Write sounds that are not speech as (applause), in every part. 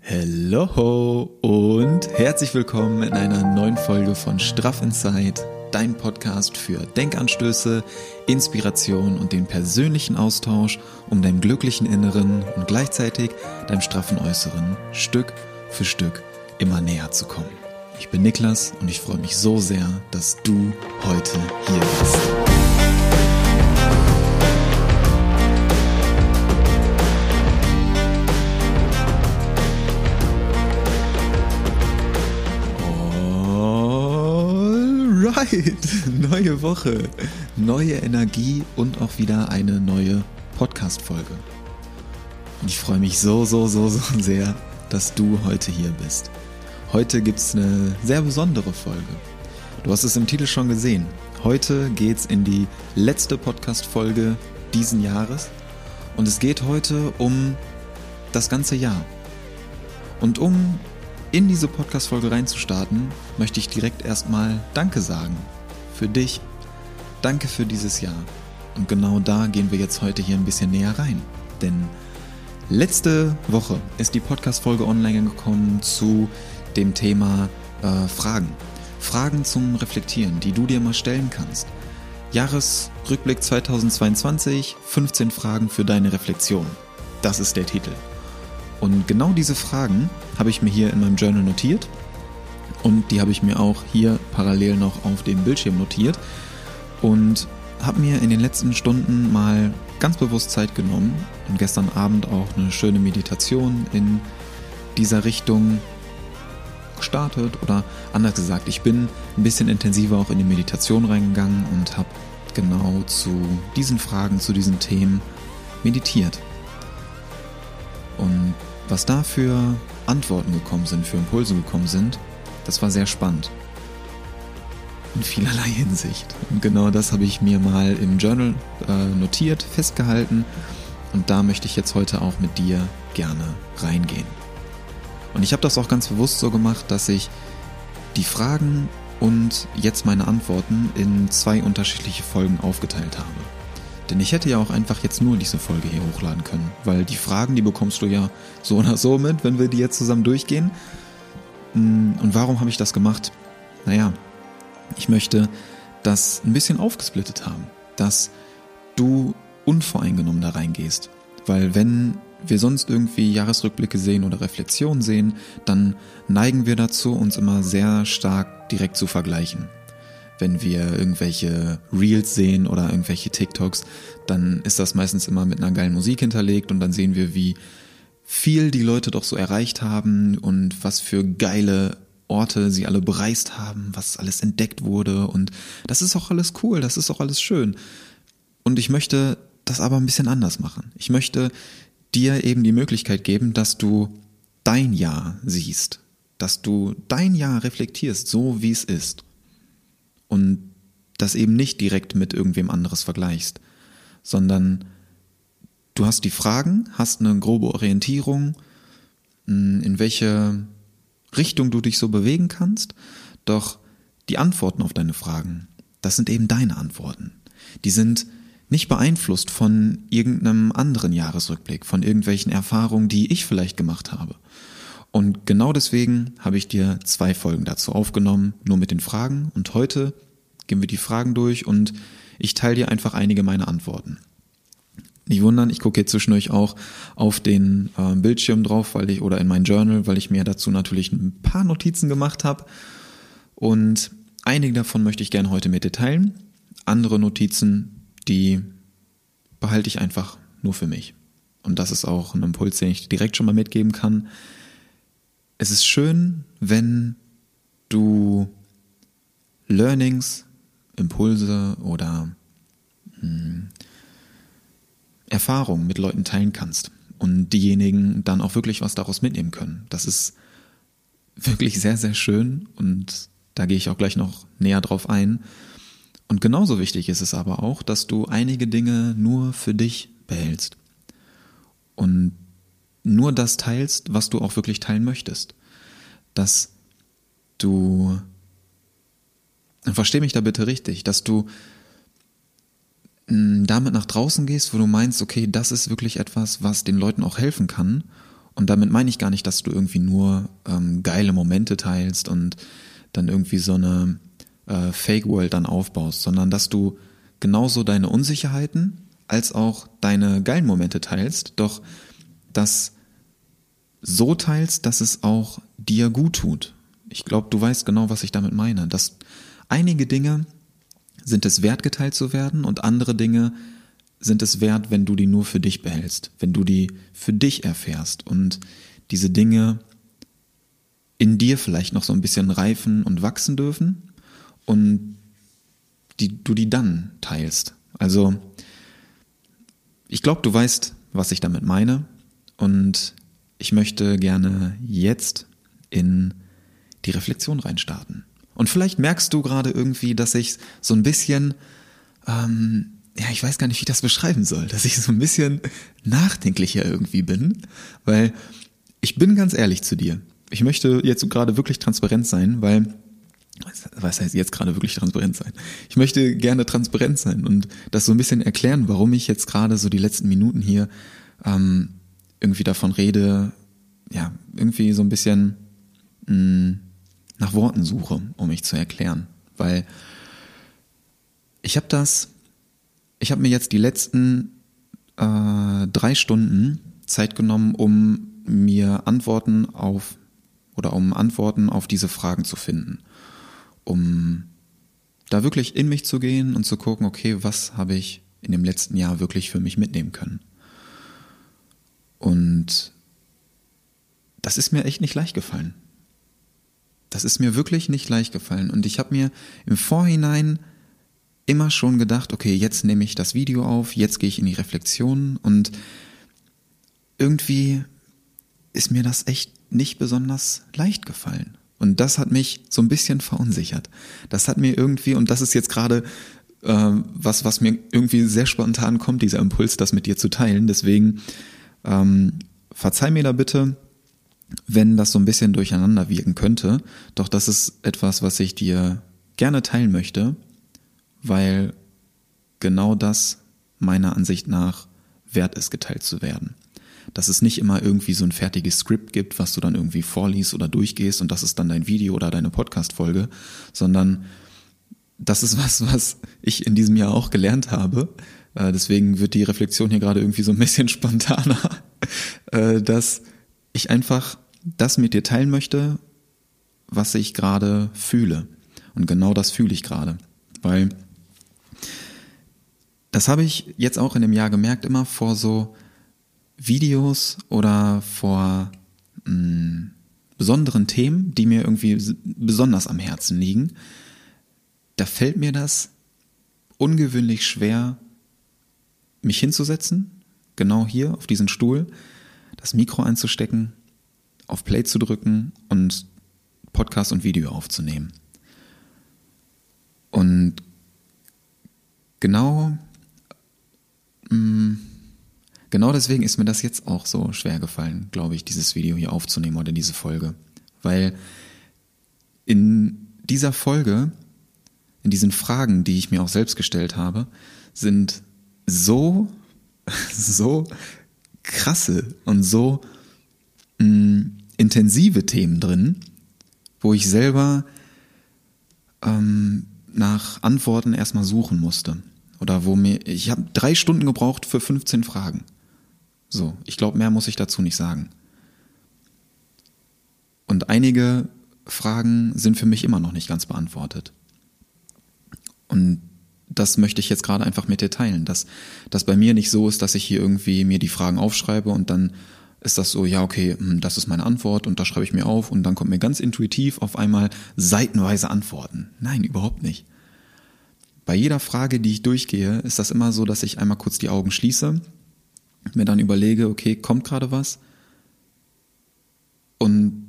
Hello und herzlich willkommen in einer neuen Folge von Straff Inside, dein Podcast für Denkanstöße, Inspiration und den persönlichen Austausch, um deinem glücklichen Inneren und gleichzeitig deinem straffen Äußeren Stück für Stück immer näher zu kommen. Ich bin Niklas und ich freue mich so sehr, dass du heute hier bist. Alright, (laughs) neue Woche, neue Energie und auch wieder eine neue Podcast-Folge. Und ich freue mich so, so, so, so sehr, dass du heute hier bist. Heute gibt es eine sehr besondere Folge. Du hast es im Titel schon gesehen. Heute geht's in die letzte Podcast-Folge diesen Jahres und es geht heute um das ganze Jahr. Und um in diese Podcast-Folge reinzustarten, möchte ich direkt erstmal Danke sagen. Für dich. Danke für dieses Jahr. Und genau da gehen wir jetzt heute hier ein bisschen näher rein. Denn letzte Woche ist die Podcast-Folge online gekommen zu dem Thema äh, Fragen. Fragen zum Reflektieren, die du dir mal stellen kannst. Jahresrückblick 2022, 15 Fragen für deine Reflexion. Das ist der Titel. Und genau diese Fragen habe ich mir hier in meinem Journal notiert. Und die habe ich mir auch hier parallel noch auf dem Bildschirm notiert. Und habe mir in den letzten Stunden mal ganz bewusst Zeit genommen und gestern Abend auch eine schöne Meditation in dieser Richtung gestartet. Oder anders gesagt, ich bin ein bisschen intensiver auch in die Meditation reingegangen und habe genau zu diesen Fragen, zu diesen Themen meditiert. Und was da für Antworten gekommen sind, für Impulse gekommen sind, das war sehr spannend. In vielerlei Hinsicht. Und genau das habe ich mir mal im Journal äh, notiert, festgehalten. Und da möchte ich jetzt heute auch mit dir gerne reingehen. Und ich habe das auch ganz bewusst so gemacht, dass ich die Fragen und jetzt meine Antworten in zwei unterschiedliche Folgen aufgeteilt habe. Denn ich hätte ja auch einfach jetzt nur diese Folge hier hochladen können, weil die Fragen, die bekommst du ja so oder so mit, wenn wir die jetzt zusammen durchgehen. Mm, und warum habe ich das gemacht? Naja, ich möchte das ein bisschen aufgesplittet haben, dass du unvoreingenommen da reingehst. Weil wenn wir sonst irgendwie Jahresrückblicke sehen oder Reflexionen sehen, dann neigen wir dazu, uns immer sehr stark direkt zu vergleichen wenn wir irgendwelche Reels sehen oder irgendwelche TikToks, dann ist das meistens immer mit einer geilen Musik hinterlegt und dann sehen wir, wie viel die Leute doch so erreicht haben und was für geile Orte sie alle bereist haben, was alles entdeckt wurde und das ist auch alles cool, das ist auch alles schön. Und ich möchte das aber ein bisschen anders machen. Ich möchte dir eben die Möglichkeit geben, dass du dein Jahr siehst, dass du dein Jahr reflektierst, so wie es ist und das eben nicht direkt mit irgendwem anderes vergleichst, sondern du hast die Fragen, hast eine grobe Orientierung, in welche Richtung du dich so bewegen kannst, doch die Antworten auf deine Fragen, das sind eben deine Antworten. Die sind nicht beeinflusst von irgendeinem anderen Jahresrückblick, von irgendwelchen Erfahrungen, die ich vielleicht gemacht habe. Und genau deswegen habe ich dir zwei Folgen dazu aufgenommen, nur mit den Fragen. Und heute gehen wir die Fragen durch und ich teile dir einfach einige meiner Antworten. Nicht wundern, ich gucke jetzt zwischendurch auch auf den äh, Bildschirm drauf, weil ich oder in mein Journal, weil ich mir dazu natürlich ein paar Notizen gemacht habe. Und einige davon möchte ich gerne heute mit dir teilen. Andere Notizen, die behalte ich einfach nur für mich. Und das ist auch ein Impuls, den ich direkt schon mal mitgeben kann es ist schön, wenn du Learnings, Impulse oder hm, Erfahrungen mit Leuten teilen kannst und diejenigen dann auch wirklich was daraus mitnehmen können. Das ist wirklich sehr, sehr schön und da gehe ich auch gleich noch näher drauf ein. Und genauso wichtig ist es aber auch, dass du einige Dinge nur für dich behältst. Und nur das teilst, was du auch wirklich teilen möchtest. Dass du, versteh mich da bitte richtig, dass du mm, damit nach draußen gehst, wo du meinst, okay, das ist wirklich etwas, was den Leuten auch helfen kann Und damit meine ich gar nicht, dass du irgendwie nur ähm, geile Momente teilst und dann irgendwie so eine äh, Fake-World dann aufbaust, sondern dass du genauso deine Unsicherheiten als auch deine geilen Momente teilst, doch das so teilst, dass es auch dir gut tut. Ich glaube, du weißt genau, was ich damit meine. Dass einige Dinge sind es wert, geteilt zu werden und andere Dinge sind es wert, wenn du die nur für dich behältst, wenn du die für dich erfährst und diese Dinge in dir vielleicht noch so ein bisschen reifen und wachsen dürfen und die, du die dann teilst. Also ich glaube, du weißt, was ich damit meine und ich möchte gerne jetzt in die Reflexion reinstarten. Und vielleicht merkst du gerade irgendwie, dass ich so ein bisschen, ähm, ja, ich weiß gar nicht, wie ich das beschreiben soll, dass ich so ein bisschen nachdenklicher irgendwie bin, weil ich bin ganz ehrlich zu dir. Ich möchte jetzt gerade wirklich transparent sein, weil was heißt jetzt gerade wirklich transparent sein? Ich möchte gerne transparent sein und das so ein bisschen erklären, warum ich jetzt gerade so die letzten Minuten hier ähm, irgendwie davon rede, ja, irgendwie so ein bisschen mh, mm, nach Worten suche, um mich zu erklären. Weil ich habe das, ich habe mir jetzt die letzten äh, drei Stunden Zeit genommen, um mir Antworten auf oder um Antworten auf diese Fragen zu finden um da wirklich in mich zu gehen und zu gucken, okay, was habe ich in dem letzten Jahr wirklich für mich mitnehmen können. Und das ist mir echt nicht leicht gefallen. Das ist mir wirklich nicht leicht gefallen. Und ich habe mir im Vorhinein immer schon gedacht, okay, jetzt nehme ich das Video auf, jetzt gehe ich in die Reflexion und irgendwie ist mir das echt nicht besonders leicht gefallen. Und das hat mich so ein bisschen verunsichert. Das hat mir irgendwie, und das ist jetzt gerade äh, was, was mir irgendwie sehr spontan kommt, dieser Impuls, das mit dir zu teilen. Deswegen ähm, verzeih mir da bitte, wenn das so ein bisschen durcheinander wirken könnte. Doch das ist etwas, was ich dir gerne teilen möchte, weil genau das meiner Ansicht nach wert ist, geteilt zu werden dass es nicht immer irgendwie so ein fertiges Skript gibt, was du dann irgendwie vorliest oder durchgehst und das ist dann dein Video oder deine Podcast-Folge, sondern das ist was, was ich in diesem Jahr auch gelernt habe. Äh, deswegen wird die Reflexion hier gerade irgendwie so ein bisschen (laughs) spontaner, äh, dass ich einfach das mit dir teilen möchte, was ich gerade fühle. Und genau das fühle ich gerade. Weil das habe ich jetzt auch in dem Jahr gemerkt, immer vor so Videos oder vor mh, mm, besonderen Themen, die mir irgendwie besonders am Herzen liegen, da fällt mir das ungewöhnlich schwer, mich hinzusetzen, genau hier auf diesen Stuhl, das Mikro einzustecken, auf Play zu drücken und Podcast und Video aufzunehmen. Und genau mm, Genau deswegen ist mir das jetzt auch so schwer gefallen, glaube ich, dieses Video hier aufzunehmen oder diese Folge. Weil in dieser Folge, in diesen Fragen, die ich mir auch selbst gestellt habe, sind so, (laughs) so krasse und so mh, mm, intensive Themen drin, wo ich selber ähm, nach Antworten erstmal suchen musste. Oder wo mir, ich habe drei Stunden gebraucht für 15 Fragen. So, ich glaube, mehr muss ich dazu nicht sagen. Und einige Fragen sind für mich immer noch nicht ganz beantwortet. Und das möchte ich jetzt gerade einfach mit dir teilen, dass das bei mir nicht so ist, dass ich hier irgendwie mir die Fragen aufschreibe und dann ist das so, ja, okay, hm, das ist meine Antwort und das schreibe ich mir auf und dann kommt mir ganz intuitiv auf einmal seitenweise Antworten. Nein, überhaupt nicht. Bei jeder Frage, die ich durchgehe, ist das immer so, dass ich einmal kurz die Augen schließe mir dann überlege, okay, kommt gerade was? Und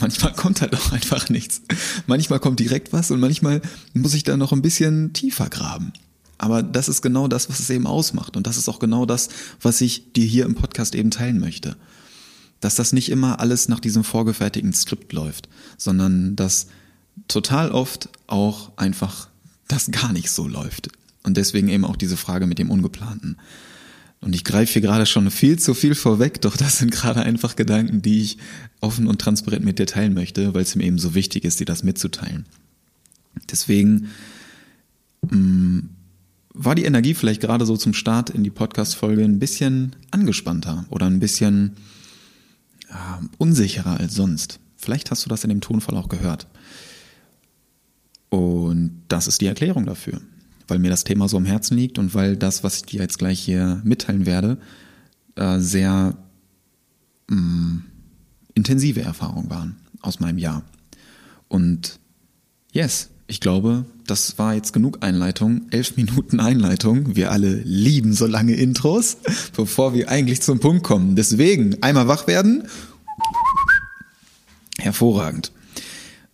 manchmal kommt halt auch einfach nichts. Manchmal kommt direkt was und manchmal muss ich da noch ein bisschen tiefer graben. Aber das ist genau das, was es eben ausmacht. Und das ist auch genau das, was ich dir hier im Podcast eben teilen möchte. Dass das nicht immer alles nach diesem vorgefertigten Skript läuft, sondern dass total oft auch einfach das gar nicht so läuft. Und deswegen eben auch diese Frage mit dem Ungeplanten. Und ich greife hier gerade schon viel zu viel vorweg, doch das sind gerade einfach Gedanken, die ich offen und transparent mit dir teilen möchte, weil es mir eben so wichtig ist, dir das mitzuteilen. Deswegen mh, mm, war die Energie vielleicht gerade so zum Start in die Podcast-Folge ein bisschen angespannter oder ein bisschen ja, unsicherer als sonst. Vielleicht hast du das in dem Tonfall auch gehört. Und das ist die Erklärung dafür weil mir das Thema so am Herzen liegt und weil das, was ich dir jetzt gleich hier mitteilen werde, äh, sehr mh, mm, intensive Erfahrungen waren aus meinem Jahr. Und yes, ich glaube, das war jetzt genug Einleitung. Elf Minuten Einleitung. Wir alle lieben so lange Intros, (laughs) bevor wir eigentlich zum Punkt kommen. Deswegen einmal wach werden. Hervorragend.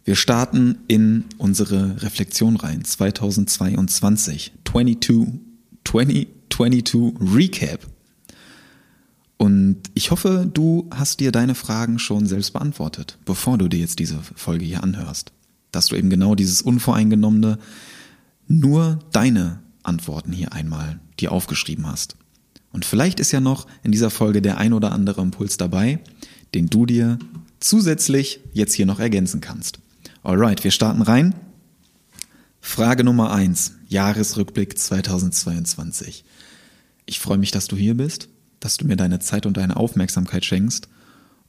Wir starten in unsere Reflexion rein. 2022, 22, 2022 Recap. Und ich hoffe, du hast dir deine Fragen schon selbst beantwortet, bevor du dir jetzt diese Folge hier anhörst. Dass du eben genau dieses Unvoreingenommene, nur deine Antworten hier einmal dir aufgeschrieben hast. Und vielleicht ist ja noch in dieser Folge der ein oder andere Impuls dabei, den du dir zusätzlich jetzt hier noch ergänzen kannst. Alright, wir starten rein. Frage Nummer eins: Jahresrückblick 2022. Ich freue mich, dass du hier bist, dass du mir deine Zeit und deine Aufmerksamkeit schenkst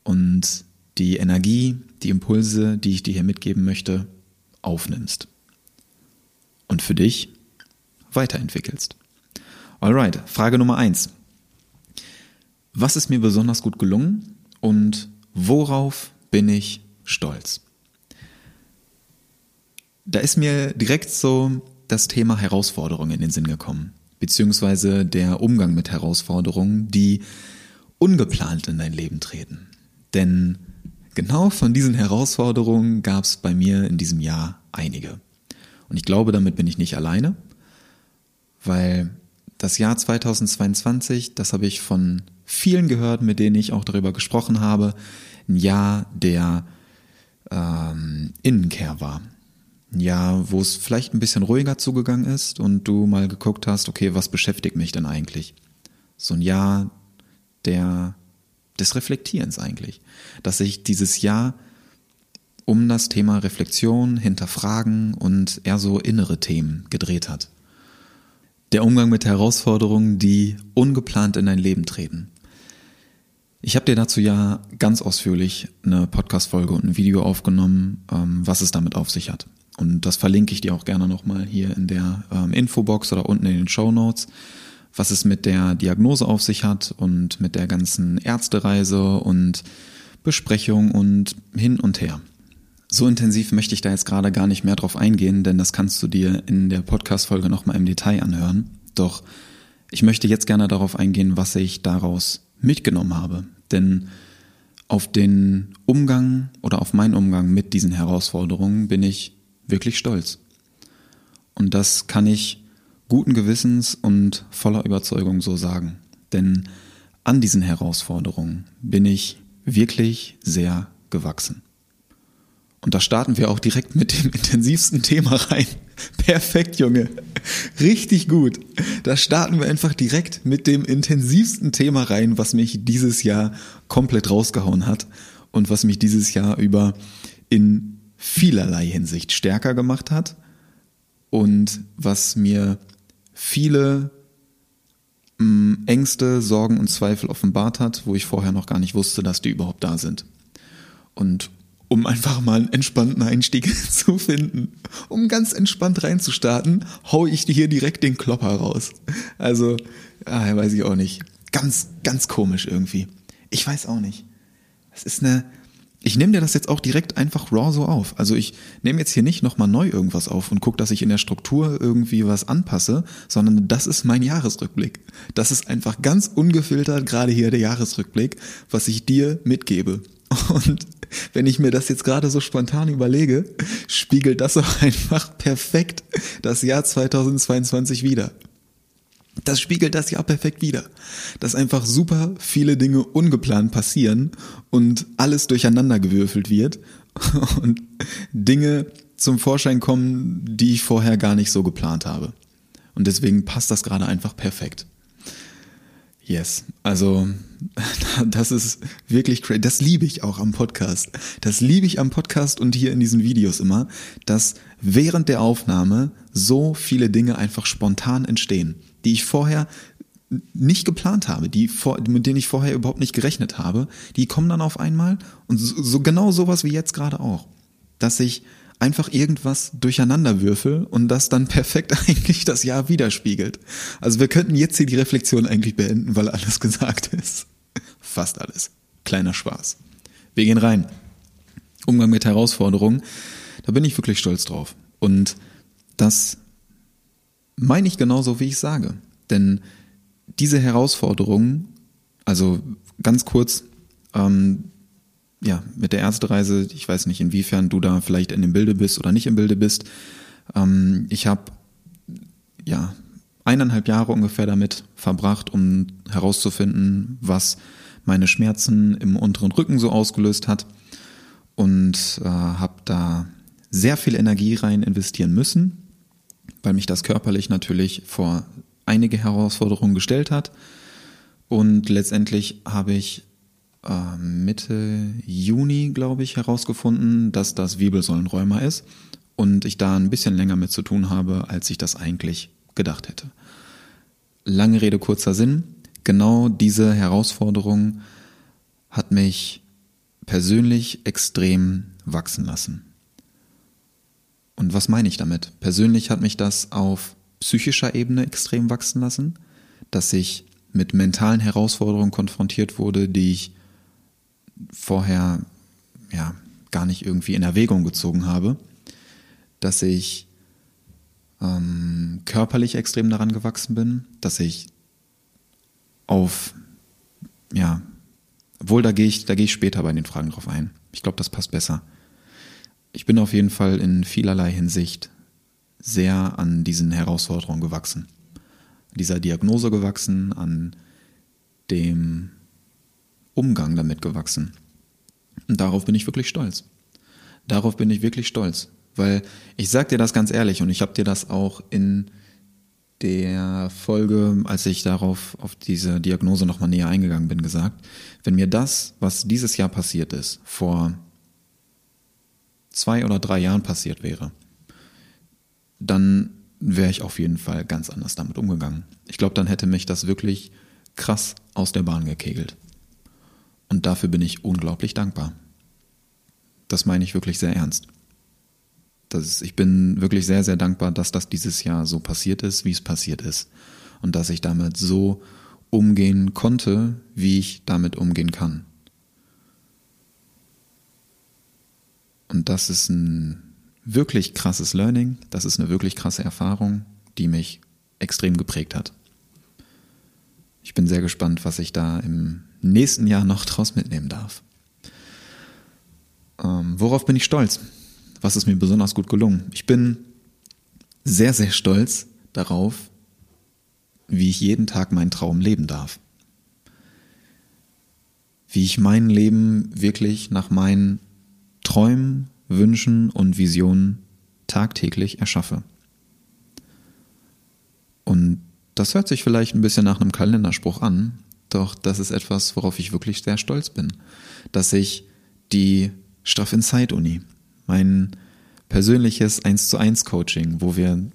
und die Energie, die Impulse, die ich dir hier mitgeben möchte, aufnimmst. Und für dich weiterentwickelst. Alright, Frage Nummer eins: Was ist mir besonders gut gelungen und worauf bin ich stolz? Da ist mir direkt so das Thema Herausforderungen in den Sinn gekommen, beziehungsweise der Umgang mit Herausforderungen, die ungeplant in dein Leben treten. Denn genau von diesen Herausforderungen gab es bei mir in diesem Jahr einige. Und ich glaube, damit bin ich nicht alleine, weil das Jahr 2022, das habe ich von vielen gehört, mit denen ich auch darüber gesprochen habe, ein Jahr der ähm, Innenkehr war ja, wo es vielleicht ein bisschen ruhiger zugegangen ist und du mal geguckt hast, okay, was beschäftigt mich denn eigentlich? So ein Jahr der, des Reflektierens eigentlich. Dass sich dieses Jahr um das Thema Reflexion, Hinterfragen und eher so innere Themen gedreht hat. Der Umgang mit Herausforderungen, die ungeplant in dein Leben treten. Ich habe dir dazu ja ganz ausführlich eine Podcast-Folge und ein Video aufgenommen, ähm, was es damit auf sich hat. Und das verlinke ich dir auch gerne nochmal hier in der ähm, Infobox oder unten in den Show Notes, was es mit der Diagnose auf sich hat und mit der ganzen Ärztereise und Besprechung und hin und her. So intensiv möchte ich da jetzt gerade gar nicht mehr drauf eingehen, denn das kannst du dir in der Podcast-Folge nochmal im Detail anhören. Doch ich möchte jetzt gerne darauf eingehen, was ich daraus mitgenommen habe. Denn auf den Umgang oder auf meinen Umgang mit diesen Herausforderungen bin ich wirklich stolz. Und das kann ich guten Gewissens und voller Überzeugung so sagen. Denn an diesen Herausforderungen bin ich wirklich sehr gewachsen. Und da starten wir auch direkt mit dem (laughs) intensivsten Thema rein. (laughs) Perfekt, Junge. Richtig gut. Da starten wir einfach direkt mit dem intensivsten Thema rein, was mich dieses Jahr komplett rausgehauen hat und was mich dieses Jahr über in vielerlei Hinsicht stärker gemacht hat und was mir viele mm, Ängste, Sorgen und Zweifel offenbart hat, wo ich vorher noch gar nicht wusste, dass die überhaupt da sind. Und um einfach mal einen entspannten Einstieg (laughs) zu finden, um ganz entspannt reinzustarten, hau ich hier direkt den Klopper raus. Also, ah, weiß ich auch nicht. Ganz, ganz komisch irgendwie. Ich weiß auch nicht. Es ist eine, ich nehme dir das jetzt auch direkt einfach raw so auf. Also ich nehme jetzt hier nicht nochmal neu irgendwas auf und gucke, dass ich in der Struktur irgendwie was anpasse, sondern das ist mein Jahresrückblick. Das ist einfach ganz ungefiltert gerade hier der Jahresrückblick, was ich dir mitgebe. (laughs) Und wenn ich mir das jetzt gerade so spontan überlege, spiegelt das auch (laughs) einfach perfekt das Jahr 2022 wieder das spiegelt das ja perfekt wieder. Dass einfach super viele Dinge ungeplant passieren und alles durcheinander gewürfelt wird (laughs) und Dinge zum Vorschein kommen, die ich vorher gar nicht so geplant habe. Und deswegen passt das gerade einfach perfekt. Yes, also (laughs) das ist wirklich crazy. Das liebe ich auch am Podcast. Das liebe ich am Podcast und hier in diesen Videos immer, dass während der Aufnahme so viele Dinge einfach spontan entstehen, die ich vorher nicht geplant habe, die vor, mit denen ich vorher überhaupt nicht gerechnet habe, die kommen dann auf einmal und so, so genau sowas wie jetzt gerade auch, dass ich einfach irgendwas durcheinander würfel und das dann (laughs) perfekt eigentlich das Jahr widerspiegelt. Also wir könnten jetzt hier die Reflexion eigentlich beenden, weil alles gesagt ist. Fast alles. Kleiner Spaß. Wir gehen rein. Umgang mit Herausforderungen. Da bin ich wirklich stolz drauf. Und das meine ich genauso, wie ich sage. Denn diese Herausforderungen, also ganz kurz, ähm, ja, mit der Ärztereise, ich weiß nicht, inwiefern du da vielleicht in dem Bilde bist oder nicht im Bilde bist. Ähm, ich habe ja eineinhalb Jahre ungefähr damit verbracht, um herauszufinden, was meine Schmerzen im unteren Rücken so ausgelöst hat und äh, habe da sehr viel Energie rein investieren müssen, weil mich das körperlich natürlich vor einige Herausforderungen gestellt hat. Und letztendlich habe ich äh, Mitte Juni, glaube ich, herausgefunden, dass das Wirbelsäulenrheuma ist und ich da ein bisschen länger mit zu tun habe, als ich das eigentlich gedacht hätte. Lange Rede, kurzer Sinn. Genau diese Herausforderung hat mich persönlich extrem wachsen lassen. Und was meine ich damit? Persönlich hat mich das auf psychischer Ebene extrem wachsen lassen, dass ich mit mentalen Herausforderungen konfrontiert wurde, die ich vorher ja gar nicht irgendwie in Erwägung gezogen habe, dass ich ähm, körperlich extrem daran gewachsen bin, dass ich auf ja, wohl da gehe ich, da gehe ich später bei den Fragen drauf ein. Ich glaube, das passt besser. Ich bin auf jeden Fall in vielerlei Hinsicht sehr an diesen Herausforderungen gewachsen. Dieser Diagnose gewachsen, an dem Umgang damit gewachsen. Und darauf bin ich wirklich stolz. Darauf bin ich wirklich stolz. Weil ich sag dir das ganz ehrlich und ich habe dir das auch in der Folge, als ich darauf auf diese Diagnose nochmal näher eingegangen bin, gesagt, wenn mir das, was dieses Jahr passiert ist, vor zwei oder drei Jahren passiert wäre, dann wäre ich auf jeden Fall ganz anders damit umgegangen. Ich glaube, dann hätte mich das wirklich krass aus der Bahn gekegelt. Und dafür bin ich unglaublich dankbar. Das meine ich wirklich sehr ernst. Das, ich bin wirklich sehr, sehr dankbar, dass das dieses Jahr so passiert ist, wie es passiert ist. Und dass ich damit so umgehen konnte, wie ich damit umgehen kann. Und das ist ein wirklich krasses Learning, das ist eine wirklich krasse Erfahrung, die mich extrem geprägt hat. Ich bin sehr gespannt, was ich da im nächsten Jahr noch draus mitnehmen darf. Ähm, worauf bin ich stolz? Was ist mir besonders gut gelungen? Ich bin sehr, sehr stolz darauf, wie ich jeden Tag meinen Traum leben darf. Wie ich mein Leben wirklich nach meinen Träumen, Wünschen und Visionen tagtäglich erschaffe. Und das hört sich vielleicht ein bisschen nach einem Kalenderspruch an, doch das ist etwas, worauf ich wirklich sehr stolz bin, dass ich die Straff Insight Uni, mein persönliches 1 zu 1 Coaching, wo wir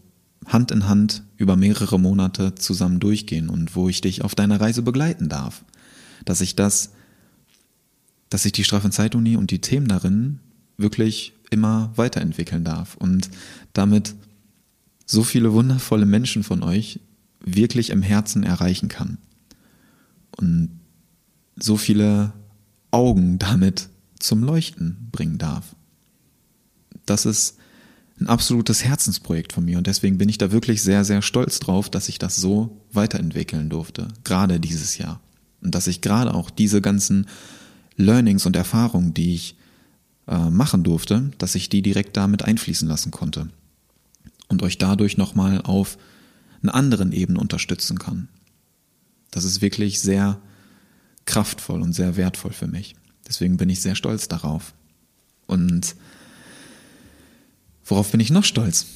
Hand in Hand über mehrere Monate zusammen durchgehen und wo ich dich auf deiner Reise begleiten darf, dass ich das, dass ich die Straff Insight Uni und die Themen darin wirklich immer weiterentwickeln darf und damit so viele wundervolle Menschen von euch wirklich im Herzen erreichen kann und so viele Augen damit zum Leuchten bringen darf. Das ist ein absolutes Herzensprojekt von mir und deswegen bin ich da wirklich sehr, sehr stolz drauf, dass ich das so weiterentwickeln durfte, gerade dieses Jahr. Und dass ich gerade auch diese ganzen Learnings und Erfahrungen, die ich äh, machen durfte, dass ich die direkt damit einfließen lassen konnte und euch dadurch nochmal auf einer anderen Ebene unterstützen kann. Das ist wirklich sehr kraftvoll und sehr wertvoll für mich. Deswegen bin ich sehr stolz darauf. Und worauf bin ich noch stolz?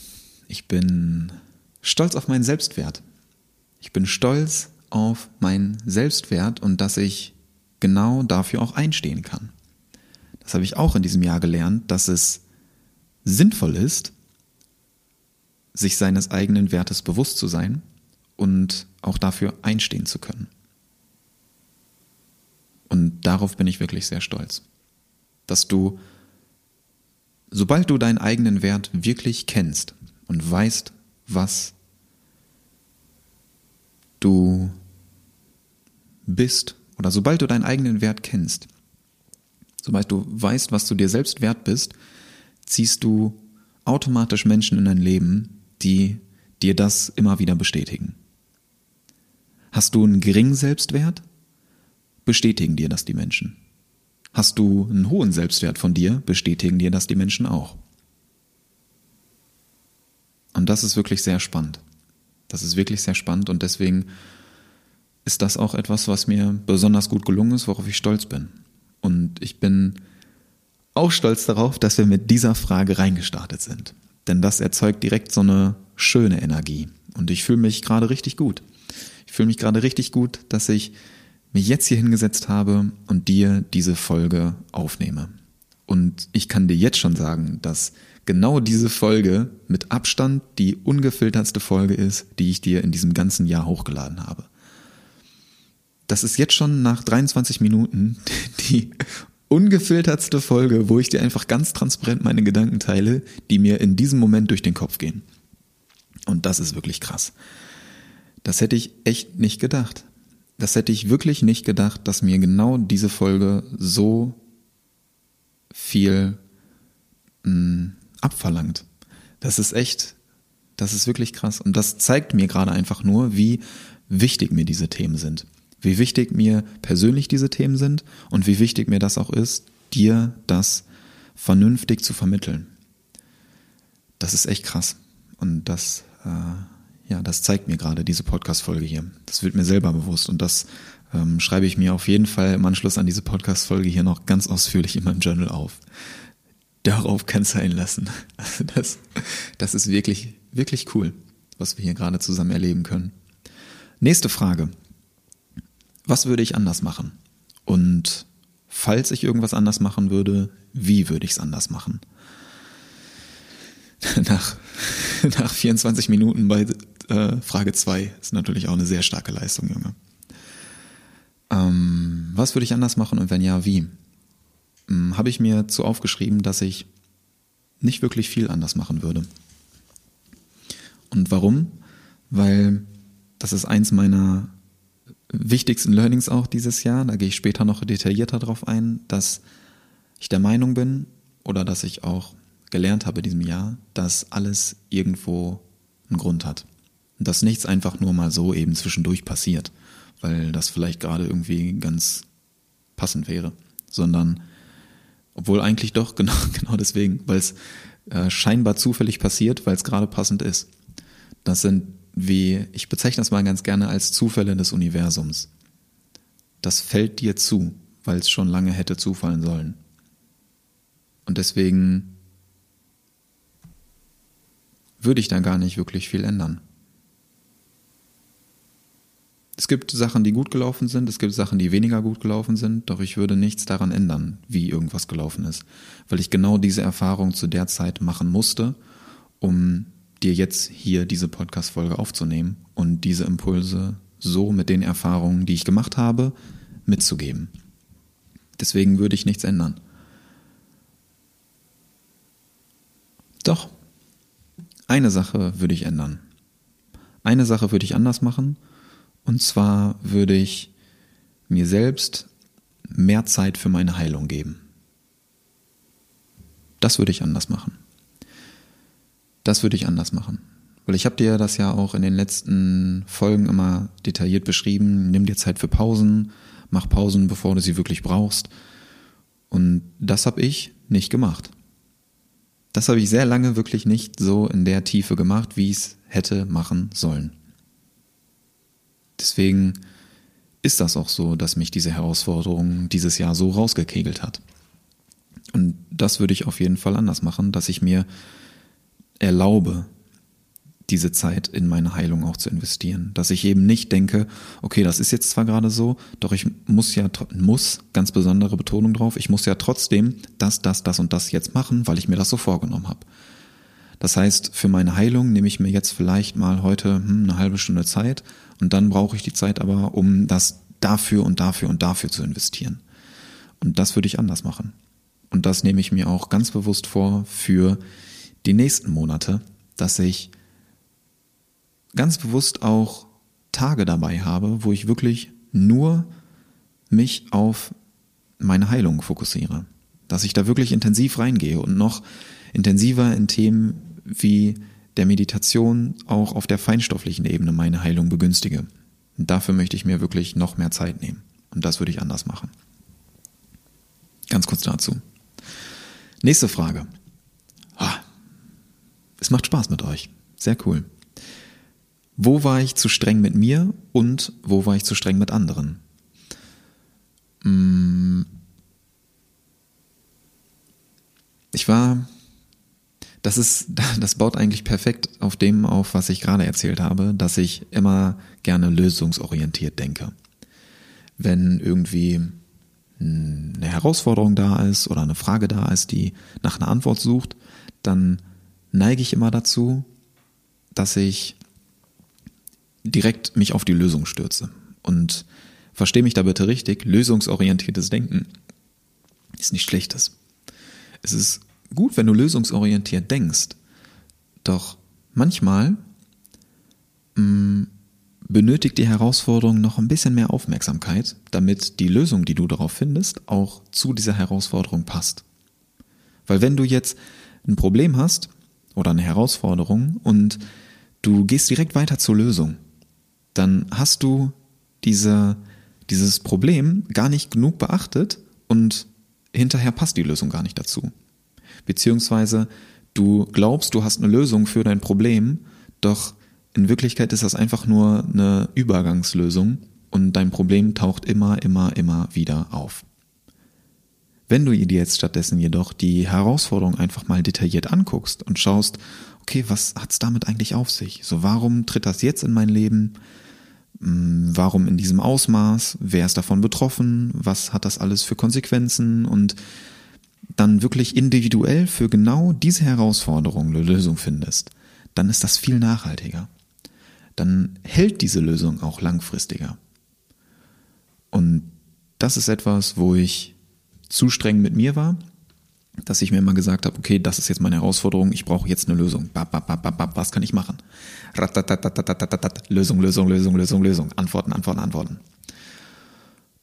Ich bin stolz auf meinen Selbstwert. Ich bin stolz auf meinen Selbstwert und dass ich genau dafür auch einstehen kann. Das habe ich auch in diesem Jahr gelernt, dass es sinnvoll ist, sich seines eigenen Wertes bewusst zu sein und auch dafür einstehen zu können. Und darauf bin ich wirklich sehr stolz, dass du, sobald du deinen eigenen Wert wirklich kennst und weißt, was du bist, oder sobald du deinen eigenen Wert kennst, sobald du weißt, was du dir selbst wert bist, ziehst du automatisch Menschen in dein Leben, die dir das immer wieder bestätigen. Hast du einen geringen Selbstwert? Bestätigen dir das die Menschen. Hast du einen hohen Selbstwert von dir? Bestätigen dir das die Menschen auch. Und das ist wirklich sehr spannend. Das ist wirklich sehr spannend und deswegen ist das auch etwas, was mir besonders gut gelungen ist, worauf ich stolz bin. Und ich bin auch stolz darauf, dass wir mit dieser Frage reingestartet sind. Denn das erzeugt direkt so eine schöne Energie. Und ich fühle mich gerade richtig gut. Ich fühle mich gerade richtig gut, dass ich mich jetzt hier hingesetzt habe und dir diese Folge aufnehme. Und ich kann dir jetzt schon sagen, dass genau diese Folge mit Abstand die ungefiltertste Folge ist, die ich dir in diesem ganzen Jahr hochgeladen habe. Das ist jetzt schon nach 23 Minuten (laughs) die ungefiltertste Folge, wo ich dir einfach ganz transparent meine Gedanken teile, die mir in diesem Moment durch den Kopf gehen. Und das ist wirklich krass. Das hätte ich echt nicht gedacht. Das hätte ich wirklich nicht gedacht, dass mir genau diese Folge so viel mh, mm, abverlangt. Das ist echt, das ist wirklich krass. Und das zeigt mir gerade einfach nur, wie wichtig mir diese Themen sind wie wichtig mir persönlich diese Themen sind und wie wichtig mir das auch ist, dir das vernünftig zu vermitteln. Das ist echt krass. Und das, äh, ja, das zeigt mir gerade diese Podcast-Folge hier. Das wird mir selber bewusst und das ähm, schreibe ich mir auf jeden Fall im Anschluss an diese Podcast-Folge hier noch ganz ausführlich in meinem Journal auf. Darauf kann es einlassen. (laughs) Also das, das ist wirklich, wirklich cool, was wir hier gerade zusammen erleben können. Nächste Frage was würde ich anders machen? Und falls ich irgendwas anders machen würde, wie würde ich es anders machen? (laughs) Nach, (laughs) nach 24 Minuten bei äh, Frage 2 ist natürlich auch eine sehr starke Leistung, Junge. Ähm, was würde ich anders machen und wenn ja, wie? Hm, Habe ich mir zu aufgeschrieben, dass ich nicht wirklich viel anders machen würde. Und warum? Weil das ist eins meiner wichtigsten Learnings auch dieses Jahr, da gehe ich später noch detaillierter drauf ein, dass ich der Meinung bin oder dass ich auch gelernt habe in diesem Jahr, dass alles irgendwo einen Grund hat. Und dass nichts einfach nur mal so eben zwischendurch passiert, weil das vielleicht gerade irgendwie ganz passend wäre, sondern obwohl eigentlich doch (laughs) genau, genau deswegen, weil es äh, scheinbar zufällig passiert, weil es gerade passend ist. Das sind wie, ich bezeichne das mal ganz gerne als Zufälle des Universums. Das fällt dir zu, weil es schon lange hätte zufallen sollen. Und deswegen würde ich da gar nicht wirklich viel ändern. Es gibt Sachen, die gut gelaufen sind, es gibt Sachen, die weniger gut gelaufen sind, doch ich würde nichts daran ändern, wie irgendwas gelaufen ist, weil ich genau diese Erfahrung zu der Zeit machen musste, um dir jetzt hier diese Podcast-Folge aufzunehmen und diese Impulse so mit den Erfahrungen, die ich gemacht habe, mitzugeben. Deswegen würde ich nichts ändern. Doch, eine Sache würde ich ändern. Eine Sache würde ich anders machen. Und zwar würde ich mir selbst mehr Zeit für meine Heilung geben. Das würde ich anders machen. Das würde ich anders machen. Weil ich habe dir das ja auch in den letzten Folgen immer detailliert beschrieben. Nimm dir Zeit für Pausen, mach Pausen, bevor du sie wirklich brauchst. Und das habe ich nicht gemacht. Das habe ich sehr lange wirklich nicht so in der Tiefe gemacht, wie es hätte machen sollen. Deswegen ist das auch so, dass mich diese Herausforderung dieses Jahr so rausgekegelt hat. Und das würde ich auf jeden Fall anders machen, dass ich mir erlaube, diese Zeit in meine Heilung auch zu investieren. Dass ich eben nicht denke, okay, das ist jetzt zwar gerade so, doch ich muss ja, muss, ganz besondere Betonung drauf, ich muss ja trotzdem das, das, das und das jetzt machen, weil ich mir das so vorgenommen habe. Das heißt, für meine Heilung nehme ich mir jetzt vielleicht mal heute hm, eine halbe Stunde Zeit und dann brauche ich die Zeit aber, um das dafür und dafür und dafür zu investieren. Und das würde ich anders machen. Und das nehme ich mir auch ganz bewusst vor für die nächsten Monate, dass ich ganz bewusst auch Tage dabei habe, wo ich wirklich nur mich auf meine Heilung fokussiere. Dass ich da wirklich intensiv reingehe und noch intensiver in Themen wie der Meditation auch auf der feinstofflichen Ebene meine Heilung begünstige. Und dafür möchte ich mir wirklich noch mehr Zeit nehmen. Und das würde ich anders machen. Ganz kurz dazu. Nächste Frage. Es macht Spaß mit euch. Sehr cool. Wo war ich zu streng mit mir und wo war ich zu streng mit anderen? Mm. Ich war, das ist, (laughs) das baut eigentlich perfekt auf dem auf, was ich gerade erzählt habe, dass ich immer gerne lösungsorientiert denke. Wenn irgendwie eine Herausforderung da ist oder eine Frage da ist, die nach einer Antwort sucht, dann neige ich immer dazu, dass ich direkt mich auf die Lösung stürze. Und verstehe mich da bitte richtig, lösungsorientiertes Denken ist nicht schlechtes. Es ist gut, wenn du lösungsorientiert denkst, doch manchmal mm, benötigt die Herausforderung noch ein bisschen mehr Aufmerksamkeit, damit die Lösung, die du darauf findest, auch zu dieser Herausforderung passt. Weil wenn du jetzt ein Problem hast oder eine Herausforderung und du gehst direkt weiter zur Lösung, dann hast du diese, dieses Problem gar nicht genug beachtet und hinterher passt die Lösung gar nicht dazu. Beziehungsweise du glaubst, du hast eine Lösung für dein Problem, doch in Wirklichkeit ist das einfach nur eine Übergangslösung und dein Problem taucht immer, immer, immer wieder auf. Wenn du dir jetzt stattdessen jedoch die Herausforderung einfach mal detailliert anguckst und schaust, okay, was hat's damit eigentlich auf sich? So, warum tritt das jetzt in mein Leben? Hm, warum in diesem Ausmaß? Wer ist davon betroffen? Was hat das alles für Konsequenzen? Und dann wirklich individuell für genau diese Herausforderung eine Lösung findest, dann ist das viel nachhaltiger. Dann hält diese Lösung auch langfristiger. Und das ist etwas, wo ich zu streng mit mir war, dass ich mir immer gesagt habe, okay, das ist jetzt meine Herausforderung, ich brauche jetzt eine Lösung. Was kann ich machen? Lösung, Lösung, Lösung, Lösung, Lösung. Antworten, Antworten, Antworten.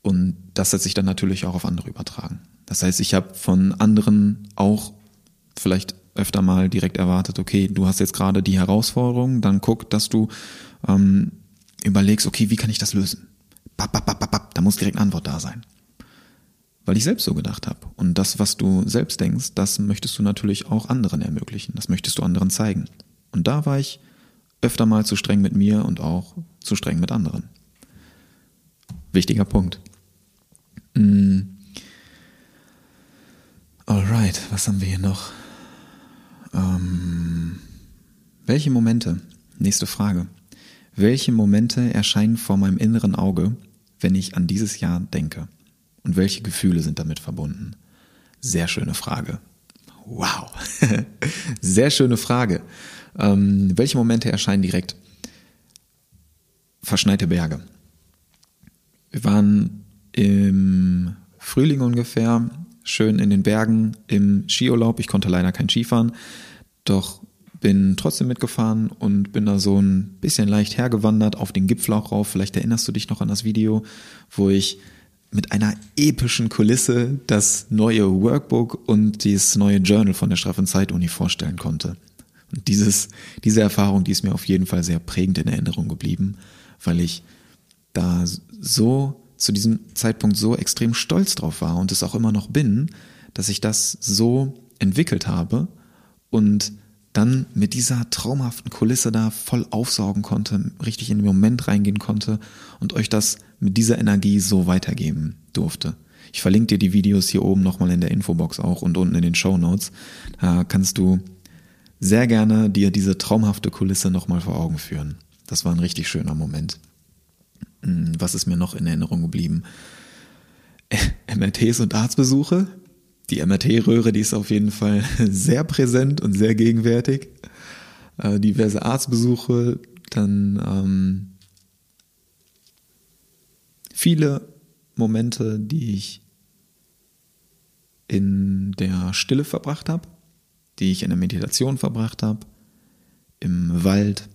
Und das hat sich dann natürlich auch auf andere übertragen. Das heißt, ich habe von anderen auch vielleicht öfter mal direkt erwartet, okay, du hast jetzt gerade die Herausforderung, dann guck, dass du ähm, überlegst, okay, wie kann ich das lösen? Bap, bap, bap, bap, da muss direkt eine Antwort da sein weil ich selbst so gedacht habe. Und das, was du selbst denkst, das möchtest du natürlich auch anderen ermöglichen. Das möchtest du anderen zeigen. Und da war ich öfter mal zu streng mit mir und auch zu streng mit anderen. Wichtiger Punkt. Mm. Alright, was haben wir hier noch? Ähm, welche Momente? Nächste Frage. Welche Momente erscheinen vor meinem inneren Auge, wenn ich an dieses Jahr denke? Und welche Gefühle sind damit verbunden? Sehr schöne Frage. Wow. (laughs) Sehr schöne Frage. Ähm, welche Momente erscheinen direkt? Verschneite Berge. Wir waren im Frühling ungefähr, schön in den Bergen im Skiurlaub. Ich konnte leider kein Skifahren, doch bin trotzdem mitgefahren und bin da so ein bisschen leicht hergewandert auf den Gipfel auch rauf. Vielleicht erinnerst du dich noch an das Video, wo ich mit einer epischen Kulisse das neue Workbook und das neue Journal von der Straffen Zeit-Uni vorstellen konnte. Und dieses, diese Erfahrung, die ist mir auf jeden Fall sehr prägend in Erinnerung geblieben, weil ich da so zu diesem Zeitpunkt so extrem stolz drauf war und es auch immer noch bin, dass ich das so entwickelt habe und dann mit dieser traumhaften Kulisse da voll aufsaugen konnte, richtig in den Moment reingehen konnte und euch das mit dieser Energie so weitergeben durfte. Ich verlinke dir die Videos hier oben nochmal in der Infobox auch und unten in den Show Notes. Da kannst du sehr gerne dir diese traumhafte Kulisse nochmal vor Augen führen. Das war ein richtig schöner Moment. Hm, was ist mir noch in Erinnerung geblieben? (laughs) MRTs und Arztbesuche. Die MRT-Röhre, die ist auf jeden Fall (laughs) sehr präsent und sehr gegenwärtig. Äh, diverse Arztbesuche, dann ähm, viele Momente, die ich in der Stille verbracht habe, die ich in der Meditation verbracht habe, im Wald,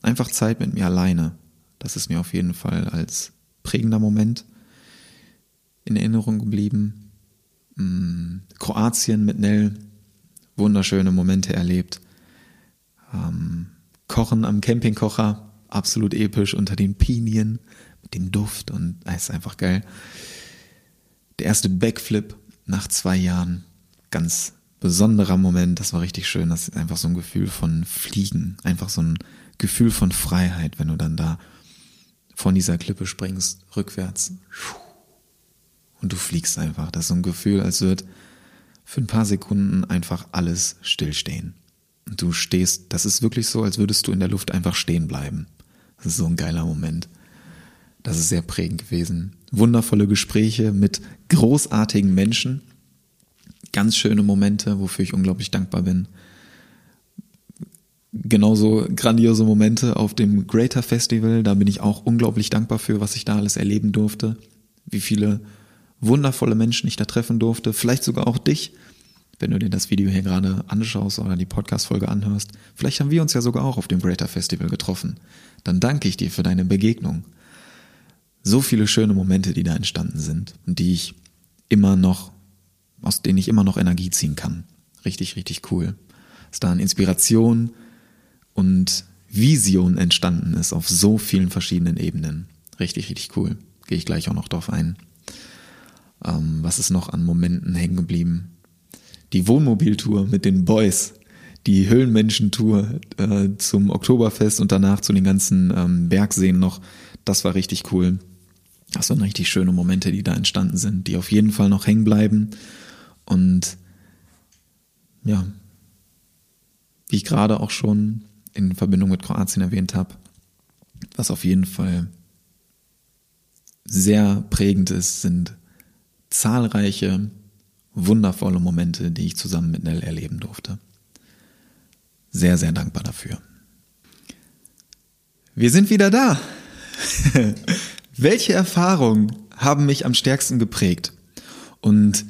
einfach Zeit mit mir alleine. Das ist mir auf jeden Fall als prägender Moment in Erinnerung geblieben. Mm, Kroatien mit Nell, wunderschöne Momente erlebt. Ähm, Kochen am Campingkocher, absolut episch unter den Pinien mit dem Duft und es ist einfach geil. Der erste Backflip nach zwei Jahren, ganz besonderer Moment, das war richtig schön. Das ist einfach so ein Gefühl von Fliegen, einfach so ein Gefühl von Freiheit, wenn du dann da von dieser Klippe springst, rückwärts. Und du fliegst einfach. Das ist so ein Gefühl, als würde für ein paar Sekunden einfach alles stillstehen. Und du stehst, das ist wirklich so, als würdest du in der Luft einfach stehen bleiben. Das ist so ein geiler Moment. Das ist sehr prägend gewesen. Wundervolle Gespräche mit großartigen Menschen. Ganz schöne Momente, wofür ich unglaublich dankbar bin. Genauso grandiose Momente auf dem Greater Festival. Da bin ich auch unglaublich dankbar für, was ich da alles erleben durfte. Wie viele wundervolle Menschen ich da treffen durfte. Vielleicht sogar auch dich, wenn du dir das Video hier gerade anschaust oder die Podcast-Folge anhörst. Vielleicht haben wir uns ja sogar auch auf dem Greater Festival getroffen. Dann danke ich dir für deine Begegnung so viele schöne Momente, die da entstanden sind und die ich immer noch, aus denen ich immer noch Energie ziehen kann. Richtig, richtig cool. Dass da eine Inspiration und Vision entstanden ist auf so vielen verschiedenen Ebenen. Richtig, richtig cool. Gehe ich gleich auch noch drauf ein. Ähm, was ist noch an Momenten hängen geblieben? Die Wohnmobiltour mit den Boys, die Höhlenmenschentour äh, zum Oktoberfest und danach zu den ganzen ähm, Bergseen noch. Das war richtig cool. Das sind richtig schöne Momente, die da entstanden sind, die auf jeden Fall noch hängen bleiben. Und ja, wie ich gerade auch schon in Verbindung mit Kroatien erwähnt habe, was auf jeden Fall sehr prägend ist, sind zahlreiche wundervolle Momente, die ich zusammen mit Nell erleben durfte. Sehr, sehr dankbar dafür. Wir sind wieder da. (laughs) Welche Erfahrungen haben mich am stärksten geprägt? Und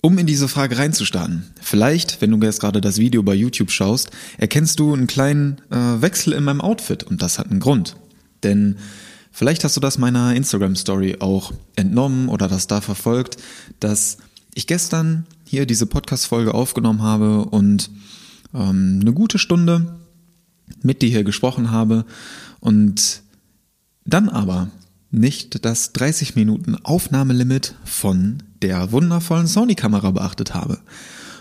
um in diese Frage reinzustarten, vielleicht, wenn du jetzt gerade das Video bei YouTube schaust, erkennst du einen kleinen äh, Wechsel in meinem Outfit und das hat einen Grund. Denn vielleicht hast du das meiner Instagram-Story auch entnommen oder das da verfolgt, dass ich gestern hier diese Podcast-Folge aufgenommen habe und ähm, eine gute Stunde mit dir hier gesprochen habe und dann aber nicht das 30 Minuten Aufnahmelimit von der wundervollen Sony-Kamera beachtet habe.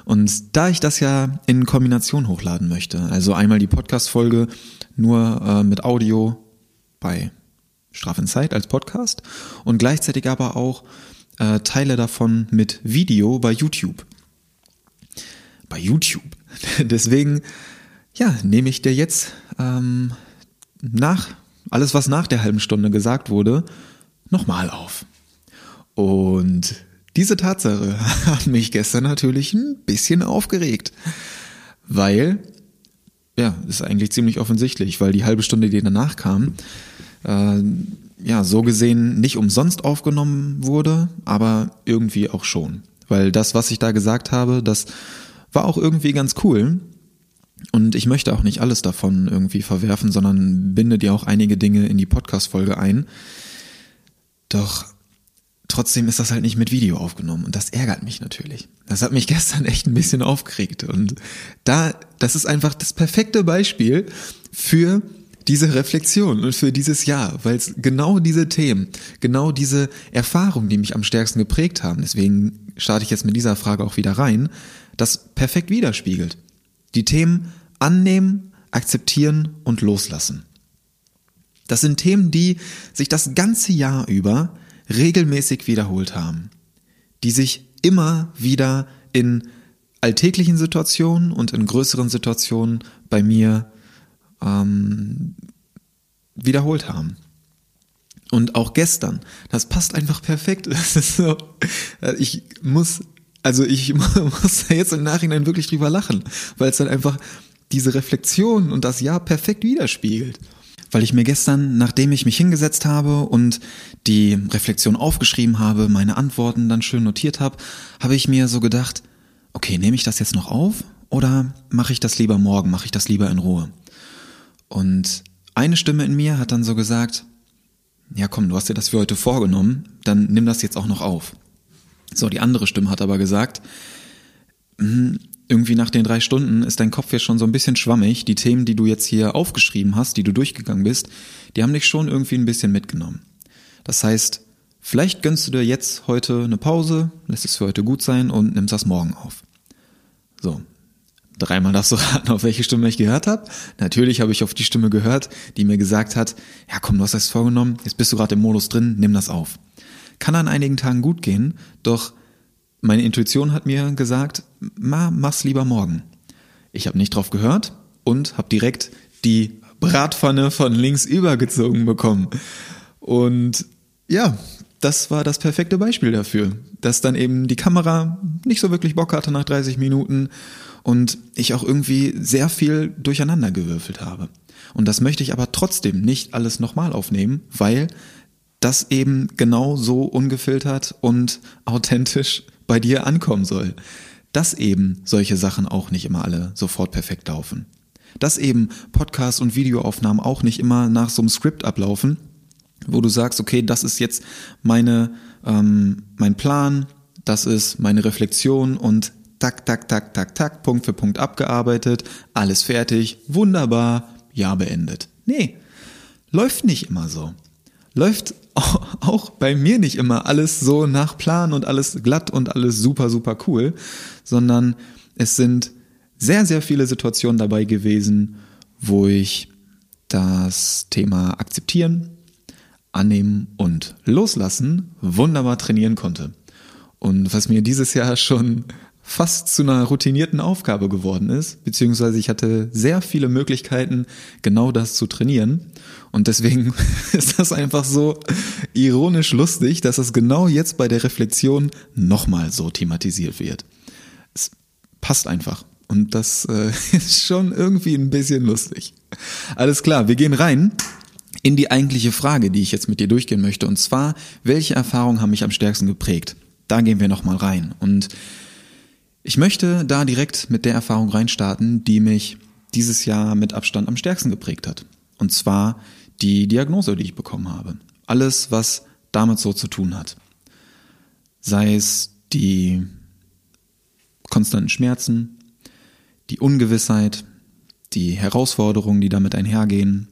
Und da ich das ja in Kombination hochladen möchte, also einmal die Podcast-Folge nur äh, mit Audio bei Straf in Zeit als Podcast und gleichzeitig aber auch äh, Teile davon mit Video bei YouTube. Bei YouTube. (laughs) Deswegen, ja, nehme ich dir jetzt ähm, nach alles, was nach der halben Stunde gesagt wurde, nochmal auf. Und diese Tatsache (laughs) hat mich gestern natürlich ein bisschen aufgeregt, weil, ja, ist eigentlich ziemlich offensichtlich, weil die halbe Stunde, die danach kam, äh, ja, so gesehen nicht umsonst aufgenommen wurde, aber irgendwie auch schon. Weil das, was ich da gesagt habe, das war auch irgendwie ganz cool. Und ich möchte auch nicht alles davon irgendwie verwerfen, sondern binde dir auch einige Dinge in die Podcast-Folge ein. Doch trotzdem ist das halt nicht mit Video aufgenommen und das ärgert mich natürlich. Das hat mich (laughs) gestern echt ein bisschen aufgeregt und da, das ist einfach das perfekte Beispiel für diese Reflexion und für dieses Jahr, weil es genau diese Themen, genau diese Erfahrungen, die mich am stärksten geprägt haben, deswegen starte ich jetzt mit dieser Frage auch wieder rein, das perfekt widerspiegelt. Die Themen annehmen, akzeptieren und loslassen. Das sind Themen, die sich das ganze Jahr über regelmäßig wiederholt haben, die sich immer wieder in alltäglichen Situationen und in größeren Situationen bei mir ähm, wiederholt haben. Und auch gestern, das passt einfach perfekt. (laughs) Das ist so, ich muss, also ich (laughs) muss jetzt im Nachhinein wirklich drüber lachen, weil es dann einfach diese Reflexion und das Jahr perfekt widerspiegelt. Weil ich mir gestern, nachdem ich mich hingesetzt habe und die Reflexion aufgeschrieben habe, meine Antworten dann schön notiert habe, habe ich mir so gedacht, okay, nehme ich das jetzt noch auf oder mache ich das lieber morgen, mache ich das lieber in Ruhe? Und eine Stimme in mir hat dann so gesagt, ja komm, du hast dir das für heute vorgenommen, dann nimm das jetzt auch noch auf. So, die andere Stimme hat aber gesagt, hm, irgendwie nach den drei Stunden ist dein Kopf ja schon so ein bisschen schwammig. Die Themen, die du jetzt hier aufgeschrieben hast, die du durchgegangen bist, die haben dich schon irgendwie ein bisschen mitgenommen. Das heißt, vielleicht gönnst du dir jetzt heute eine Pause, lässt es für heute gut sein und nimmst das morgen auf. So. Dreimal darfst du (laughs) raten, auf welche Stimme ich gehört habe. Natürlich habe ich auf die Stimme gehört, die mir gesagt hat, ja komm, du hast das vorgenommen, jetzt bist du gerade im Modus drin, nimm das auf. Kann an einigen Tagen gut gehen, doch meine Intuition hat mir gesagt, ma, mach's lieber morgen. Ich habe nicht drauf gehört und habe direkt die Bratpfanne von links übergezogen bekommen. Und ja, das war das perfekte Beispiel dafür, dass dann eben die Kamera nicht so wirklich Bock hatte nach 30 Minuten und ich auch irgendwie sehr viel durcheinander gewürfelt habe. Und das möchte ich aber trotzdem nicht alles nochmal aufnehmen, weil das eben genau so ungefiltert und authentisch bei dir ankommen soll. Dass eben solche Sachen auch nicht immer alle sofort perfekt laufen. Dass eben Podcast und Videoaufnahmen auch nicht immer nach so einem Skript ablaufen, wo du sagst, okay, das ist jetzt meine, ähm, mein Plan, das ist meine Reflexion und tak, tak, tak, tak, tak, Punkt für Punkt abgearbeitet, alles fertig, wunderbar, ja beendet. Nee, läuft nicht immer so. Läuft auch bei mir nicht immer alles so nach Plan und alles glatt und alles super, super cool, sondern es sind sehr, sehr viele Situationen dabei gewesen, wo ich das Thema akzeptieren, annehmen und loslassen wunderbar trainieren konnte. Und was mir dieses Jahr schon fast zu einer routinierten Aufgabe geworden ist, beziehungsweise ich hatte sehr viele Möglichkeiten, genau das zu trainieren. Und deswegen (laughs) ist das einfach so ironisch lustig, dass es genau jetzt bei der Reflexion nochmal so thematisiert wird. Es passt einfach. Und das äh, (laughs) ist schon irgendwie ein bisschen lustig. Alles klar, wir gehen rein in die eigentliche Frage, die ich jetzt mit dir durchgehen möchte. Und zwar, welche Erfahrungen haben mich am stärksten geprägt? Da gehen wir nochmal rein. Und ich möchte da direkt mit der Erfahrung reinstarten, die mich dieses Jahr mit Abstand am stärksten geprägt hat. Und zwar die Diagnose, die ich bekommen habe. Alles, was damit so zu tun hat. Sei es die konstanten Schmerzen, die Ungewissheit, die Herausforderungen, die damit einhergehen,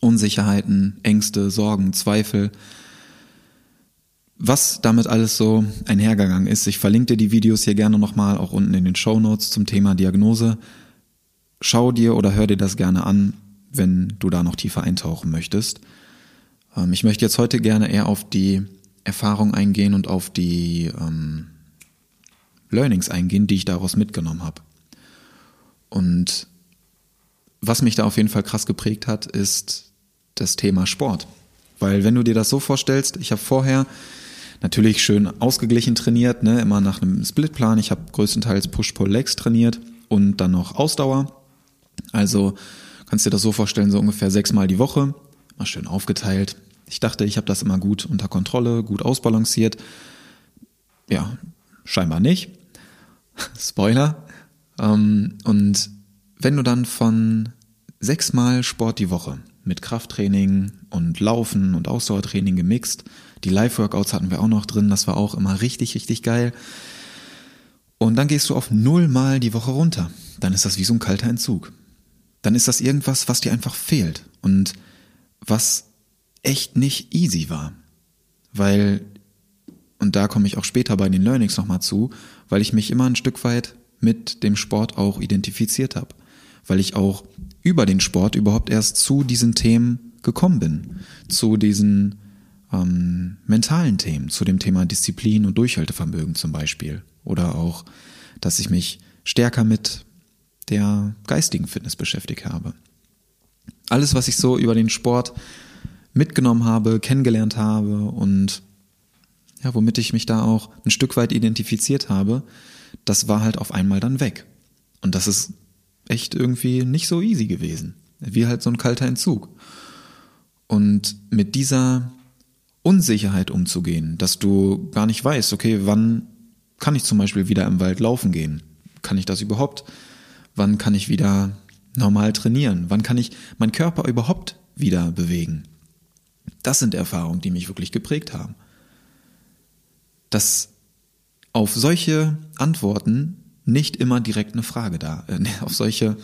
Unsicherheiten, Ängste, Sorgen, Zweifel, was damit alles so einhergegangen ist. Ich verlinke dir die Videos hier gerne nochmal auch unten in den Show Notes zum Thema Diagnose. Schau dir oder hör dir das gerne an, wenn du da noch tiefer eintauchen möchtest. Ähm, ich möchte jetzt heute gerne eher auf die Erfahrung eingehen und auf die ähm, Learnings eingehen, die ich daraus mitgenommen habe. Und was mich da auf jeden Fall krass geprägt hat, ist das Thema Sport. Weil wenn du dir das so vorstellst, ich habe vorher natürlich schön ausgeglichen trainiert, ne, immer nach einem Splitplan. Ich habe größtenteils Push-Pull-Legs trainiert und dann noch Ausdauer. Also kannst dir das so vorstellen, so ungefähr sechsmal die Woche, mal schön aufgeteilt. Ich dachte, ich habe das immer gut unter Kontrolle, gut ausbalanciert. Ja, scheinbar nicht. (laughs) Spoiler. Ähm, und wenn du dann von sechsmal Sport die Woche mit Krafttraining und Laufen und Ausdauertraining gemixt. Die Live-Workouts hatten wir auch noch drin, das war auch immer richtig, richtig geil. Und dann gehst du auf nullmal die Woche runter. Dann ist das wie so ein kalter Entzug. Dann ist das irgendwas, was dir einfach fehlt und was echt nicht easy war. Weil, und da komme ich auch später bei den Learnings nochmal zu, weil ich mich immer ein Stück weit mit dem Sport auch identifiziert habe. Weil ich auch über den Sport überhaupt erst zu diesen Themen gekommen bin. Zu diesen ähm, mentalen Themen, zu dem Thema Disziplin und Durchhaltevermögen zum Beispiel. Oder auch, dass ich mich stärker mit der geistigen Fitness beschäftigt habe. Alles, was ich so über den Sport mitgenommen habe, kennengelernt habe und ja, womit ich mich da auch ein Stück weit identifiziert habe, das war halt auf einmal dann weg. Und das ist echt irgendwie nicht so easy gewesen. Wie halt so ein kalter Entzug. Und mit dieser Unsicherheit umzugehen, dass du gar nicht weißt, okay, wann kann ich zum Beispiel wieder im Wald laufen gehen? Kann ich das überhaupt? Wann kann ich wieder normal trainieren? Wann kann ich meinen Körper überhaupt wieder bewegen? Das sind Erfahrungen, die mich wirklich geprägt haben. Dass auf solche Antworten nicht immer direkt eine Frage da, äh, auf solche,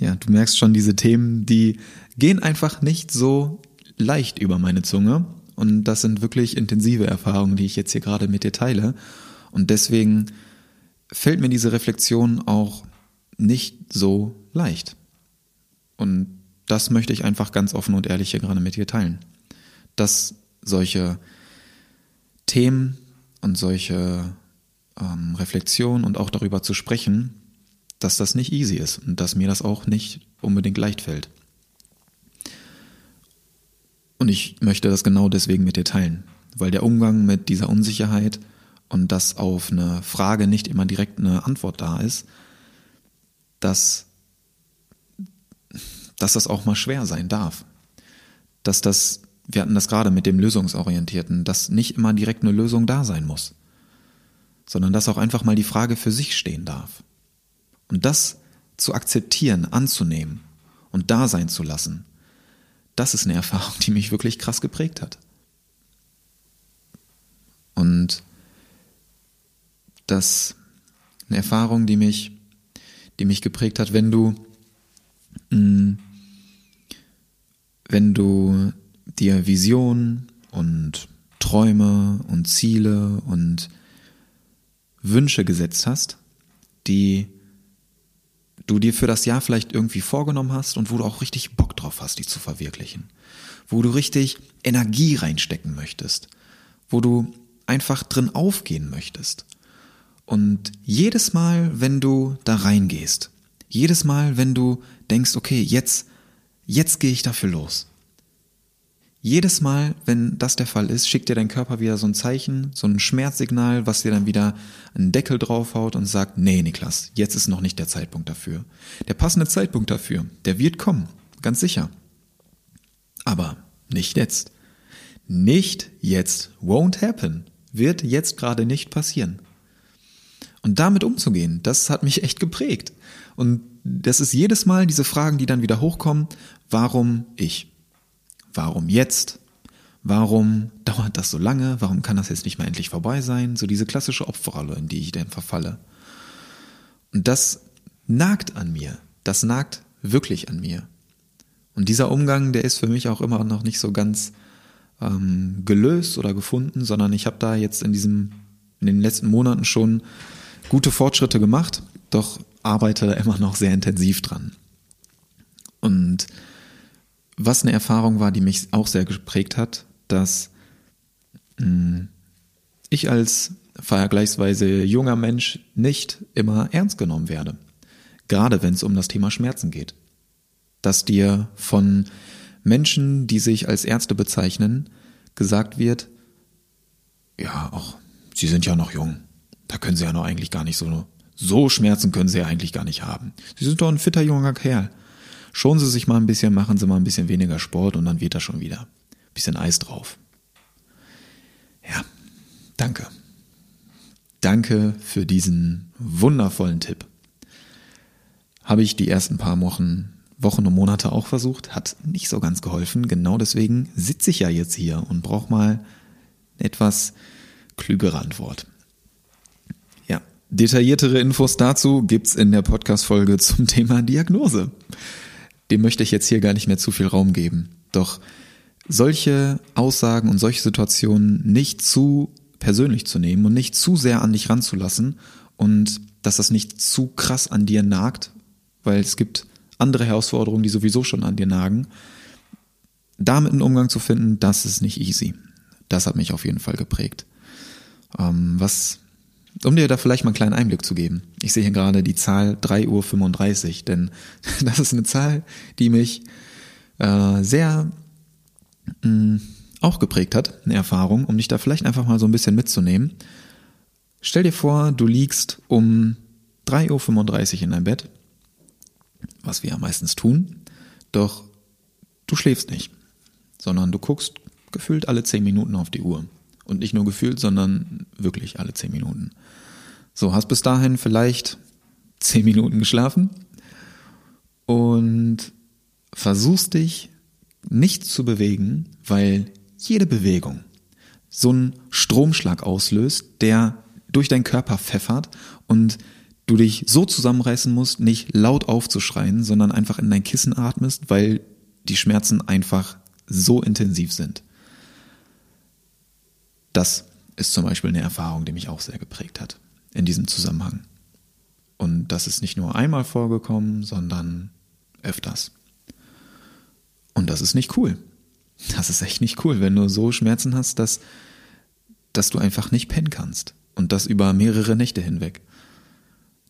ja, du merkst schon, diese Themen, die gehen einfach nicht so leicht über meine Zunge. Und das sind wirklich intensive Erfahrungen, die ich jetzt hier gerade mit dir teile. Und deswegen fällt mir diese Reflexion auch nicht so leicht. Und das möchte ich einfach ganz offen und ehrlich hier gerade mit dir teilen. Dass solche Themen und solche ähm, Reflexionen und auch darüber zu sprechen, dass das nicht easy ist und dass mir das auch nicht unbedingt leicht fällt. Und ich möchte das genau deswegen mit dir teilen, weil der Umgang mit dieser Unsicherheit und dass auf eine Frage nicht immer direkt eine Antwort da ist, dass, dass das auch mal schwer sein darf. Dass das, wir hatten das gerade mit dem Lösungsorientierten, dass nicht immer direkt eine Lösung da sein muss, sondern dass auch einfach mal die Frage für sich stehen darf. Und das zu akzeptieren, anzunehmen und da sein zu lassen, das ist eine Erfahrung, die mich wirklich krass geprägt hat. Und das eine Erfahrung, die mich, die mich geprägt hat, wenn du, mm, wenn du dir Visionen und Träume und Ziele und Wünsche gesetzt hast, die du dir für das Jahr vielleicht irgendwie vorgenommen hast und wo du auch richtig Bock drauf hast, die zu verwirklichen. Wo du richtig Energie reinstecken möchtest. Wo du einfach drin aufgehen möchtest. Und jedes Mal, wenn du da reingehst, jedes Mal, wenn du denkst, okay, jetzt, jetzt gehe ich dafür los, jedes Mal, wenn das der Fall ist, schickt dir dein Körper wieder so ein Zeichen, so ein Schmerzsignal, was dir dann wieder einen Deckel draufhaut und sagt, nee, Niklas, jetzt ist noch nicht der Zeitpunkt dafür. Der passende Zeitpunkt dafür, der wird kommen, ganz sicher. Aber nicht jetzt. Nicht jetzt. Won't happen. Wird jetzt gerade nicht passieren. Und damit umzugehen, das hat mich echt geprägt. Und das ist jedes Mal diese Fragen, die dann wieder hochkommen. Warum ich? Warum jetzt? Warum dauert das so lange? Warum kann das jetzt nicht mal endlich vorbei sein? So diese klassische Opferrolle, in die ich dann verfalle. Und das nagt an mir. Das nagt wirklich an mir. Und dieser Umgang, der ist für mich auch immer noch nicht so ganz ähm, gelöst oder gefunden, sondern ich habe da jetzt in diesem, in den letzten Monaten schon gute Fortschritte gemacht, doch arbeite da immer noch sehr intensiv dran. Und was eine Erfahrung war, die mich auch sehr geprägt hat, dass mh, hm, ich als vergleichsweise junger Mensch nicht immer ernst genommen werde. Gerade wenn es um das Thema Schmerzen geht. Dass dir von Menschen, die sich als Ärzte bezeichnen, gesagt wird, ja, auch, sie sind ja noch jung. Da können sie ja noch eigentlich gar nicht so, so Schmerzen können sie ja eigentlich gar nicht haben. Sie sind doch ein fitter junger Kerl. Schonen Sie sich mal ein bisschen, machen Sie mal ein bisschen weniger Sport und dann wird das schon wieder. Ein bisschen Eis drauf. Ja, danke. Danke für diesen wundervollen Tipp. Habe ich die ersten paar Wochen, Wochen und Monate auch versucht, hat nicht so ganz geholfen. Genau deswegen sitze ich ja jetzt hier und brauche mal etwas klügere Antwort. Ja, detailliertere Infos dazu gibt's in der Podcast-Folge zum Thema Diagnose dem möchte ich jetzt hier gar nicht mehr zu viel Raum geben. Doch solche Aussagen und solche Situationen nicht zu persönlich zu nehmen und nicht zu sehr an dich ranzulassen und dass das nicht zu krass an dir nagt, weil es gibt andere Herausforderungen, die sowieso schon an dir nagen, damit einen Umgang zu finden, das ist nicht easy. Das hat mich auf jeden Fall geprägt. Ähm, was, um dir da vielleicht mal einen kleinen Einblick zu geben. Ich sehe hier gerade die Zahl 3.35 Uhr, denn (laughs) das ist eine Zahl, die mich äh, sehr mh, mm, auch geprägt hat, eine Erfahrung, um dich da vielleicht einfach mal so ein bisschen mitzunehmen. Stell dir vor, du liegst um 3.35 Uhr in deinem Bett, was wir ja meistens tun, doch du schläfst nicht, sondern du guckst gefühlt alle 10 Minuten auf die Uhr. Und nicht nur gefühlt, sondern wirklich alle 10 Minuten. So, hast bis dahin vielleicht 10 Minuten geschlafen und versuchst dich nicht zu bewegen, weil jede Bewegung so einen Stromschlag auslöst, der durch deinen Körper pfeffert und du dich so zusammenreißen musst, nicht laut aufzuschreien, sondern einfach in dein Kissen atmest, weil die Schmerzen einfach so intensiv sind. Das ist zum Beispiel eine Erfahrung, die mich auch sehr geprägt hat in diesem Zusammenhang. Und das ist nicht nur einmal vorgekommen, sondern öfters. Und das ist nicht cool. Das ist echt nicht cool, wenn du so Schmerzen hast, dass, dass du einfach nicht pennen kannst. Und das über mehrere Nächte hinweg.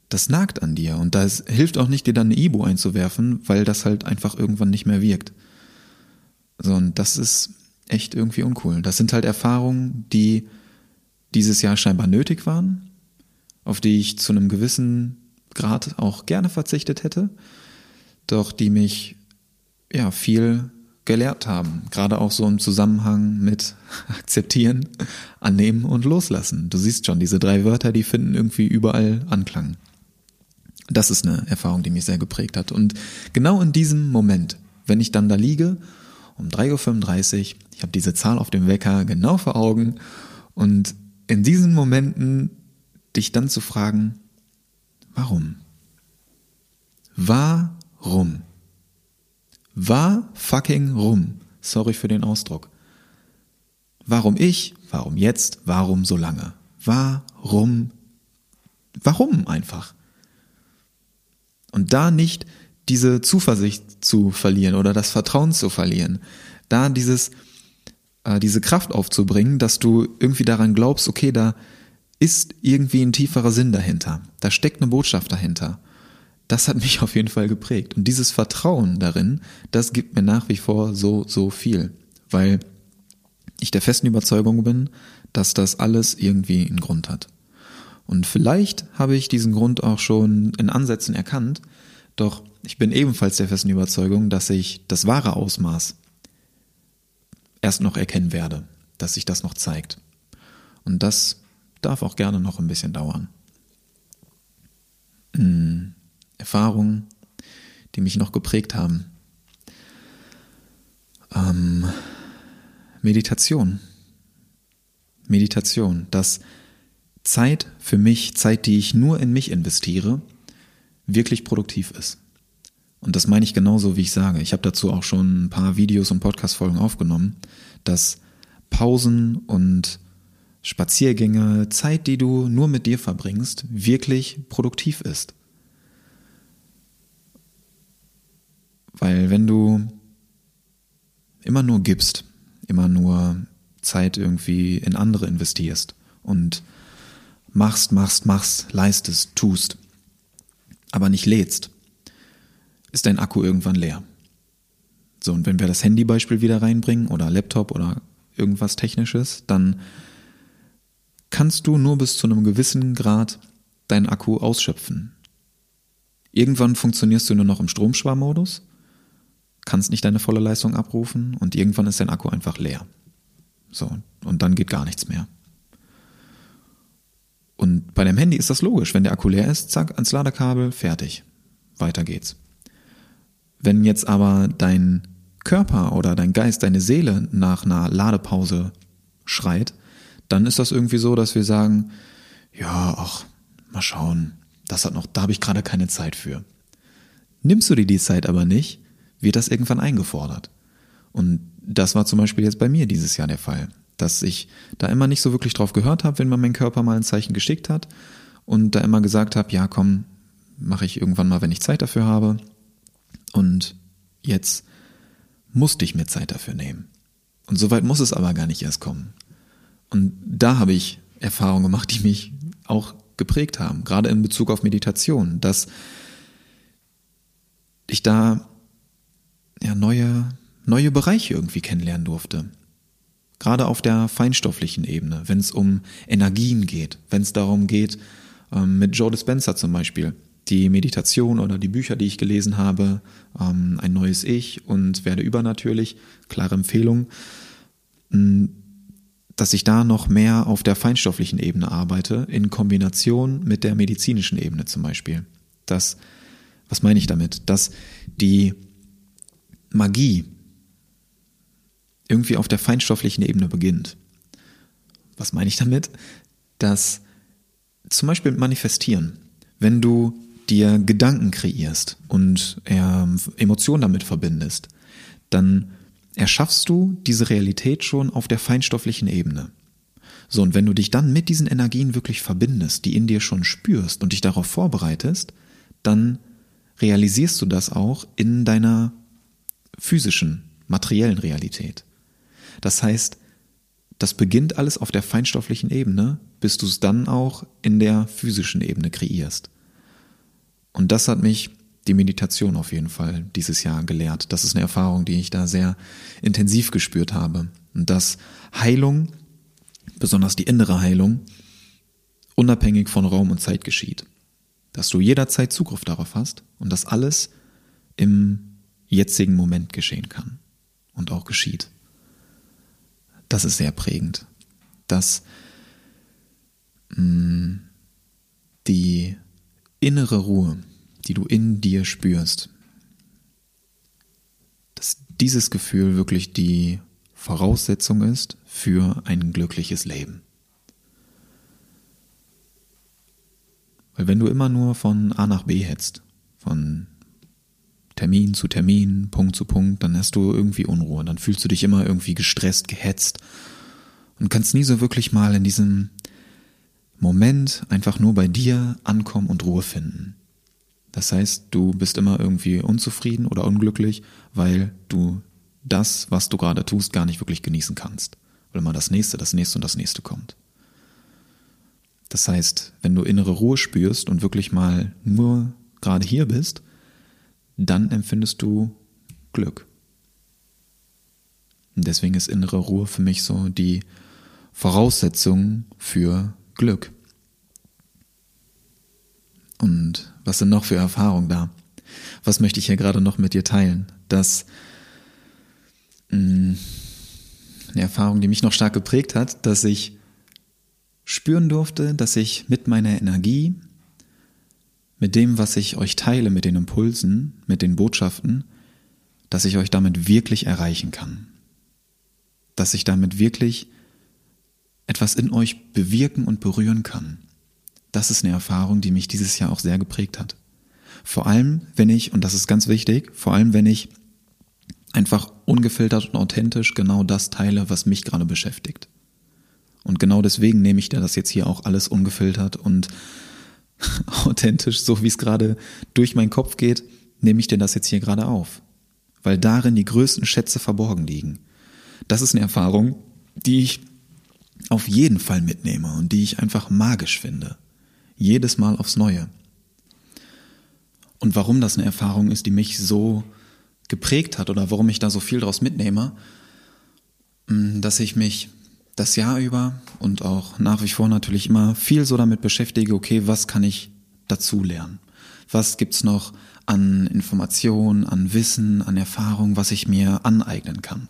Das nagt an dir und das hilft auch nicht, dir dann eine Ibu einzuwerfen, weil das halt einfach irgendwann nicht mehr wirkt. So, und das ist echt irgendwie uncool. Das sind halt Erfahrungen, die dieses Jahr scheinbar nötig waren, auf die ich zu einem gewissen Grad auch gerne verzichtet hätte, doch die mich ja viel gelehrt haben, gerade auch so im Zusammenhang mit (laughs) akzeptieren, annehmen und loslassen. Du siehst schon, diese drei Wörter, die finden irgendwie überall Anklang. Das ist eine Erfahrung, die mich sehr geprägt hat. Und genau in diesem Moment, wenn ich dann da liege, um 3.35 Uhr, ich habe diese Zahl auf dem Wecker genau vor Augen und in diesen Momenten dich dann zu fragen, warum? Warum? War fucking rum. Sorry für den Ausdruck. Warum ich? Warum jetzt? Warum so lange? Warum? Warum einfach? Und da nicht diese Zuversicht zu verlieren oder das Vertrauen zu verlieren, da dieses, äh, diese Kraft aufzubringen, dass du irgendwie daran glaubst, okay, da ist irgendwie ein tieferer Sinn dahinter, da steckt eine Botschaft dahinter das hat mich (laughs) auf jeden Fall geprägt. Und dieses Vertrauen darin, das gibt mir nach wie vor so, so viel, weil ich der festen Überzeugung bin, dass das alles irgendwie einen Grund hat. Und vielleicht habe ich diesen Grund auch schon in Ansätzen erkannt, doch ich bin ebenfalls der festen Überzeugung, dass ich das wahre Ausmaß erst noch erkennen werde, dass sich das noch zeigt. Und das darf auch gerne noch ein bisschen dauern. Hm. Erfahrungen, die mich noch geprägt haben. Ähm, Meditation. Meditation, dass Zeit für mich, Zeit, die ich nur in mich investiere, wirklich produktiv ist. Und das meine ich genauso, wie ich sage. Ich habe dazu auch schon ein paar Videos und Podcast-Folgen aufgenommen, dass Pausen und Spaziergänge, Zeit, die du nur mit dir verbringst, wirklich produktiv ist. Weil wenn du immer nur gibst, immer nur Zeit irgendwie in andere investierst und machst, machst, machst, leistest, tust, aber nicht lädst, ist dein Akku irgendwann leer. So, und wenn wir das Handybeispiel wieder reinbringen oder Laptop oder irgendwas Technisches, dann kannst du nur bis zu einem gewissen Grad deinen Akku ausschöpfen. Irgendwann funktionierst du nur noch im Stromsparmodus kannst nicht deine volle Leistung abrufen und irgendwann ist dein Akku einfach leer. So, und dann geht gar nichts mehr. Und bei dem Handy ist das logisch. Wenn der Akku leer ist, zack, ans Ladekabel, fertig. Weiter geht's. Wenn jetzt aber dein Körper oder dein Geist, deine Seele nach einer Ladepause schreit, dann ist das irgendwie so, dass wir sagen, ja, ach, mal schauen, das hat noch, da habe ich gerade keine Zeit für. Nimmst du dir die Zeit aber nicht, wird das irgendwann eingefordert. Und das war zum Beispiel jetzt bei mir dieses Jahr der Fall, dass ich da immer nicht so wirklich drauf gehört habe, wenn man meinen Körper mal ein Zeichen geschickt hat und da immer gesagt habe, ja komm, mache ich irgendwann mal, wenn ich Zeit dafür habe. Und jetzt musste ich mir Zeit dafür nehmen. Und soweit muss es aber gar nicht erst kommen. Und da habe ich Erfahrungen gemacht, die mich auch geprägt haben, gerade in Bezug auf Meditation, dass ich da ja neue, neue Bereiche irgendwie kennenlernen durfte. Gerade auf der feinstofflichen Ebene, wenn es um Energien geht, wenn es darum geht, ähm, mit Joe Dispenza zum Beispiel, die Meditation oder die Bücher, die ich gelesen habe, ähm, ein neues Ich und werde übernatürlich, klare Empfehlung, dass ich da noch mehr auf der feinstofflichen Ebene arbeite, in Kombination mit der medizinischen Ebene zum Beispiel. Das, was meine ich damit? Dass die Magie irgendwie auf der feinstofflichen Ebene beginnt. Was meine ich damit? Dass zum Beispiel manifestieren, wenn du dir Gedanken kreierst und Emotionen damit verbindest, dann erschaffst du diese Realität schon auf der feinstofflichen Ebene. So, und wenn du dich dann mit diesen Energien wirklich verbindest, die in dir schon spürst und dich darauf vorbereitest, dann realisierst du das auch in deiner physischen, materiellen Realität. Das heißt, das beginnt alles auf der feinstofflichen Ebene, bis du es dann auch in der physischen Ebene kreierst. Und das hat mich die Meditation auf jeden Fall dieses Jahr gelehrt. Das ist eine Erfahrung, die ich da sehr intensiv gespürt habe. Und dass Heilung, besonders die innere Heilung, unabhängig von Raum und Zeit geschieht. Dass du jederzeit Zugriff darauf hast und dass alles im jetzigen Moment geschehen kann und auch geschieht. Das ist sehr prägend. Dass mh, mm, die innere Ruhe, die du in dir spürst, dass dieses Gefühl wirklich die Voraussetzung ist für ein glückliches Leben. Weil wenn du immer nur von A nach B hetzt, von Termin zu Termin, Punkt zu Punkt, dann hast du irgendwie Unruhe, dann fühlst du dich immer irgendwie gestresst, gehetzt und kannst nie so wirklich mal in diesem Moment einfach nur bei dir ankommen und Ruhe finden. Das heißt, du bist immer irgendwie unzufrieden oder unglücklich, weil du das, was du gerade tust, gar nicht wirklich genießen kannst. Weil immer das nächste, das nächste und das nächste kommt. Das heißt, wenn du innere Ruhe spürst und wirklich mal nur gerade hier bist, dann empfindest du Glück. Und deswegen ist innere Ruhe für mich so die Voraussetzung für Glück. Und was sind noch für Erfahrungen da? Was möchte ich hier gerade noch mit dir teilen? Dass mh, mm, eine Erfahrung, die mich noch stark geprägt hat, dass ich spüren durfte, dass ich mit meiner Energie, mit dem, was ich euch teile, mit den Impulsen, mit den Botschaften, dass ich euch damit wirklich erreichen kann. Dass ich damit wirklich etwas in euch bewirken und berühren kann. Das ist eine Erfahrung, die mich dieses Jahr auch sehr geprägt hat. Vor allem, wenn ich, und das ist ganz wichtig, vor allem, wenn ich einfach ungefiltert und authentisch genau das teile, was mich gerade beschäftigt. Und genau deswegen nehme ich dir das jetzt hier auch alles ungefiltert und (laughs) authentisch, so wie es gerade durch meinen Kopf geht, nehme ich dir das jetzt hier gerade auf. Weil darin die größten Schätze verborgen liegen. Das ist eine Erfahrung, die ich auf jeden Fall mitnehme und die ich einfach magisch finde. Jedes Mal aufs Neue. Und warum das eine Erfahrung ist, die mich so geprägt hat oder warum ich da so viel draus mitnehme, mm, dass ich mich das Jahr über und auch nach wie vor natürlich immer viel so damit beschäftige, okay, was kann ich dazu lernen? Was gibt's noch an Informationen, an Wissen, an Erfahrung, was ich mir aneignen kann?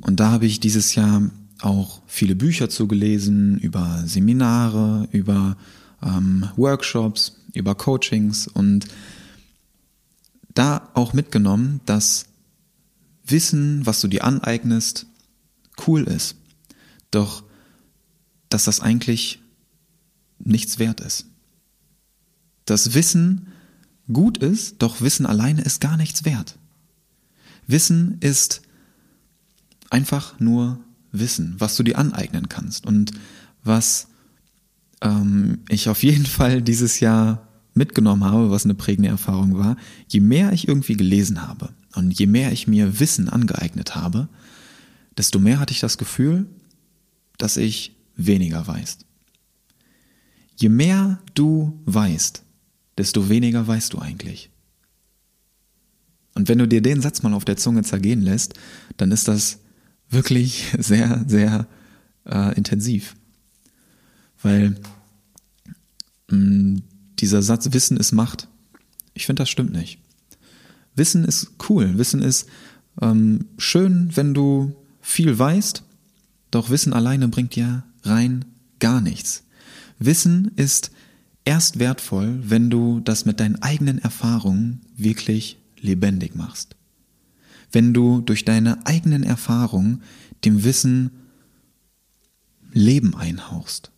Und da habe ich dieses Jahr auch viele Bücher zugelesen über Seminare, über ähm, Workshops, über Coachings und da auch mitgenommen, dass Wissen, was du dir aneignest, cool ist, doch dass das eigentlich nichts wert ist. Dass Wissen gut ist, doch Wissen alleine ist gar nichts wert. Wissen ist einfach nur Wissen, was du dir aneignen kannst und was ähm, ich auf jeden (laughs) Fall dieses Jahr mitgenommen habe, was eine prägende Erfahrung war, je mehr ich irgendwie gelesen habe, Und je mehr ich mir Wissen angeeignet habe, desto mehr hatte ich das Gefühl, dass ich weniger weiß. Je mehr du weißt, desto weniger weißt du eigentlich. Und wenn du dir den Satz mal auf der Zunge zergehen lässt, dann ist das wirklich sehr, sehr äh, intensiv. Weil mh, mm, dieser Satz Wissen ist Macht, ich finde, das stimmt nicht. Wissen ist cool, Wissen ist ähm, schön, wenn du viel weißt, doch Wissen alleine bringt dir rein gar nichts. Wissen ist erst wertvoll, wenn du das mit deinen eigenen Erfahrungen wirklich lebendig machst. Wenn du durch deine eigenen Erfahrungen dem Wissen Leben einhauchst.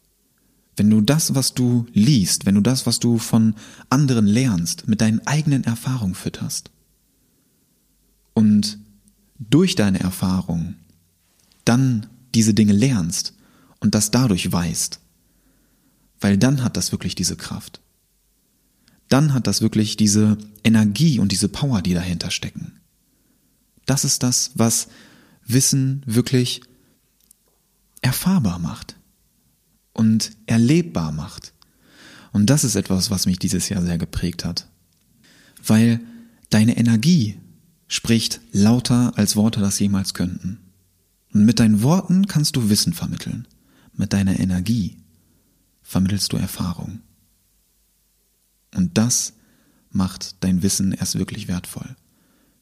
Wenn du das, was du liest, wenn du das, was du von anderen lernst, mit deinen eigenen Erfahrungen fütterst und durch deine Erfahrungen dann diese Dinge lernst und das dadurch weißt, weil dann hat das wirklich diese Kraft. Dann hat das wirklich diese Energie und diese Power, die dahinter stecken. Das ist das, was Wissen wirklich erfahrbar macht und erlebbar macht. Und das ist etwas, was mich dieses Jahr sehr geprägt hat. Weil deine Energie spricht lauter als Worte das jemals könnten. Und mit deinen Worten kannst du Wissen vermitteln. Mit deiner Energie vermittelst du Erfahrung. Und das macht dein Wissen erst wirklich wertvoll,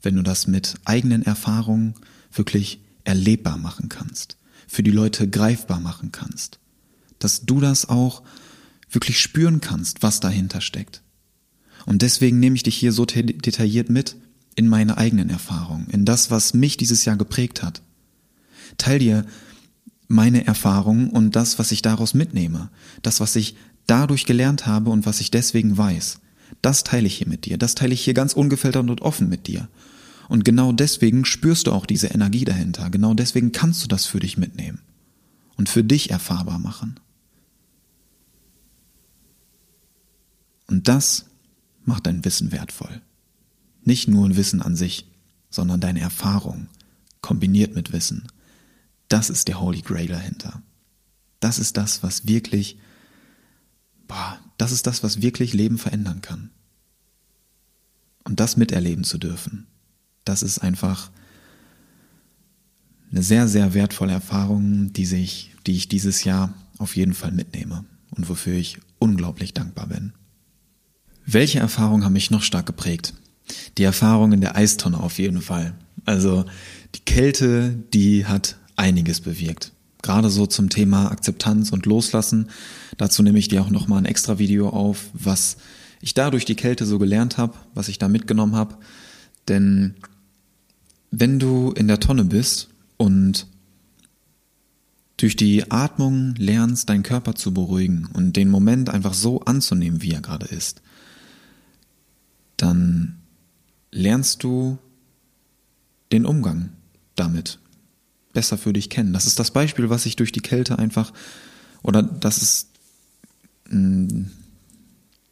wenn du das mit eigenen Erfahrungen wirklich erlebbar machen kannst, für die Leute greifbar machen kannst, dass du das auch wirklich spüren kannst, was dahinter steckt. Und deswegen nehme ich dich hier so detailliert mit in meine eigenen Erfahrungen, in das, was mich dieses Jahr geprägt hat. Teil dir meine Erfahrungen und das, was ich daraus mitnehme, das, was ich dadurch gelernt habe und was ich deswegen weiß. Das teile ich hier mit dir, das teile ich hier ganz ungefiltert und offen mit dir. Und genau deswegen spürst du auch diese Energie dahinter, genau deswegen kannst du das für dich mitnehmen und für dich erfahrbar machen. Und das macht dein Wissen wertvoll. Nicht nur ein Wissen an sich, sondern deine Erfahrung kombiniert mit Wissen das ist der Holy Grail dahinter. Das ist das, was wirklich, boah, das ist das, was wirklich Leben verändern kann. Und das miterleben zu dürfen, das ist einfach eine sehr, sehr wertvolle Erfahrung, die, sich, die ich dieses Jahr auf jeden Fall mitnehme und wofür ich unglaublich dankbar bin. Welche Erfahrungen haben mich noch stark geprägt? Die Erfahrung in der Eistonne auf jeden Fall. Also die Kälte, die hat einiges bewirkt. Gerade so zum Thema Akzeptanz und Loslassen. Dazu nehme ich dir auch nochmal ein extra Video auf, was ich da durch die Kälte so gelernt habe, was ich da mitgenommen habe. Denn wenn du in der Tonne bist und durch die Atmung lernst, deinen Körper zu beruhigen und den Moment einfach so anzunehmen, wie er gerade ist, dann lernst du den Umgang damit besser für dich kennen. Das ist das Beispiel, was ich durch die Kälte einfach, oder das ist mh, mm,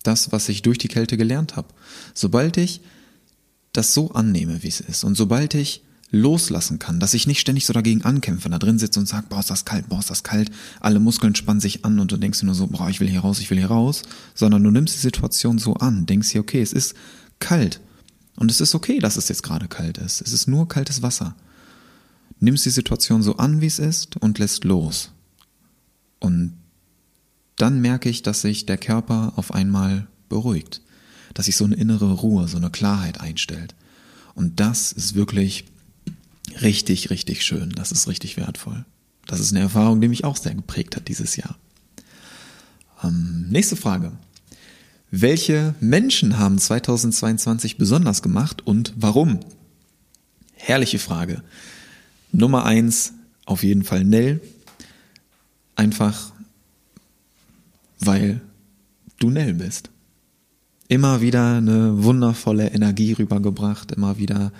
das, was ich durch die Kälte gelernt habe. Sobald ich das so annehme, wie es ist, und sobald ich loslassen kann, dass ich nicht ständig so dagegen ankämpfe, da drin sitze und sage, boah, ist das kalt, boah, ist das kalt, alle Muskeln spannen sich an und du denkst nur so, boah, ich will hier raus, ich will hier raus, sondern du nimmst die Situation so an, denkst dir, okay, es ist kalt. Und es ist okay, dass es jetzt gerade kalt ist, es ist nur kaltes Wasser. Nimmst die Situation so an, wie es ist und lässt los. Und dann merke ich, dass sich der Körper auf einmal beruhigt, dass sich so eine innere Ruhe, so eine Klarheit einstellt. Und das ist wirklich richtig, richtig schön. Das ist richtig wertvoll. Das ist eine Erfahrung, die mich auch sehr geprägt hat dieses Jahr. Ähm, nächste Frage. Welche Menschen haben 2022 besonders gemacht und warum? Herrliche Frage. Nummer eins auf jeden Fall Nell. Einfach weil du Nell bist. Immer wieder eine wundervolle Energie rübergebracht, immer wieder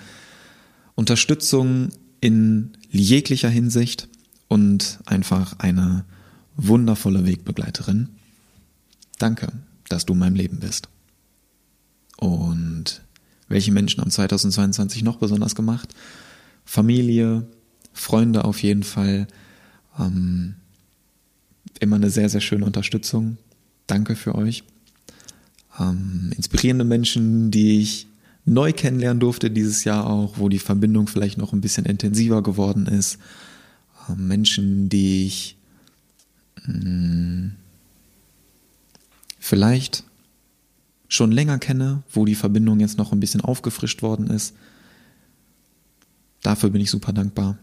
Unterstützung in jeglicher Hinsicht und einfach eine wundervolle Wegbegleiterin. Danke, dass du in meinem Leben bist. Und Welche Menschen haben 2022 noch besonders gemacht? Familie, Freunde auf jeden Fall. Ähm, immer eine sehr, sehr schöne Unterstützung. Danke für euch. Ähm, inspirierende Menschen, die ich neu kennenlernen durfte dieses Jahr auch, wo die Verbindung vielleicht noch ein bisschen intensiver geworden ist. Ähm, Menschen, die ich mh, hm, vielleicht schon länger kenne, wo die Verbindung jetzt noch ein bisschen aufgefrischt worden ist. Dafür bin ich super dankbar.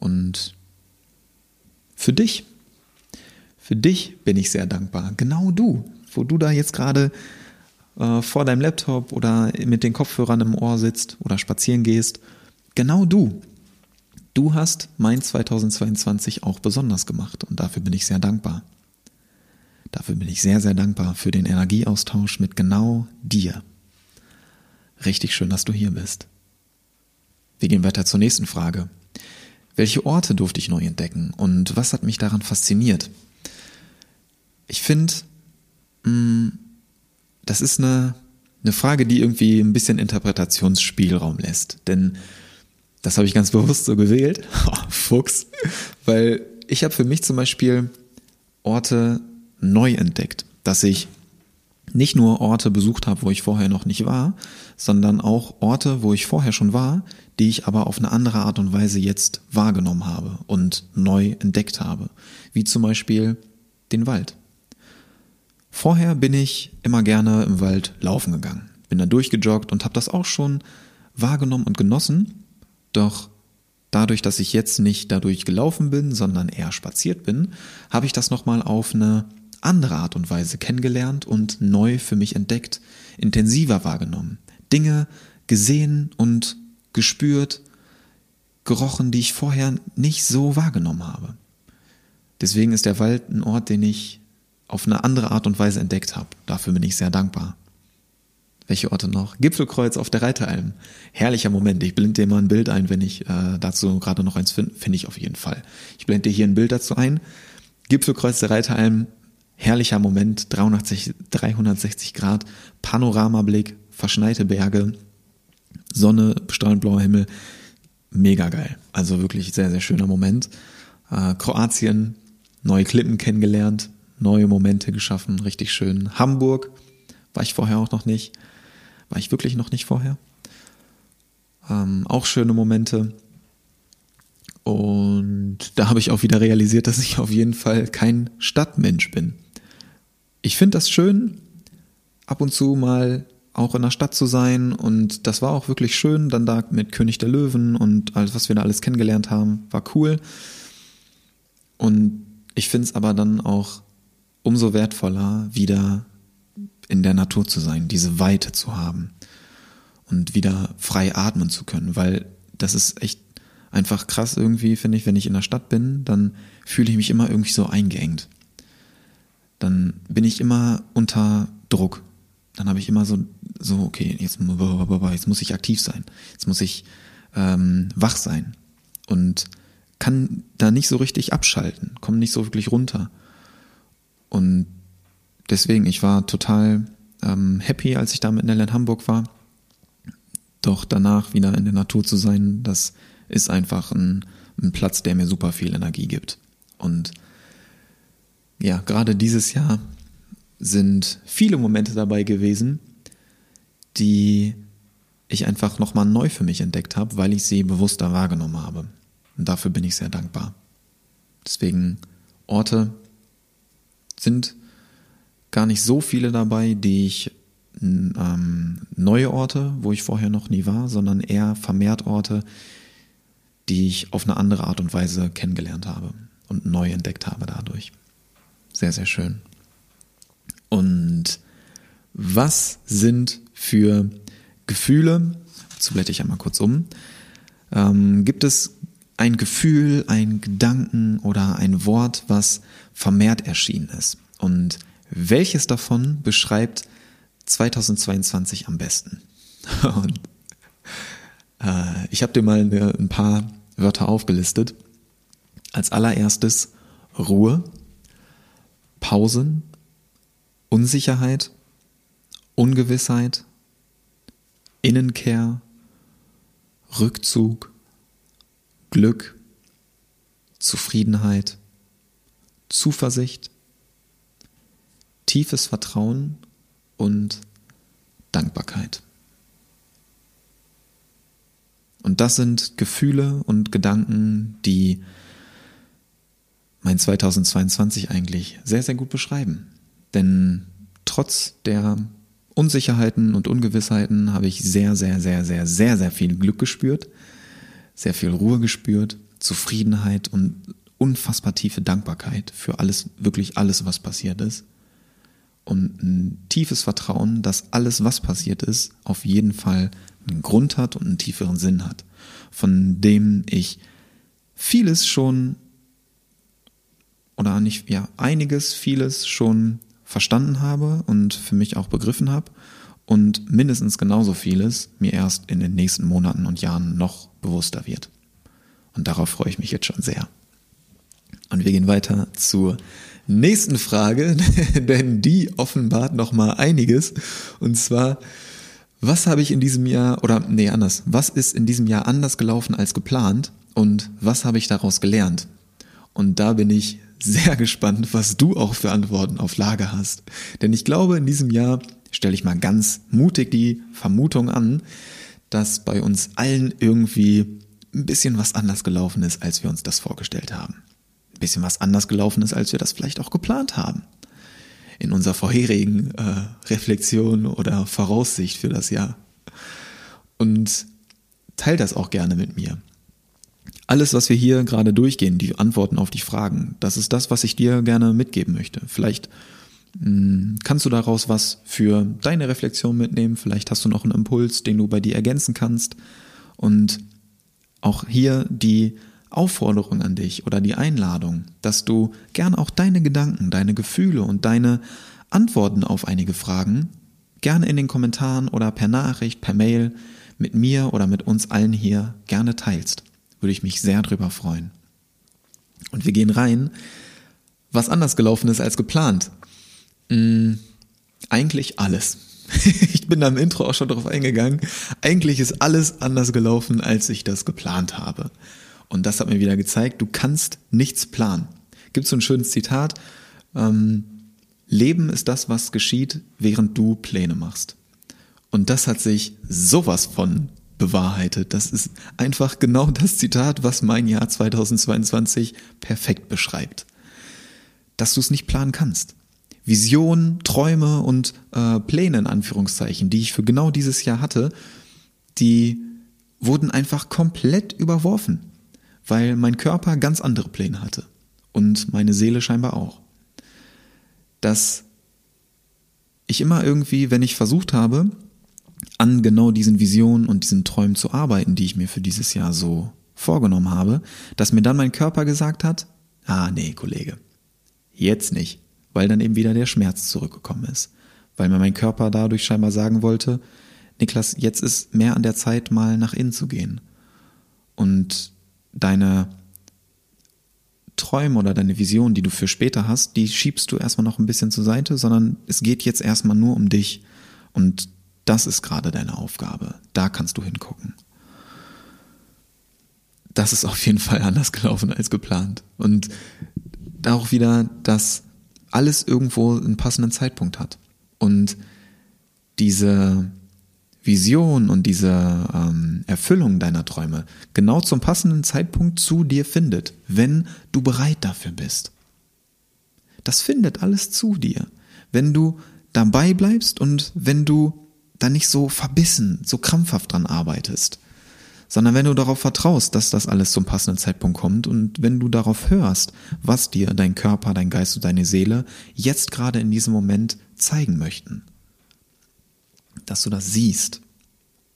Und für dich, für dich bin ich sehr dankbar. Genau du, wo du da jetzt gerade äh, vor deinem Laptop oder mit den Kopfhörern im Ohr sitzt oder spazieren gehst. Genau du. Du hast mein 2022 auch besonders gemacht und dafür bin ich sehr dankbar. Dafür bin ich sehr, sehr dankbar für den Energieaustausch mit genau dir. Richtig schön, dass du hier bist. Wir gehen weiter zur nächsten Frage. Welche Orte durfte ich neu entdecken und was hat mich daran fasziniert? Ich finde, mm, das ist eine, eine Frage, die irgendwie ein bisschen Interpretationsspielraum lässt. Denn das habe ich ganz (laughs) bewusst so gewählt. (laughs) Oh, Fuchs. Weil ich habe für mich zum Beispiel Orte neu entdeckt, dass ich nicht nur Orte besucht habe, wo ich vorher noch nicht war, sondern auch Orte, wo ich vorher schon war, die ich aber auf eine andere Art und Weise jetzt wahrgenommen habe und neu entdeckt habe. Wie zum Beispiel den Wald. Vorher bin ich immer gerne im Wald laufen gegangen, bin da durchgejoggt und habe das auch schon wahrgenommen und genossen. Doch dadurch, dass ich jetzt nicht dadurch gelaufen bin, sondern eher spaziert bin, habe ich das nochmal auf eine andere Art und Weise kennengelernt und neu für mich entdeckt, intensiver wahrgenommen. Dinge gesehen und gespürt, gerochen, die ich vorher nicht so wahrgenommen habe. Deswegen ist der Wald ein Ort, den ich auf eine andere Art und Weise entdeckt habe. Dafür bin ich sehr dankbar. Welche Orte noch? Gipfelkreuz auf der Reiteralm. Herrlicher Moment. Ich blende dir mal ein Bild ein, wenn ich äh, dazu gerade noch eins finde. Finde ich auf jeden Fall. Ich blende dir hier ein Bild dazu ein. Gipfelkreuz der Reiteralm herrlicher Moment, 360, 360 Grad, Panoramablick, verschneite Berge, Sonne, strahlend blauer Himmel, mega geil. Also wirklich sehr, sehr schöner Moment. Äh, Kroatien, neue Klippen kennengelernt, neue Momente geschaffen, richtig schön. Hamburg war ich vorher auch noch nicht. War ich wirklich noch nicht vorher. Ähm, auch schöne Momente. Und da habe ich auch wieder realisiert, dass ich auf jeden Fall kein Stadtmensch bin ich finde das schön, ab und zu mal auch in der Stadt zu sein und das war auch wirklich schön, dann da mit König der Löwen und alles, was wir da alles kennengelernt haben, war cool. Und ich finde es aber dann auch umso wertvoller, wieder in der Natur zu sein, diese Weite zu haben und wieder frei atmen zu können, weil das ist echt einfach krass irgendwie, finde ich, wenn ich in der Stadt bin, dann fühle ich mich immer irgendwie so eingeengt dann bin ich immer unter Druck. Dann habe ich immer so, so okay, jetzt, jetzt muss ich aktiv sein, jetzt muss ich ähm, wach sein und kann da nicht so richtig abschalten, komme nicht so wirklich runter. Und deswegen, ich war total ähm, happy, als ich da mit Nell in Hamburg war. Doch danach wieder in der Natur zu sein, das ist einfach ein, ein Platz, der mir super viel Energie gibt. Und ja, gerade dieses Jahr sind viele Momente dabei gewesen, die ich einfach nochmal neu für mich entdeckt habe, weil ich sie bewusster wahrgenommen habe. Und dafür bin ich sehr dankbar. Deswegen Orte sind gar nicht so viele dabei, die ich ähm, neue Orte, wo ich vorher noch nie war, sondern eher vermehrt Orte, die ich auf eine andere Art und Weise kennengelernt habe und neu entdeckt habe dadurch. Sehr, sehr schön. Und was sind für Gefühle, dazu blätter ich einmal kurz um, ähm, gibt es ein Gefühl, ein Gedanken oder ein Wort, was vermehrt erschienen ist? Und welches davon beschreibt 2022 am besten? (laughs) Und, äh, ich habe dir mal eine, ein paar Wörter aufgelistet. Als allererstes Ruhe, Pausen, Unsicherheit, Ungewissheit, Innenkehr, Rückzug, Glück, Zufriedenheit, Zuversicht, tiefes Vertrauen und Dankbarkeit. Und das sind Gefühle und Gedanken, die mein 2022 eigentlich sehr, sehr gut beschreiben. Denn trotz der Unsicherheiten und Ungewissheiten habe ich sehr, sehr, sehr, sehr, sehr, sehr viel Glück gespürt, sehr viel Ruhe gespürt, Zufriedenheit und unfassbar tiefe Dankbarkeit für alles, wirklich alles, was passiert ist. Und ein tiefes Vertrauen, dass alles, was passiert ist, auf jeden Fall einen Grund hat und einen tieferen Sinn hat, von dem ich vieles schon oder nicht, ja, einiges, vieles schon verstanden habe und für mich auch begriffen habe und mindestens genauso vieles mir erst in den nächsten Monaten und Jahren noch bewusster wird. Und darauf freue ich mich jetzt schon sehr. Und wir gehen weiter zur nächsten Frage, (laughs) denn die offenbart noch mal einiges. Und zwar, was habe ich in diesem Jahr, oder nee, anders, was ist in diesem Jahr anders gelaufen als geplant und was habe ich daraus gelernt? Und da bin ich sehr (laughs) gespannt, was du auch für Antworten auf Lager hast. Denn ich glaube, in diesem Jahr stelle ich mal ganz mutig die Vermutung an, dass bei uns allen irgendwie ein bisschen was anders gelaufen ist, als wir uns das vorgestellt haben. Bisschen was anders gelaufen ist, als wir das vielleicht auch geplant haben. In unserer vorherigen äh, Reflexion oder Voraussicht für das Jahr. Und teil das auch gerne mit mir alles, was wir hier gerade durchgehen, die Antworten auf die Fragen, das ist das, was ich dir gerne mitgeben möchte. Vielleicht mh, hm, kannst du daraus was für deine Reflexion mitnehmen, vielleicht hast du noch einen Impuls, den du bei dir ergänzen kannst. Und auch hier die Aufforderung an dich oder die Einladung, dass du gern auch deine Gedanken, deine Gefühle und deine Antworten auf einige Fragen gerne in den Kommentaren oder per Nachricht, per Mail mit mir oder mit uns allen hier gerne teilst würde ich mich sehr drüber freuen. Und wir gehen rein, was anders gelaufen ist als geplant. Hm, eigentlich alles. (laughs) ich bin da im Intro auch schon drauf eingegangen. Eigentlich ist alles anders gelaufen, als ich das geplant habe. Und das hat mir wieder gezeigt, du kannst nichts planen. Gibt so ein schönes Zitat, ähm, Leben ist das, was geschieht, während du Pläne machst. Und das hat sich sowas von bewahrheitet. Das ist einfach genau das Zitat, was mein Jahr 2022 perfekt beschreibt. Dass du es nicht planen kannst. Visionen, Träume und äh, Pläne in Anführungszeichen, die ich für genau dieses Jahr hatte, die wurden einfach komplett überworfen, weil mein Körper ganz andere Pläne hatte und meine Seele scheinbar auch. Dass ich immer irgendwie, wenn ich versucht habe, an genau diesen Visionen und diesen Träumen zu arbeiten, die ich mir für dieses Jahr so vorgenommen habe, dass mir dann mein Körper gesagt hat, ah nee, Kollege, jetzt nicht, weil dann eben wieder der Schmerz zurückgekommen ist, weil mir mein Körper dadurch scheinbar sagen wollte, Niklas, jetzt ist mehr an der Zeit, mal nach innen zu gehen und deine Träume oder deine Vision, die du für später hast, die schiebst du erstmal noch ein bisschen zur Seite, sondern es geht jetzt erstmal nur um dich und das ist gerade deine Aufgabe. Da kannst du hingucken. Das ist auf jeden Fall anders gelaufen als geplant. Und auch wieder, dass alles irgendwo einen passenden Zeitpunkt hat. Und diese Vision und diese ähm, Erfüllung deiner Träume genau zum passenden Zeitpunkt zu dir findet, wenn du bereit dafür bist. Das findet alles zu dir, wenn du dabei bleibst und wenn du da nicht so verbissen, so krampfhaft dran arbeitest, sondern wenn du darauf vertraust, dass das alles zum passenden Zeitpunkt kommt und wenn du darauf hörst, was dir dein Körper, dein Geist und deine Seele jetzt gerade in diesem Moment zeigen möchten. Dass du das siehst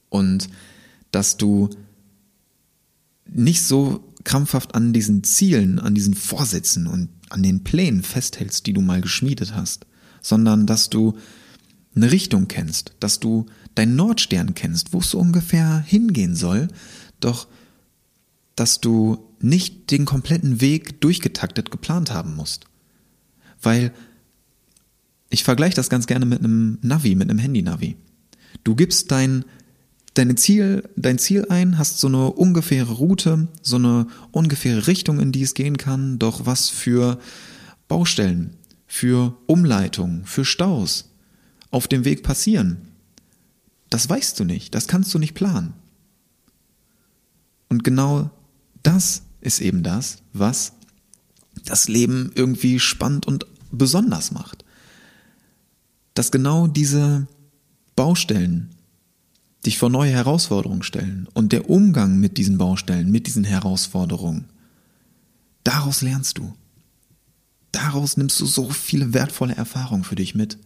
und dass du nicht so krampfhaft an diesen Zielen, an diesen Vorsätzen und an den Plänen festhältst, die du mal geschmiedet hast, sondern dass du eine Richtung kennst, dass du deinen Nordstern kennst, wo es so ungefähr hingehen soll, doch dass du nicht den kompletten Weg durchgetaktet geplant haben musst. Weil ich vergleiche das ganz gerne mit einem Navi, mit einem Handy-Navi. Du gibst dein deine Ziel, dein Ziel ein, hast so eine ungefähre Route, so eine ungefähre Richtung, in die es gehen kann, doch was für Baustellen, für Umleitungen, für Staus auf dem Weg passieren. Das weißt du nicht, das kannst du nicht planen. Und genau das ist eben das, was das Leben irgendwie spannend und besonders macht. Dass genau diese Baustellen dich vor neue Herausforderungen stellen und der Umgang mit diesen Baustellen, mit diesen Herausforderungen, daraus lernst du. Daraus nimmst du so viele wertvolle Erfahrungen für dich mit.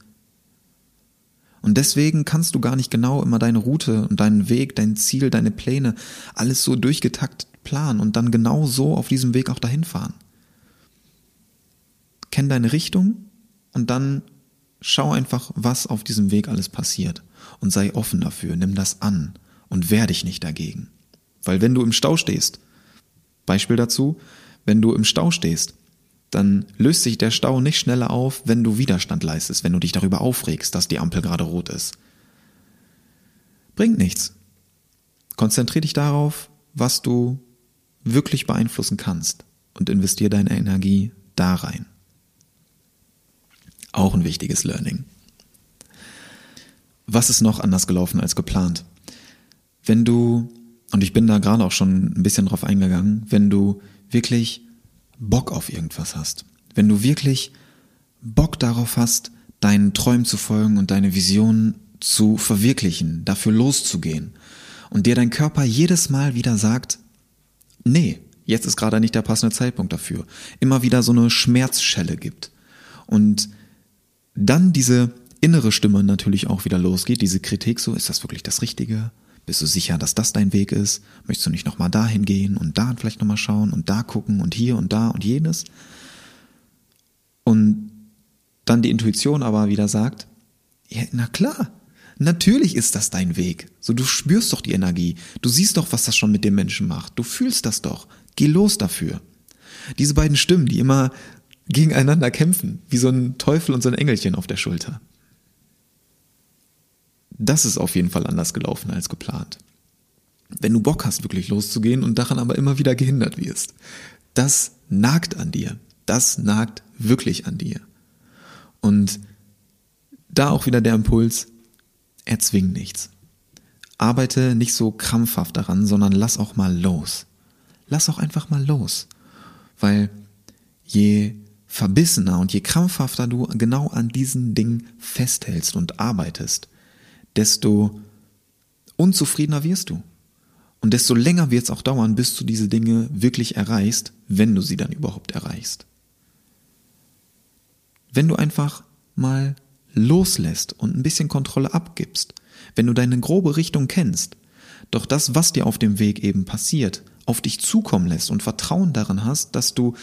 Und deswegen kannst du gar nicht genau immer deine Route und deinen Weg, dein Ziel, deine Pläne, alles so durchgetaktet planen und dann genau so auf diesem Weg auch dahin fahren. Kenn deine Richtung und dann schau einfach, was auf diesem Weg alles passiert und sei offen dafür, nimm das an und wehr dich nicht dagegen. Weil wenn du im Stau stehst, Beispiel dazu, wenn du im Stau stehst, dann löst sich der Stau nicht schneller auf, wenn du Widerstand leistest, wenn du dich darüber aufregst, dass die Ampel gerade rot ist. Bringt nichts. Konzentrier dich darauf, was du wirklich beeinflussen kannst und investier deine Energie da rein. Auch ein wichtiges Learning. Was ist noch anders gelaufen als geplant? Wenn du, und ich bin da gerade auch schon ein bisschen drauf eingegangen, wenn du wirklich Bock auf irgendwas hast, wenn du wirklich Bock darauf hast, deinen Träumen zu folgen und deine Visionen zu verwirklichen, dafür loszugehen und dir dein Körper jedes Mal wieder sagt, nee, jetzt ist gerade nicht der passende Zeitpunkt dafür, immer wieder so eine Schmerzschelle gibt und dann diese innere Stimme natürlich auch wieder losgeht, diese Kritik so, ist das wirklich das Richtige? Bist du sicher, dass das dein Weg ist? Möchtest du nicht nochmal dahin gehen und da vielleicht nochmal schauen und da gucken und hier und da und jenes? Und dann die Intuition aber wieder sagt, ja, na klar, natürlich ist das dein Weg. So, du spürst doch die Energie. Du siehst doch, was das schon mit dem Menschen macht. Du fühlst das doch. Geh los dafür. Diese beiden Stimmen, die immer gegeneinander kämpfen, wie so ein Teufel und so ein Engelchen auf der Schulter das ist auf jeden Fall anders gelaufen als geplant. Wenn du Bock hast, wirklich loszugehen und daran aber immer wieder gehindert wirst, das nagt an dir. Das nagt wirklich an dir. Und da auch wieder der Impuls, erzwing nichts. Arbeite nicht so krampfhaft daran, sondern lass auch mal los. Lass auch einfach mal los. Weil je verbissener und je krampfhafter du genau an diesen Dingen festhältst und arbeitest, desto unzufriedener wirst du. Und desto länger wird es auch dauern, bis du diese Dinge wirklich erreichst, wenn du sie dann überhaupt erreichst. Wenn du einfach mal loslässt und ein bisschen Kontrolle abgibst, wenn du deine grobe Richtung kennst, doch das, was dir auf dem Weg eben passiert, auf dich zukommen lässt und Vertrauen daran hast, dass du,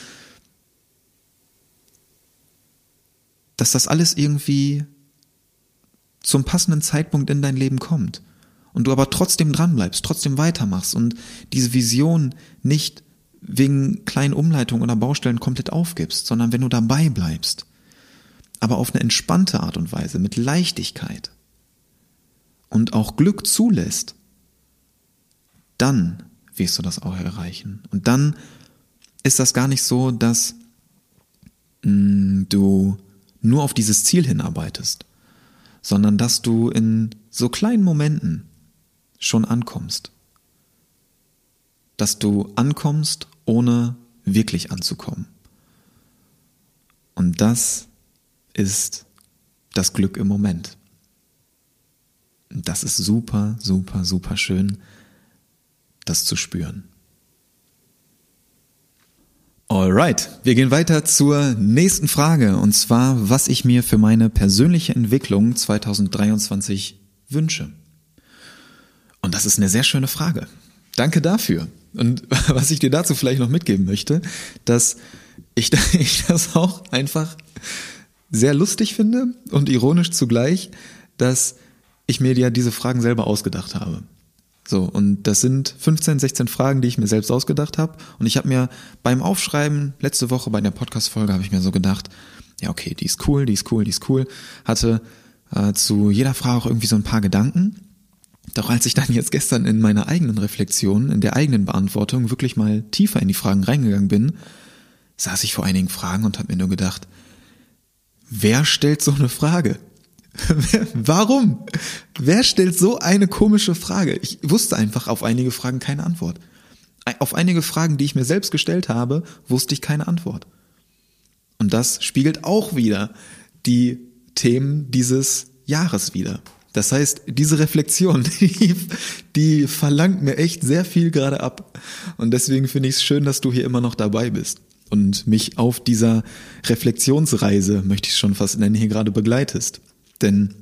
dass das alles irgendwie zum passenden Zeitpunkt in dein Leben kommt und du aber trotzdem dranbleibst, trotzdem weitermachst und diese Vision nicht wegen kleinen Umleitungen oder Baustellen komplett aufgibst, sondern wenn du dabei bleibst, aber auf eine entspannte Art und Weise, mit Leichtigkeit und auch Glück zulässt, dann wirst du das auch erreichen. Und dann ist das gar nicht so, dass mh, mm, du nur auf dieses Ziel hinarbeitest, sondern dass du in so kleinen Momenten schon ankommst. Dass du ankommst, ohne wirklich anzukommen. Und das ist das Glück im Moment. Das ist super, super, super schön, das zu spüren. Alright, wir gehen weiter zur nächsten Frage und zwar, was ich mir für meine persönliche Entwicklung 2023 wünsche. Und das ist eine sehr schöne Frage. Danke dafür. Und (laughs) was ich dir dazu vielleicht noch mitgeben möchte, dass ich, (laughs) ich das auch einfach sehr lustig finde und ironisch zugleich, dass ich mir ja diese Fragen selber ausgedacht habe. So, und das sind 15, 16 Fragen, die ich mir selbst ausgedacht habe. Und ich habe mir beim Aufschreiben, letzte Woche bei der Podcast-Folge, habe ich mir so gedacht, ja, okay, die ist cool, die ist cool, die ist cool. Hatte äh, zu jeder Frage auch irgendwie so ein paar Gedanken. Doch als ich dann jetzt gestern in meiner eigenen Reflexion, in der eigenen Beantwortung wirklich mal tiefer in die Fragen reingegangen bin, saß ich vor einigen Fragen und habe mir nur gedacht, wer stellt so eine Frage? (laughs) Warum? Wer stellt so eine komische Frage? Ich wusste einfach auf einige Fragen keine Antwort. Auf einige Fragen, die ich mir selbst gestellt habe, wusste ich keine Antwort. Und das spiegelt auch wieder die Themen dieses Jahres wieder. Das heißt, diese Reflexion, (laughs) die, die verlangt mir echt sehr viel gerade ab. Und deswegen finde ich es schön, dass du hier immer noch dabei bist und mich auf dieser Reflexionsreise, möchte ich schon fast nennen, hier gerade begleitest. Denn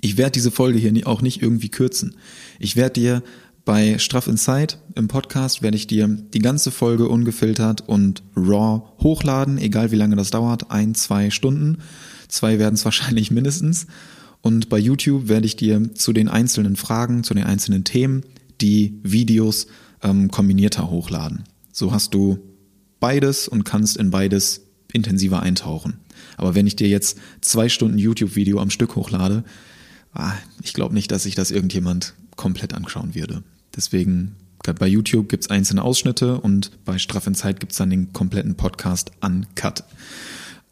ich werde diese Folge hier auch nicht irgendwie kürzen. Ich werde dir bei Straff Inside im Podcast werde ich dir die ganze Folge ungefiltert und raw hochladen, egal wie lange das dauert, ein, zwei Stunden. Zwei werden es (laughs) wahrscheinlich mindestens. Und bei YouTube werde ich dir zu den einzelnen Fragen, zu den einzelnen Themen die Videos ähm, kombinierter hochladen. So hast du beides und kannst in beides intensiver eintauchen. Aber wenn ich dir jetzt zwei Stunden YouTube-Video am Stück hochlade, ah, ich glaube nicht, dass sich das irgendjemand komplett anschauen würde. Deswegen, bei YouTube gibt's einzelne Ausschnitte und bei Straff in Zeit gibt's dann den kompletten Podcast uncut.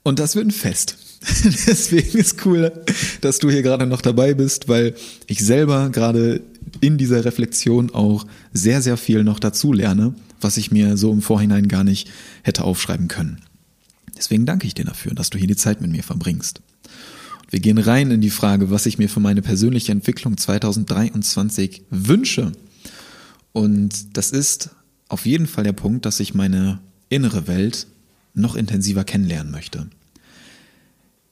Und das wird ein Fest. (laughs) Deswegen ist cool, dass du hier gerade noch dabei bist, weil ich selber gerade in dieser Reflexion auch sehr, sehr viel noch dazu lerne, was ich mir so im Vorhinein gar nicht hätte aufschreiben können. Deswegen danke ich dir dafür, dass du hier die Zeit mit mir verbringst. Wir gehen rein in die Frage, was ich mir für meine persönliche Entwicklung 2023 wünsche. Und das ist auf jeden Fall der Punkt, dass ich meine innere Welt noch intensiver kennenlernen möchte.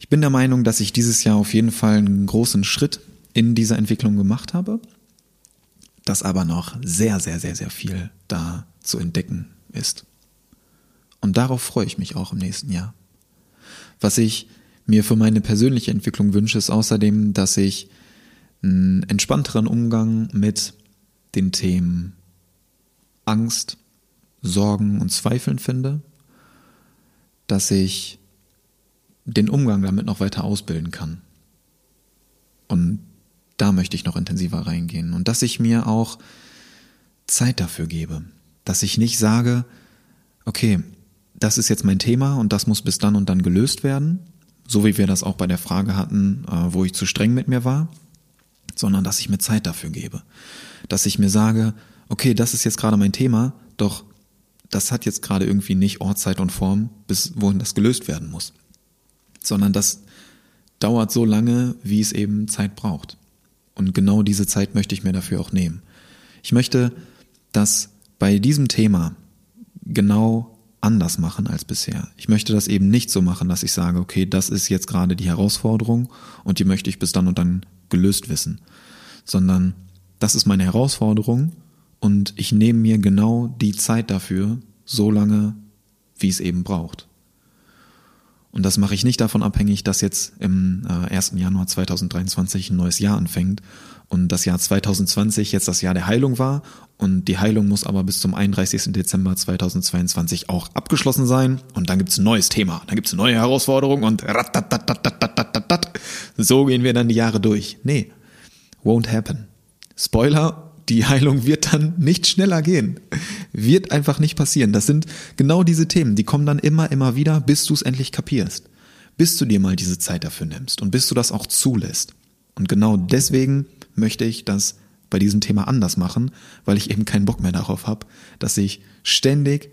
Ich bin der Meinung, dass ich dieses Jahr auf jeden Fall einen großen Schritt in dieser Entwicklung gemacht habe, dass aber noch sehr, sehr, sehr, sehr viel da zu entdecken ist. Und darauf freue ich mich auch im nächsten Jahr. Was ich mir für meine persönliche Entwicklung wünsche, ist außerdem, dass ich einen entspannteren Umgang mit den Themen Angst, Sorgen und Zweifeln finde, dass ich den Umgang damit noch weiter ausbilden kann. Und da möchte ich noch intensiver reingehen. Und dass ich mir auch Zeit dafür gebe. Dass ich nicht sage, okay, das ist jetzt mein Thema und das muss bis dann und dann gelöst werden, so wie wir das auch bei der Frage hatten, äh, wo ich zu streng mit mir war, sondern dass ich mir Zeit dafür gebe. Dass ich mir sage, okay, das ist jetzt gerade mein Thema, doch das hat jetzt gerade irgendwie nicht Ort, Zeit und Form, bis wohin das gelöst werden muss sondern das dauert so lange, wie es eben Zeit braucht. Und genau diese Zeit möchte ich mir dafür auch nehmen. Ich möchte das bei diesem Thema genau anders machen als bisher. Ich möchte das eben nicht so machen, dass ich sage, okay, das ist jetzt gerade die Herausforderung und die möchte ich bis dann und dann gelöst wissen, sondern das ist meine Herausforderung und ich nehme mir genau die Zeit dafür, so lange, wie es eben braucht. Und das mache ich nicht davon abhängig, dass jetzt im äh, 1. Januar 2023 ein neues Jahr anfängt und das Jahr 2020 jetzt das Jahr der Heilung war und die Heilung muss aber bis zum 31. Dezember 2022 auch abgeschlossen sein und dann gibt's ein neues Thema, dann gibt's neue Herausforderung und so gehen wir dann die Jahre durch. Nee, won't happen. Spoiler, die Heilung wird dann nicht schneller gehen. Wird einfach nicht passieren. Das sind genau diese Themen, die kommen dann immer, immer wieder, bis du es endlich kapierst. Bis du dir mal diese Zeit dafür nimmst und bis du das auch zulässt. Und genau deswegen möchte ich das bei diesem Thema anders machen, weil ich eben keinen Bock mehr darauf habe, dass ich ständig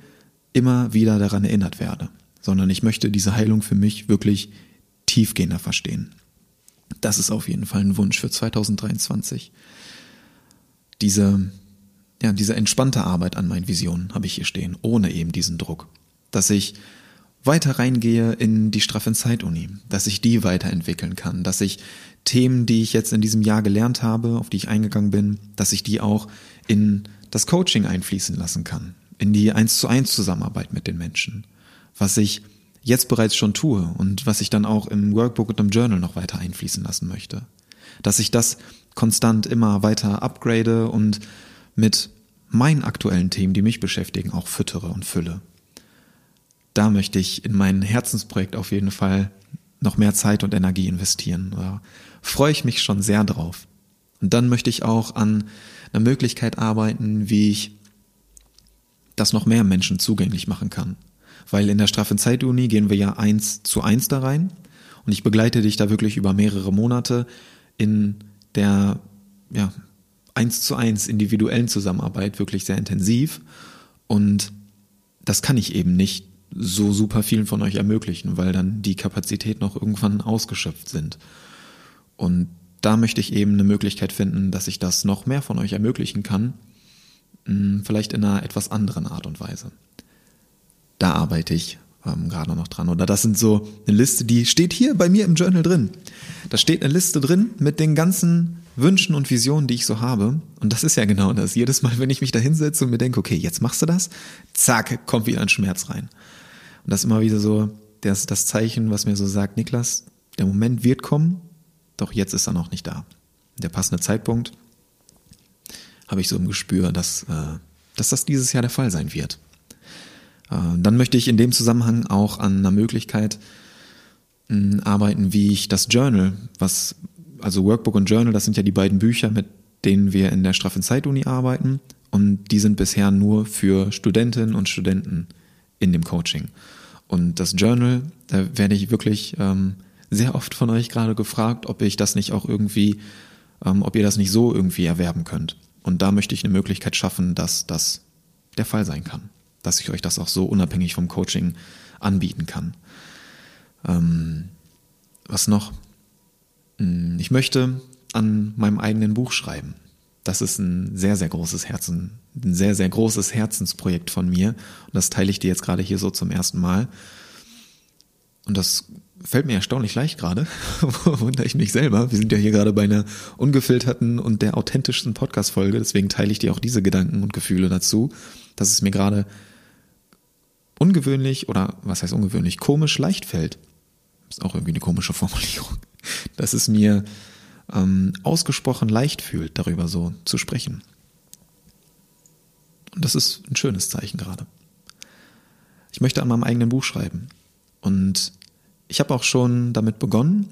immer wieder daran erinnert werde, sondern ich möchte diese Heilung für mich wirklich tiefgehender verstehen. Das ist auf jeden Fall ein Wunsch für 2023 diese, ja, diese entspannte Arbeit an meinen Visionen habe ich hier stehen, ohne eben diesen Druck. Dass ich weiter reingehe in die Straffen Zeituni, dass ich die weiterentwickeln kann, dass ich Themen, die ich jetzt in diesem Jahr gelernt habe, auf die ich eingegangen bin, dass ich die auch in das Coaching einfließen lassen kann, in die eins zu eins Zusammenarbeit mit den Menschen, was ich jetzt bereits schon tue und was ich dann auch im Workbook und im Journal noch weiter einfließen lassen möchte. Dass ich das konstant immer weiter upgrade und mit meinen aktuellen Themen, die mich beschäftigen, auch füttere und fülle. Da möchte ich in mein Herzensprojekt auf jeden Fall noch mehr Zeit und Energie investieren. Da freue ich mich schon sehr drauf. Und dann möchte ich auch an einer Möglichkeit arbeiten, wie ich das noch mehr Menschen zugänglich machen kann. Weil in der straffen Zeituni gehen wir ja eins zu eins da rein und ich begleite dich da wirklich über mehrere Monate in der ja, eins zu eins individuellen Zusammenarbeit wirklich sehr intensiv und das kann ich eben nicht so super vielen von euch ermöglichen, weil dann die Kapazität noch irgendwann ausgeschöpft sind. Und da möchte ich eben eine Möglichkeit finden, dass ich das noch mehr von euch ermöglichen kann, hm, vielleicht in einer etwas anderen Art und Weise. Da arbeite ich ähm, gerade noch dran. Oder das sind so eine Liste, die steht hier bei mir im Journal drin. Da steht eine Liste drin mit den ganzen Wünschen und Visionen, die ich so habe. Und das ist ja genau das. Jedes Mal, wenn ich mich da hinsetze und mir denke, okay, jetzt machst du das, zack, kommt wieder ein Schmerz rein. Und das ist immer wieder so das, das Zeichen, was mir so sagt, Niklas, der Moment wird kommen, doch jetzt ist er noch nicht da. Der passende Zeitpunkt habe ich so im Gespür, dass, äh, dass das dieses Jahr der Fall sein wird. Äh, dann möchte ich in dem Zusammenhang auch an einer Möglichkeit mh, arbeiten, wie ich das Journal, was, also Workbook und Journal, das sind ja die beiden Bücher, mit denen wir in der Straffen Zeituni arbeiten. Und die sind bisher nur für Studentinnen und Studenten in dem Coaching. Und das Journal, da werde ich wirklich ähm, sehr oft von euch gerade gefragt, ob ich das nicht auch irgendwie, ähm, ob ihr das nicht so irgendwie erwerben könnt. Und da möchte ich eine Möglichkeit schaffen, dass das der Fall sein kann dass ich euch das auch so unabhängig vom Coaching anbieten kann. Ähm, was noch? Hm, ich möchte an meinem eigenen Buch schreiben. Das ist ein sehr, sehr großes Herzen, ein sehr, sehr großes Herzensprojekt von mir. Und das teile ich dir jetzt gerade hier so zum ersten Mal. Und das fällt mir erstaunlich leicht gerade. (laughs) Wundere ich mich selber. Wir sind ja hier gerade bei einer ungefilterten und der authentischsten Podcast-Folge. Deswegen teile ich dir auch diese Gedanken und Gefühle dazu, dass es mir gerade ungewöhnlich oder was heißt ungewöhnlich, komisch leicht fällt. Ist auch irgendwie eine komische Formulierung. (laughs) Dass es mir ähm, ausgesprochen leicht fühlt, darüber so zu sprechen. Und das ist ein schönes Zeichen gerade. Ich möchte an meinem eigenen Buch schreiben. Und ich habe auch schon damit begonnen.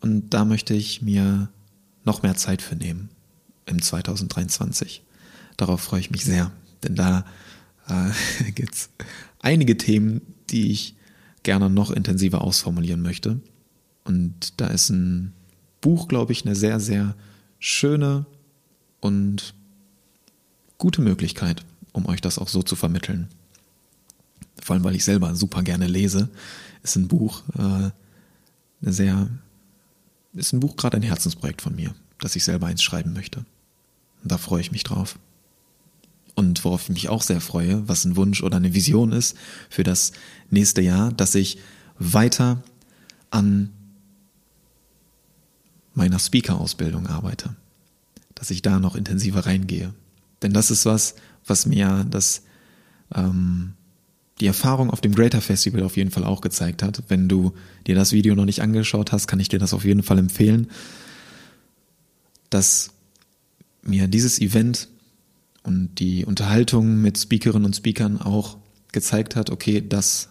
Und da möchte ich mir noch mehr Zeit für nehmen im 2023. Darauf freue ich mich sehr, denn da äh, (laughs) gibt es einige Themen, die ich gerne noch intensiver ausformulieren möchte. Und da ist ein Buch, glaube ich, eine sehr, sehr schöne und gute Möglichkeit, um euch das auch so zu vermitteln. Vor allem, weil ich selber super gerne lese, ist ein Buch äh, eine sehr, ist ein Buch gerade ein Herzensprojekt von mir, dass ich selber eins schreiben möchte. Und da freue ich mich drauf. Und worauf ich mich auch sehr freue, was ein Wunsch oder eine Vision ist für das nächste Jahr, dass ich weiter an meiner Speaker-Ausbildung arbeite. Dass ich da noch intensiver reingehe. Denn das ist was, was mir das, ähm, die Erfahrung auf dem Greater Festival auf jeden Fall auch gezeigt hat. Wenn du dir das Video noch nicht angeschaut hast, kann ich dir das auf jeden Fall empfehlen, dass mir dieses Event und die Unterhaltung mit Speakerinnen und Speakern auch gezeigt hat, okay, das,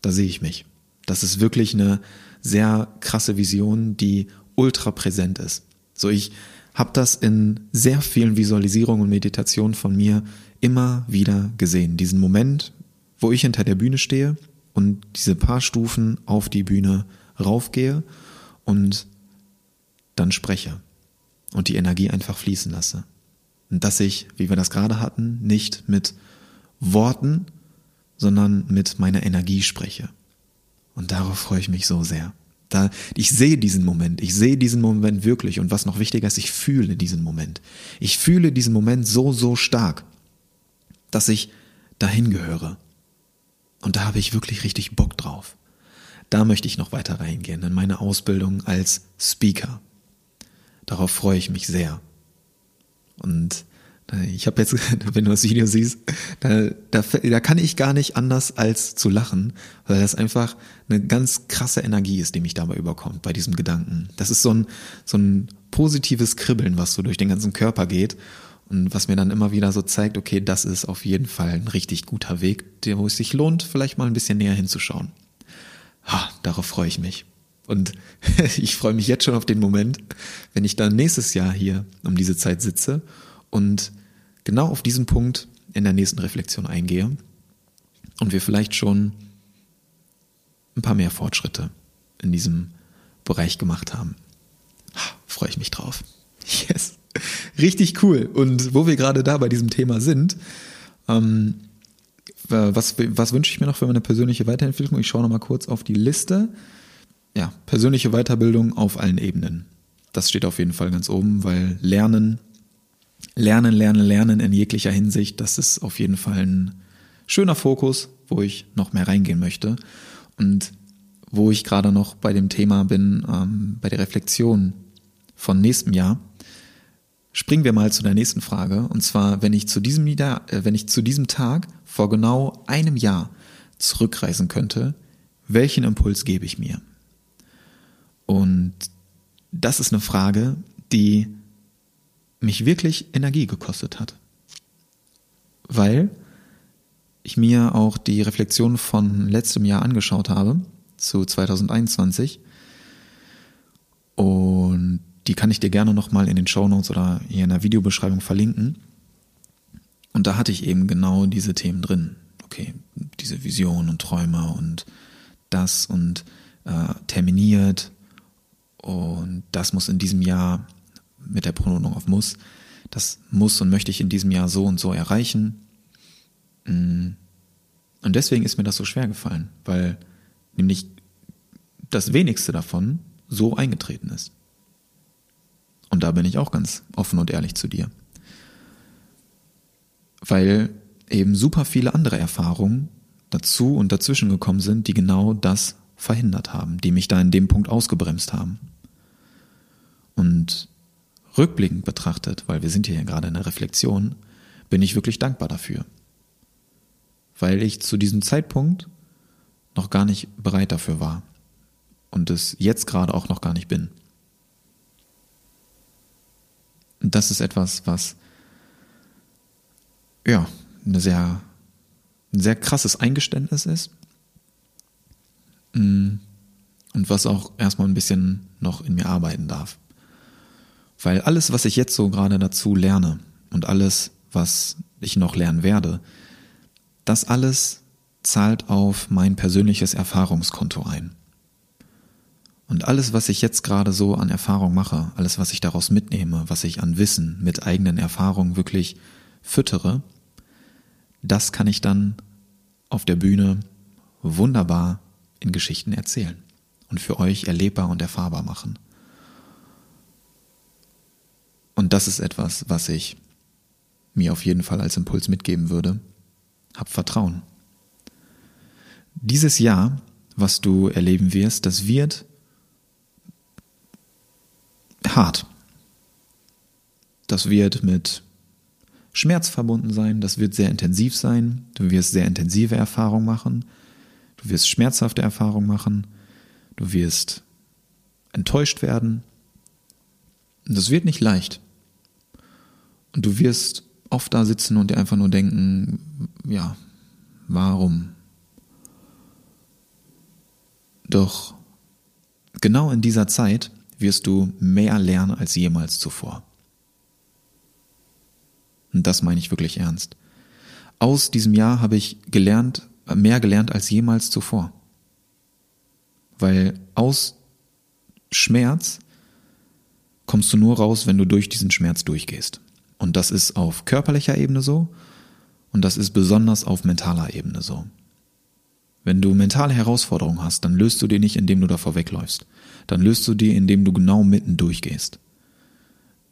da sehe ich mich. Das ist wirklich eine sehr krasse Vision, die ultra präsent ist. So, ich habe das in sehr vielen Visualisierungen und Meditationen von mir immer wieder gesehen. Diesen Moment, wo ich hinter der Bühne stehe und diese paar Stufen auf die Bühne raufgehe und dann spreche und die Energie einfach fließen lasse. Und dass ich, wie wir das gerade hatten, nicht mit Worten, sondern mit meiner Energie spreche. Und darauf freue ich mich so sehr. Da, ich sehe diesen Moment, ich sehe diesen Moment wirklich und was noch wichtiger ist, ich fühle diesen Moment. Ich fühle diesen Moment so, so stark, dass ich dahin gehöre. Und da habe ich wirklich richtig Bock drauf. Da möchte ich noch weiter reingehen in meine Ausbildung als Speaker. Darauf freue ich mich sehr. Und ich habe jetzt, (laughs) wenn du das Video siehst, da, da, da kann ich gar nicht anders als zu lachen, weil das einfach eine ganz krasse Energie ist, die mich dabei überkommt, bei diesem Gedanken. Das ist so ein, so ein positives Kribbeln, was so durch den ganzen Körper geht und was mir dann immer wieder so zeigt, okay, das ist auf jeden Fall ein richtig guter Weg, wo es sich lohnt, vielleicht mal ein bisschen näher hinzuschauen. Ha, darauf freue ich mich. Und (laughs) ich freue mich jetzt schon auf den Moment, wenn ich dann nächstes Jahr hier um diese Zeit sitze und genau auf diesen Punkt in der nächsten Reflexion eingehe und wir vielleicht schon ein paar mehr Fortschritte in diesem Bereich gemacht haben. Freue ich mich drauf. Yes. Richtig cool. Und wo wir gerade da bei diesem Thema sind, ähm, was, was wünsche ich mir noch für meine persönliche Weiterentwicklung? Ich schaue noch mal kurz auf die Liste. Ja, persönliche Weiterbildung auf allen Ebenen. Das steht auf jeden Fall ganz oben, weil Lernen, Lernen, Lernen, Lernen in jeglicher Hinsicht, das ist auf jeden Fall ein schöner Fokus, wo ich noch mehr reingehen möchte. Und wo ich gerade noch bei dem Thema bin, ähm, bei der Reflexion von nächstem Jahr, springen wir mal zu der nächsten Frage. Und zwar, wenn ich zu diesem, äh, wenn ich zu diesem Tag vor genau einem Jahr zurückreisen könnte, welchen Impuls gebe ich mir? Und das ist eine Frage, die mich wirklich Energie gekostet hat. Weil ich mir auch die Reflexion von letztem Jahr angeschaut habe, zu 2021. Und die kann ich dir gerne nochmal in den Show Notes oder hier in der Videobeschreibung verlinken. Und da hatte ich eben genau diese Themen drin. Okay, diese Vision und Träume und das und äh, terminiert und das muss in diesem Jahr mit der Pronotung auf muss, das muss und möchte ich in diesem Jahr so und so erreichen. Mm. Und deswegen ist mir das so schwer gefallen, weil nämlich das wenigste davon so eingetreten ist. Und da bin ich auch ganz offen und ehrlich zu dir. Weil eben super viele andere Erfahrungen dazu und dazwischen gekommen sind, die genau das verhindert haben, die mich da in dem Punkt ausgebremst haben. Und rückblickend betrachtet, weil wir sind hier ja gerade in der Reflexion, bin ich wirklich dankbar dafür. Weil ich zu diesem Zeitpunkt noch gar nicht bereit dafür war und es jetzt gerade auch noch gar nicht bin. Und das ist etwas, was ja, eine sehr, ein sehr krasses Eingeständnis ist. Mm. Und was auch erstmal ein bisschen noch in mir arbeiten darf. Weil alles, was ich jetzt so gerade dazu lerne und alles, was ich noch lernen werde, das alles zahlt auf mein persönliches Erfahrungskonto ein. Und alles, was ich jetzt gerade so an Erfahrung mache, alles, was ich daraus mitnehme, was ich an Wissen mit eigenen Erfahrungen wirklich füttere, das kann ich dann auf der Bühne wunderbar in Geschichten erzählen und für euch erlebbar und erfahrbar machen. Und das ist etwas, was ich mir auf jeden Fall als Impuls mitgeben würde. Hab Vertrauen. Dieses Jahr, was du erleben wirst, das wird hart. Das wird mit Schmerz verbunden sein, das wird sehr intensiv sein, du wirst sehr intensive Erfahrungen machen, du wirst schmerzhafte Erfahrungen machen, du wirst enttäuscht werden. Das wird nicht leicht. Und du wirst oft da sitzen und dir einfach nur denken, ja, warum? Doch genau in dieser Zeit wirst du mehr lernen als jemals zuvor. Und das meine ich wirklich ernst. Aus diesem Jahr habe ich gelernt, mehr gelernt als jemals zuvor. Weil aus Schmerz kommst du nur raus, wenn du durch diesen Schmerz durchgehst. Und das ist auf körperlicher Ebene so und das ist besonders auf mentaler Ebene so. Wenn du mentale Herausforderungen hast, dann löst du die nicht, indem du davor wegläufst. Dann löst du die, indem du genau mitten durchgehst.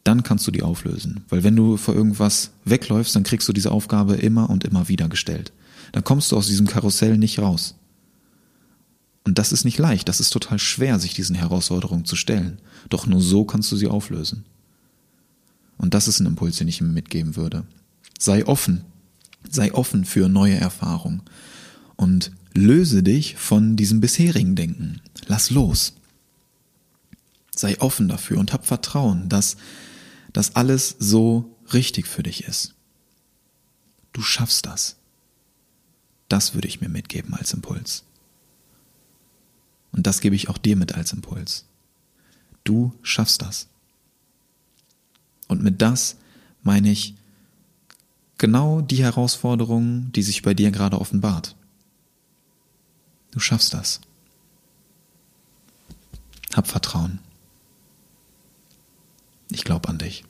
Dann kannst du die auflösen. Weil wenn du vor irgendwas wegläufst, dann kriegst du diese Aufgabe immer und immer wieder gestellt. Dann kommst du aus diesem Karussell nicht raus. Und das ist nicht leicht, das ist total schwer, sich diesen Herausforderungen zu stellen. Doch nur so kannst du sie auflösen. Und das ist ein Impuls, den ich ihm mitgeben würde. Sei offen. Sei offen für neue Erfahrungen. Und löse dich von diesem bisherigen Denken. Lass los. Sei offen dafür und hab Vertrauen, dass das alles so richtig für dich ist. Du schaffst das. Das würde ich mir mitgeben als Impuls. Und das gebe ich auch dir mit als Impuls. Du schaffst das. Und mit das meine ich genau die Herausforderung, die sich bei dir gerade offenbart. Du schaffst das. Hab Vertrauen. Ich glaube an dich.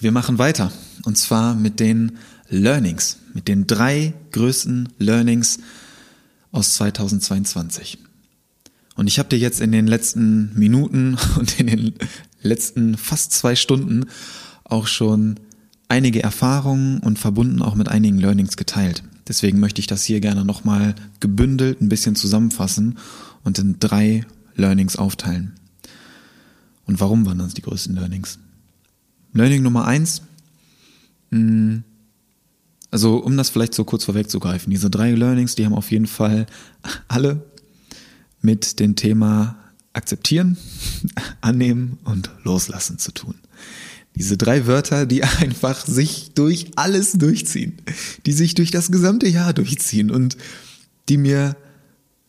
Wir machen weiter. Und zwar mit den Learnings, mit den drei größten Learnings aus 2022. Und ich habe dir jetzt in den letzten Minuten (laughs) und in den letzten fast zwei Stunden auch schon einige Erfahrungen und verbunden auch mit einigen Learnings geteilt. Deswegen möchte ich das hier gerne nochmal gebündelt ein bisschen zusammenfassen und in drei Learnings aufteilen. Und warum waren das die größten Learnings? Learning Nummer eins, hm, also um das vielleicht so kurz vorwegzugreifen, diese drei Learnings, die haben auf jeden Fall alle mit dem Thema akzeptieren, (laughs) annehmen und loslassen zu tun. Diese drei Wörter, die (laughs) einfach sich durch alles durchziehen, die sich durch das gesamte Jahr durchziehen und die mir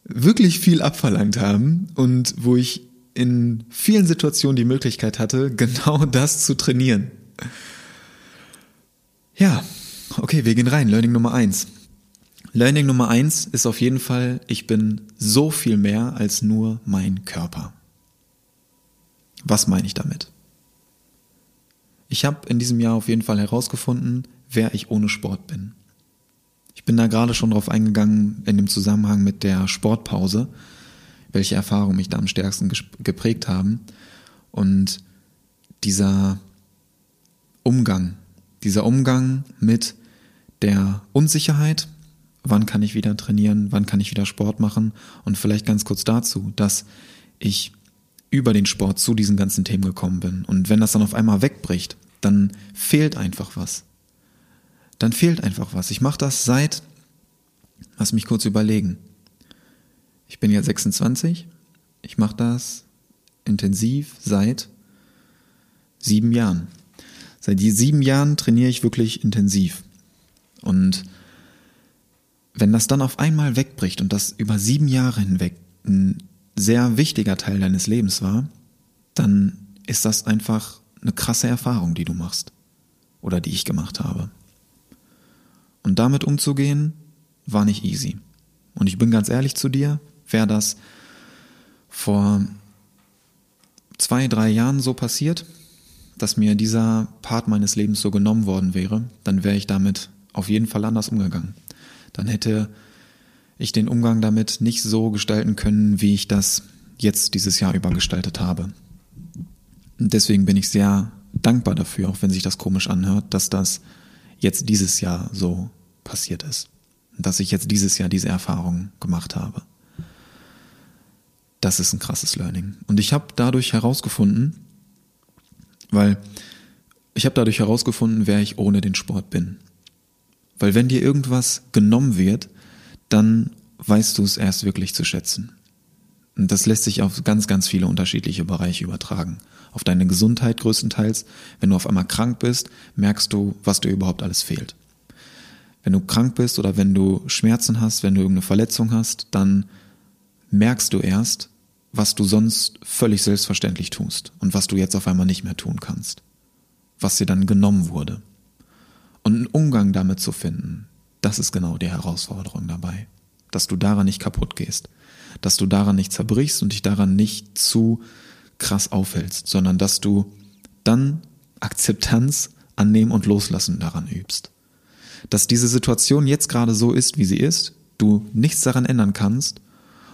wirklich viel abverlangt haben und wo ich in vielen Situationen die Möglichkeit hatte, (laughs) genau das zu trainieren. Ja, okay, wir gehen rein. Learning Nummer eins. Learning Nummer eins ist auf jeden Fall, ich bin so viel mehr als nur mein Körper. Was meine ich damit? Ich habe in diesem Jahr auf jeden Fall herausgefunden, wer ich ohne Sport bin. Ich bin da gerade schon drauf eingegangen in dem Zusammenhang mit der Sportpause, welche Erfahrungen mich da am stärksten geprägt haben. Und dieser Umgang, dieser Umgang mit der Unsicherheit, wann kann ich wieder trainieren, wann kann ich wieder Sport machen und vielleicht ganz kurz dazu, dass ich über den Sport zu diesen ganzen Themen gekommen bin. Und wenn das dann auf einmal wegbricht, dann fehlt einfach was. Dann fehlt einfach was. Ich mache das seit, lass mich kurz überlegen. Ich bin jetzt 26. Ich mache das intensiv seit sieben Jahren. Seit sieben Jahren trainiere ich wirklich intensiv. Und wenn das dann auf einmal wegbricht und das über sieben Jahre hinweg ein sehr wichtiger Teil deines Lebens war, dann ist das einfach eine krasse Erfahrung, die du machst oder die ich gemacht habe. Und damit umzugehen, war nicht easy. Und ich bin ganz ehrlich zu dir, wäre das vor zwei, drei Jahren so passiert, dass mir dieser Part meines Lebens so genommen worden wäre, dann wäre ich damit auf jeden Fall anders umgegangen. Dann hätte ich den Umgang damit nicht so gestalten können, wie ich das jetzt dieses Jahr über gestaltet habe. Und deswegen bin ich sehr dankbar dafür, auch wenn sich das komisch anhört, dass das jetzt dieses Jahr so passiert ist. Dass ich jetzt dieses Jahr diese Erfahrung gemacht habe. Das ist ein krasses Learning. Und ich habe dadurch herausgefunden, weil ich habe dadurch herausgefunden, wer ich ohne den Sport bin. Weil wenn dir irgendwas genommen wird, dann weißt du es erst wirklich zu schätzen. Und das lässt sich auf ganz, ganz viele unterschiedliche Bereiche übertragen. Auf deine Gesundheit größtenteils. Wenn du auf einmal krank bist, merkst du, was dir überhaupt alles fehlt. Wenn du krank bist oder wenn du Schmerzen hast, wenn du irgendeine Verletzung hast, dann merkst du erst, was du sonst völlig selbstverständlich tust und was du jetzt auf einmal nicht mehr tun kannst. Was dir dann genommen wurde. Und einen Umgang damit zu finden, das ist genau die Herausforderung dabei. Dass du daran nicht kaputt gehst dass du daran nicht zerbrichst und dich daran nicht zu krass aufhältst, sondern dass du dann Akzeptanz, Annehmen und Loslassen daran übst. Dass diese Situation jetzt gerade so ist, wie sie ist, du nichts daran ändern kannst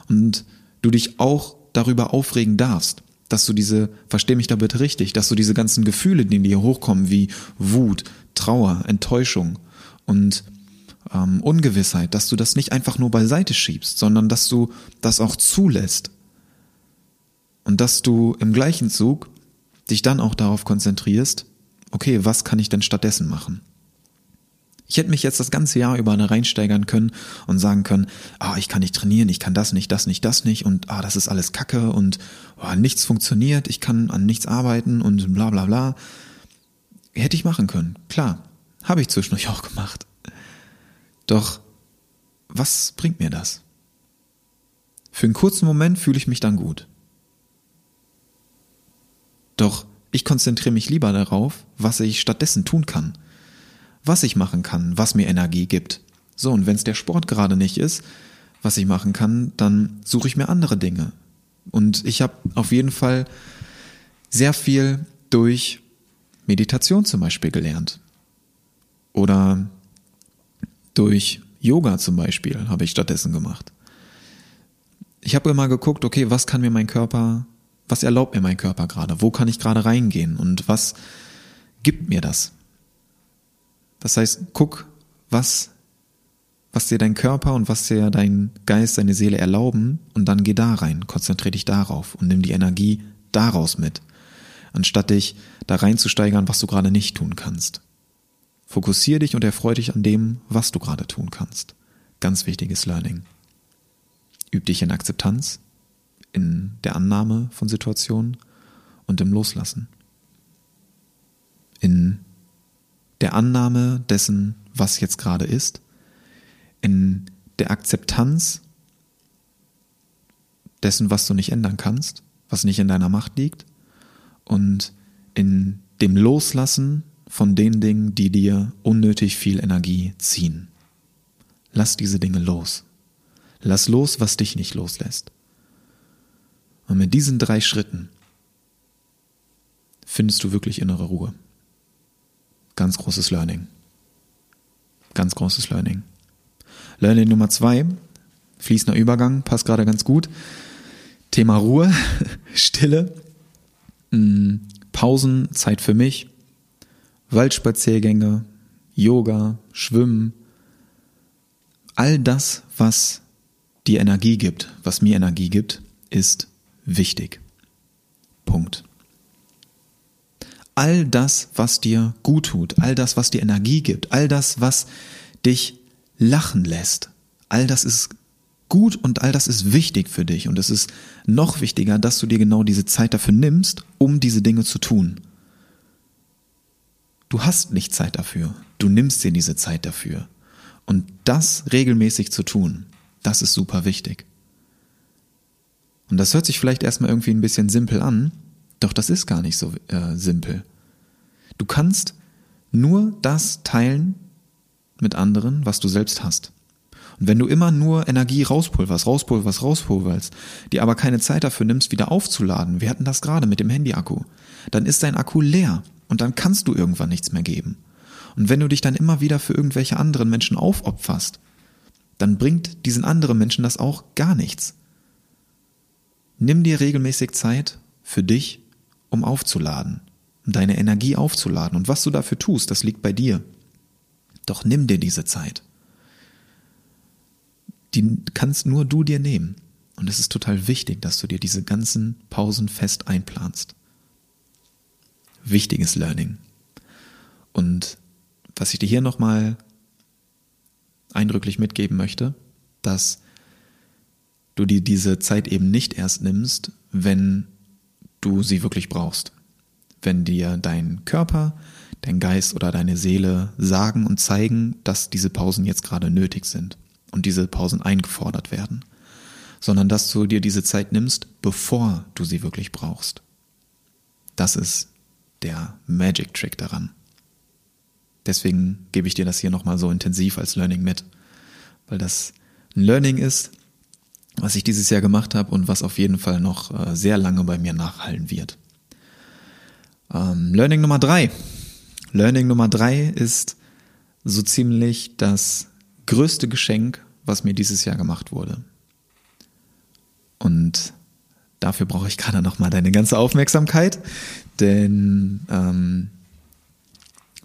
und du dich auch darüber aufregen darfst, dass du diese, versteh mich da bitte richtig, dass du diese ganzen Gefühle, die dir hochkommen, wie Wut, Trauer, Enttäuschung und ähm, Ungewissheit, dass du das nicht einfach nur beiseite schiebst, sondern dass du das auch zulässt. Und dass du im gleichen Zug dich dann auch darauf konzentrierst, okay, was kann ich denn stattdessen machen? Ich hätte mich jetzt das ganze Jahr über eine reinsteigern können und sagen können, ah, ich kann nicht trainieren, ich kann das nicht, das nicht, das nicht und ah, das ist alles Kacke und oh, nichts funktioniert, ich kann an nichts arbeiten und bla bla bla. Hätte ich machen können, klar. Habe ich zwischendurch auch gemacht. Doch was bringt mir das? Für einen kurzen Moment fühle ich mich dann gut. Doch ich konzentriere mich lieber darauf, was ich stattdessen tun kann. Was ich machen kann, was mir Energie gibt. So, und wenn es der Sport gerade nicht ist, was ich machen kann, dann suche ich mir andere Dinge. Und ich habe auf jeden Fall sehr viel durch Meditation zum Beispiel gelernt. Oder durch Yoga zum Beispiel habe ich stattdessen gemacht. Ich habe immer geguckt, okay, was kann mir mein Körper, was erlaubt mir mein Körper gerade? Wo kann ich gerade reingehen? Und was gibt mir das? Das heißt, guck, was, was dir dein Körper und was dir dein Geist, deine Seele erlauben und dann geh da rein, konzentriere dich darauf und nimm die Energie daraus mit, anstatt dich da reinzusteigern, was du gerade nicht tun kannst. Fokussier dich und erfreu dich an dem, was du gerade tun kannst. Ganz wichtiges Learning. Üb dich in Akzeptanz, in der Annahme von Situationen und im Loslassen. In der Annahme dessen, was jetzt gerade ist, in der Akzeptanz dessen, was du nicht ändern kannst, was nicht in deiner Macht liegt und in dem Loslassen von den Dingen, die dir unnötig viel Energie ziehen. Lass diese Dinge los. Lass los, was dich nicht loslässt. Und mit diesen drei Schritten findest du wirklich innere Ruhe. Ganz großes Learning. Ganz großes Learning. Learning Nummer zwei, fließender Übergang, passt gerade ganz gut. Thema Ruhe, (laughs) Stille, mm, Pausen, Zeit für mich, Waldspaziergänge, Yoga, Schwimmen, all das, was dir Energie gibt, was mir Energie gibt, ist wichtig. Punkt. All das, was dir gut tut, all das, was dir Energie gibt, all das, was dich lachen lässt, all das ist gut und all das ist wichtig für dich. Und es ist noch wichtiger, dass du dir genau diese Zeit dafür nimmst, um diese Dinge zu tun. Du hast nicht Zeit dafür. Du nimmst dir diese Zeit dafür. Und das regelmäßig zu tun, das ist super wichtig. Und das hört sich vielleicht erstmal irgendwie ein bisschen simpel an, doch das ist gar nicht so äh, simpel. Du kannst nur das teilen mit anderen, was du selbst hast. Und wenn du immer nur Energie rauspulverst, rauspulverst, rauspulverst, dir aber keine Zeit dafür nimmst, wieder aufzuladen, wir hatten das gerade mit dem Handy-Akku, dann ist dein Akku leer und dann kannst du irgendwann nichts mehr geben. Und wenn du dich dann immer wieder für irgendwelche anderen Menschen aufopferst, dann bringt diesen anderen Menschen das auch gar nichts. Nimm dir regelmäßig Zeit für dich, um aufzuladen, um deine Energie aufzuladen. Und was du dafür tust, das liegt bei dir. Doch nimm dir diese Zeit. Die kannst nur du dir nehmen. Und es ist total wichtig, dass du dir diese ganzen Pausen fest einplanst wichtiges Learning. Und was ich dir hier nochmal eindrücklich mitgeben möchte, dass du dir diese Zeit eben nicht erst nimmst, wenn du sie wirklich brauchst. Wenn dir dein Körper, dein Geist oder deine Seele sagen und zeigen, dass diese Pausen jetzt gerade nötig sind und diese Pausen eingefordert werden, sondern dass du dir diese Zeit nimmst, bevor du sie wirklich brauchst. Das ist der Magic Trick daran. Deswegen gebe ich dir das hier nochmal so intensiv als Learning mit, weil das ein Learning ist, was ich dieses Jahr gemacht habe und was auf jeden Fall noch äh, sehr lange bei mir nachhallen wird. Ähm, Learning Nummer drei. Learning Nummer drei ist so ziemlich das größte Geschenk, was mir dieses Jahr gemacht wurde. Und dafür brauche ich gerade nochmal deine ganze Aufmerksamkeit, denn ähm,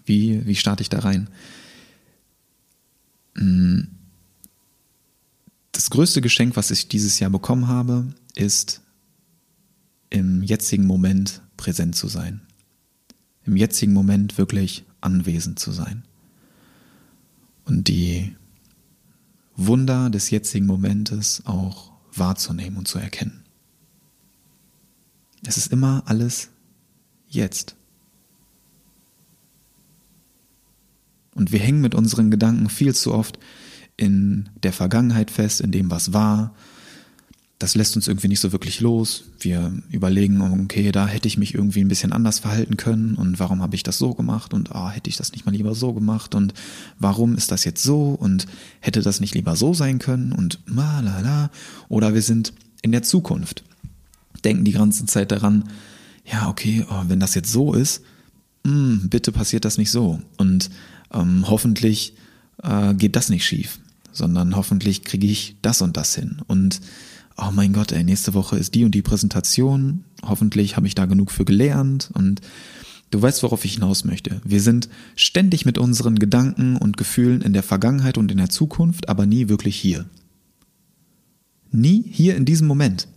wie, wie starte ich da rein? Hm, das größte Geschenk, was ich dieses Jahr bekommen habe, ist im jetzigen Moment präsent zu sein. Im jetzigen Moment wirklich anwesend zu sein. Und die Wunder des jetzigen Momentes auch wahrzunehmen und zu erkennen. Es ist immer alles jetzt. Und wir hängen mit unseren Gedanken viel zu oft in der Vergangenheit fest, in dem, was war, das lässt uns irgendwie nicht so wirklich los. Wir überlegen, okay, da hätte ich mich irgendwie ein bisschen anders verhalten können und warum habe ich das so gemacht und ah, hätte ich das nicht mal lieber so gemacht und warum ist das jetzt so und hätte das nicht lieber so sein können und ma la la. Oder wir sind in der Zukunft, denken die ganze Zeit daran, ja, okay, oh, wenn das jetzt so ist, mh, hm, bitte passiert das nicht so und ähm, hoffentlich äh, geht das nicht schief, sondern hoffentlich kriege ich das und das hin und oh mein Gott, ey, nächste Woche ist die und die Präsentation, hoffentlich habe ich da genug für gelernt und du weißt, worauf ich hinaus möchte. Wir sind ständig mit unseren Gedanken und Gefühlen in der Vergangenheit und in der Zukunft, aber nie wirklich hier. Nie hier in diesem Moment.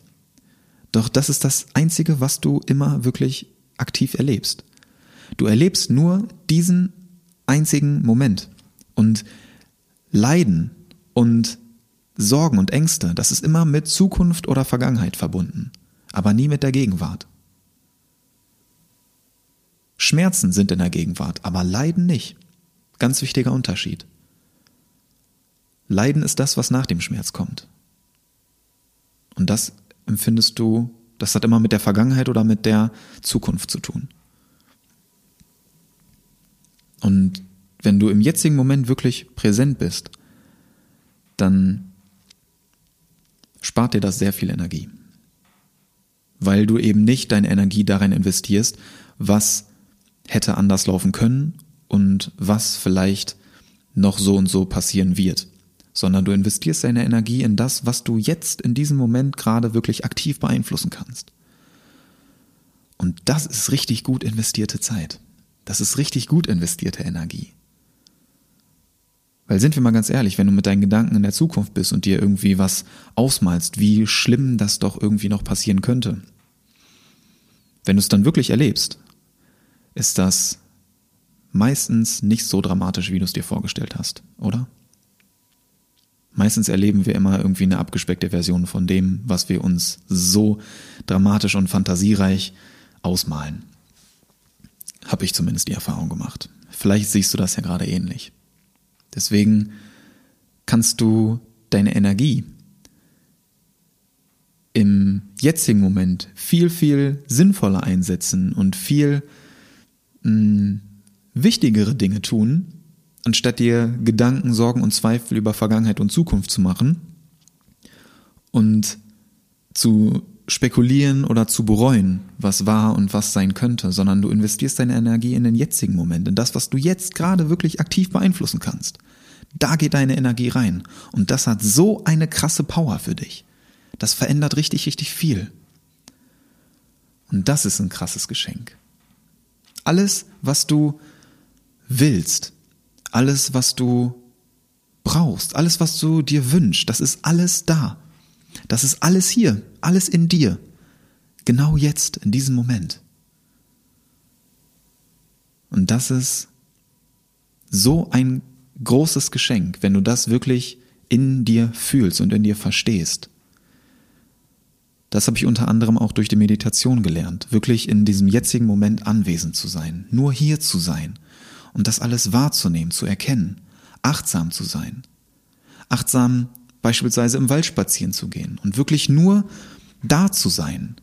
Doch das ist das Einzige, was du immer wirklich aktiv erlebst. Du erlebst nur diesen einzigen Moment. Und Leiden und Sorgen und Ängste, das ist immer mit Zukunft oder Vergangenheit verbunden, aber nie mit der Gegenwart. Schmerzen sind in der Gegenwart, aber Leiden nicht. Ganz wichtiger Unterschied. Leiden ist das, was nach dem Schmerz kommt. Und das empfindest du, das hat immer mit der Vergangenheit oder mit der Zukunft zu tun. Und wenn du im jetzigen Moment wirklich präsent bist, dann spart dir das sehr viel Energie. Weil du eben nicht deine Energie darin investierst, was hätte anders laufen können und was vielleicht noch so und so passieren wird, sondern du investierst deine Energie in das, was du jetzt in diesem Moment gerade wirklich aktiv beeinflussen kannst. Und das ist richtig gut investierte Zeit. Das ist richtig gut investierte Energie. Weil sind wir mal ganz ehrlich, wenn du mit deinen Gedanken in der Zukunft bist und dir irgendwie was ausmalst, wie schlimm das doch irgendwie noch passieren könnte. Wenn du es dann wirklich erlebst, ist das meistens nicht so dramatisch, wie du es dir vorgestellt hast, oder? Meistens erleben wir immer irgendwie eine abgespeckte Version von dem, was wir uns so dramatisch und fantasiereich ausmalen. Habe ich zumindest die Erfahrung gemacht. Vielleicht siehst du das ja gerade ähnlich. Deswegen kannst du deine Energie im jetzigen Moment viel, viel sinnvoller einsetzen und viel mh, hm, wichtigere Dinge tun, anstatt dir Gedanken, Sorgen und Zweifel über Vergangenheit und Zukunft zu machen und zu spekulieren oder zu bereuen, was war und was sein könnte, sondern du investierst deine Energie in den jetzigen Moment, in das, was du jetzt gerade wirklich aktiv beeinflussen kannst. Da geht deine Energie rein. Und das hat so eine krasse Power für dich. Das verändert richtig, richtig viel. Und das ist ein krasses Geschenk. Alles, was du willst, alles, was du brauchst, alles, was du dir wünschst, das ist alles da. Das ist alles hier, alles in dir. Genau jetzt, in diesem Moment. Und das ist so ein großes Geschenk, wenn du das wirklich in dir fühlst und in dir verstehst. Das habe ich unter anderem auch durch die Meditation gelernt, wirklich in diesem jetzigen Moment anwesend zu sein, nur hier zu sein und das alles wahrzunehmen, zu erkennen, achtsam zu sein. Achtsam beispielsweise im Wald spazieren zu gehen und wirklich nur da zu sein.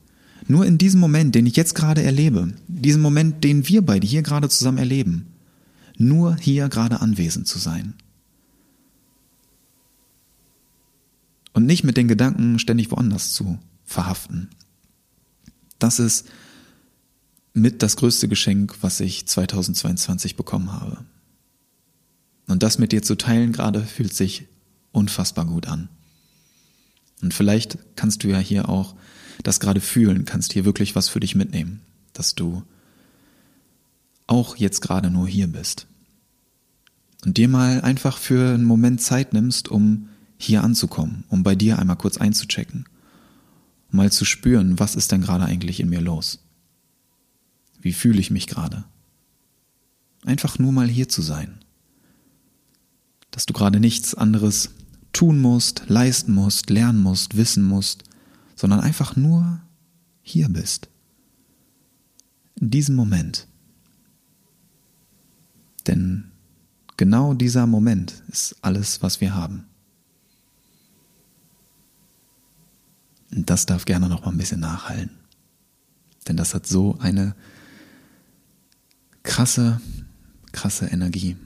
Nur in diesem Moment, den ich jetzt gerade erlebe, diesem Moment, den wir beide hier gerade zusammen erleben, nur hier gerade anwesend zu sein. Und nicht mit den Gedanken ständig woanders zu verhaften. Das ist mit das größte Geschenk, was ich 2022 bekommen habe. Und das mit dir zu teilen gerade fühlt sich unfassbar gut an. Und vielleicht kannst du ja hier auch das gerade fühlen, kannst hier wirklich was für dich mitnehmen, dass du auch jetzt gerade nur hier bist. Und dir mal einfach für einen Moment Zeit nimmst, um hier anzukommen, um bei dir einmal kurz einzuchecken, um mal zu spüren, was ist denn gerade eigentlich in mir los? Wie fühle ich mich gerade? Einfach nur mal hier zu sein. Dass du gerade nichts anderes tun musst, leisten musst, lernen musst, wissen musst, sondern einfach nur hier bist. In diesem Moment. Denn genau dieser Moment ist alles, was wir haben. Das darf gerne noch mal ein bisschen nachhallen. Denn das hat so eine krasse, krasse Energie.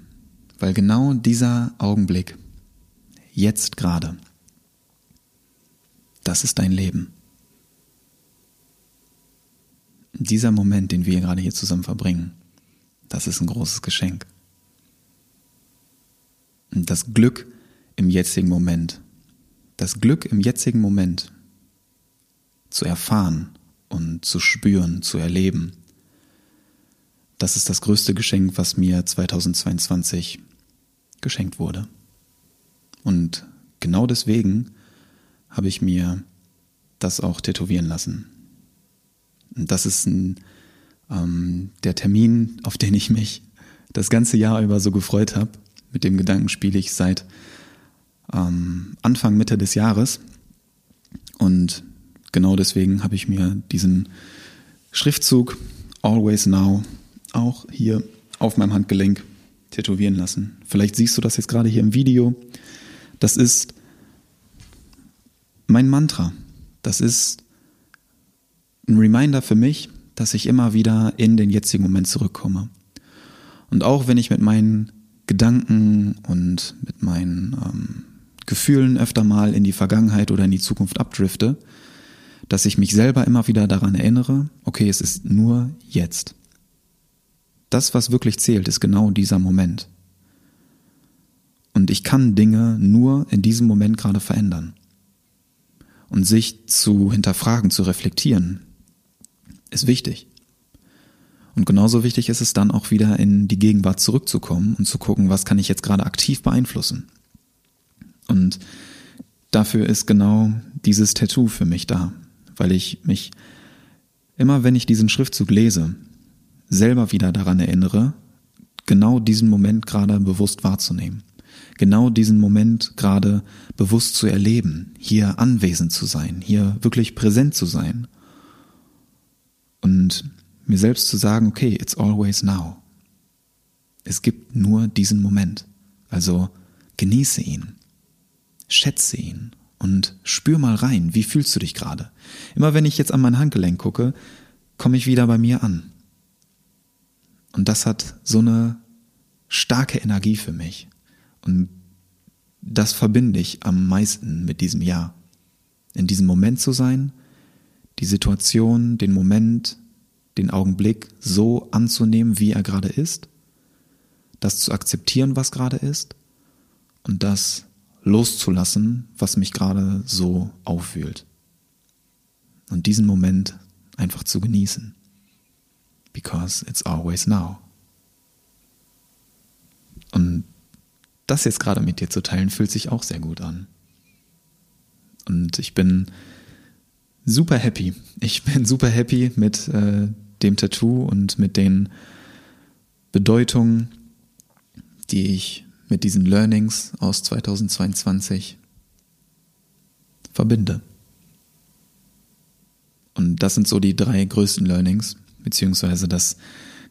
Weil genau dieser Augenblick, jetzt gerade, das ist dein Leben. Dieser Moment, den wir gerade hier zusammen verbringen, das ist ein großes Geschenk. Das Glück im jetzigen Moment, das Glück im jetzigen Moment zu erfahren und zu spüren, zu erleben, das ist das größte Geschenk, was mir 2022 geschenkt wurde. Und genau deswegen habe ich mir das auch tätowieren lassen. Und das ist ein, ähm, der Termin, auf den ich mich das ganze Jahr über so gefreut habe. Mit dem Gedanken spiele ich seit ähm, Anfang, Mitte des Jahres. Und genau deswegen habe ich mir diesen Schriftzug Always Now auch hier auf meinem Handgelenk tätowieren lassen. Vielleicht siehst du das jetzt gerade hier im Video. Das ist mein Mantra. Das ist ein Reminder für mich, dass ich immer wieder in den jetzigen Moment zurückkomme. Und auch wenn ich mit meinen Gedanken und mit meinen ähm, Gefühlen öfter mal in die Vergangenheit oder in die Zukunft abdrifte, dass ich mich selber immer wieder daran erinnere, okay, es ist nur jetzt. Das, was wirklich zählt, ist genau dieser Moment. Und ich kann Dinge nur in diesem Moment gerade verändern. Und sich zu hinterfragen, zu reflektieren, ist wichtig. Und genauso wichtig ist es dann auch wieder in die Gegenwart zurückzukommen und zu gucken, was kann ich jetzt gerade aktiv beeinflussen. Und dafür ist genau dieses Tattoo für mich da, weil ich mich immer, wenn ich diesen Schriftzug lese, selber wieder daran erinnere, genau diesen Moment gerade bewusst wahrzunehmen. Genau diesen Moment gerade bewusst zu erleben, hier anwesend zu sein, hier wirklich präsent zu sein. Und mir selbst zu sagen, okay, it's always now. Es gibt nur diesen Moment. Also genieße ihn, schätze ihn und spür mal rein, wie fühlst du dich gerade. Immer wenn ich jetzt an mein Handgelenk gucke, komme ich wieder bei mir an. Und das hat so eine starke Energie für mich. Und das verbinde ich am meisten mit diesem Jahr. In diesem Moment zu sein, die Situation, den Moment, den Augenblick so anzunehmen, wie er gerade ist, das zu akzeptieren, was gerade ist und das loszulassen, was mich gerade so aufwühlt. Und diesen Moment einfach zu genießen because it's always now. Und das jetzt gerade mit dir zu teilen, fühlt sich auch sehr gut an. Und ich bin super happy. Ich bin super happy mit äh, dem Tattoo und mit den Bedeutungen, die ich mit diesen Learnings aus 2022 verbinde. Und das sind so die drei größten Learnings, beziehungsweise das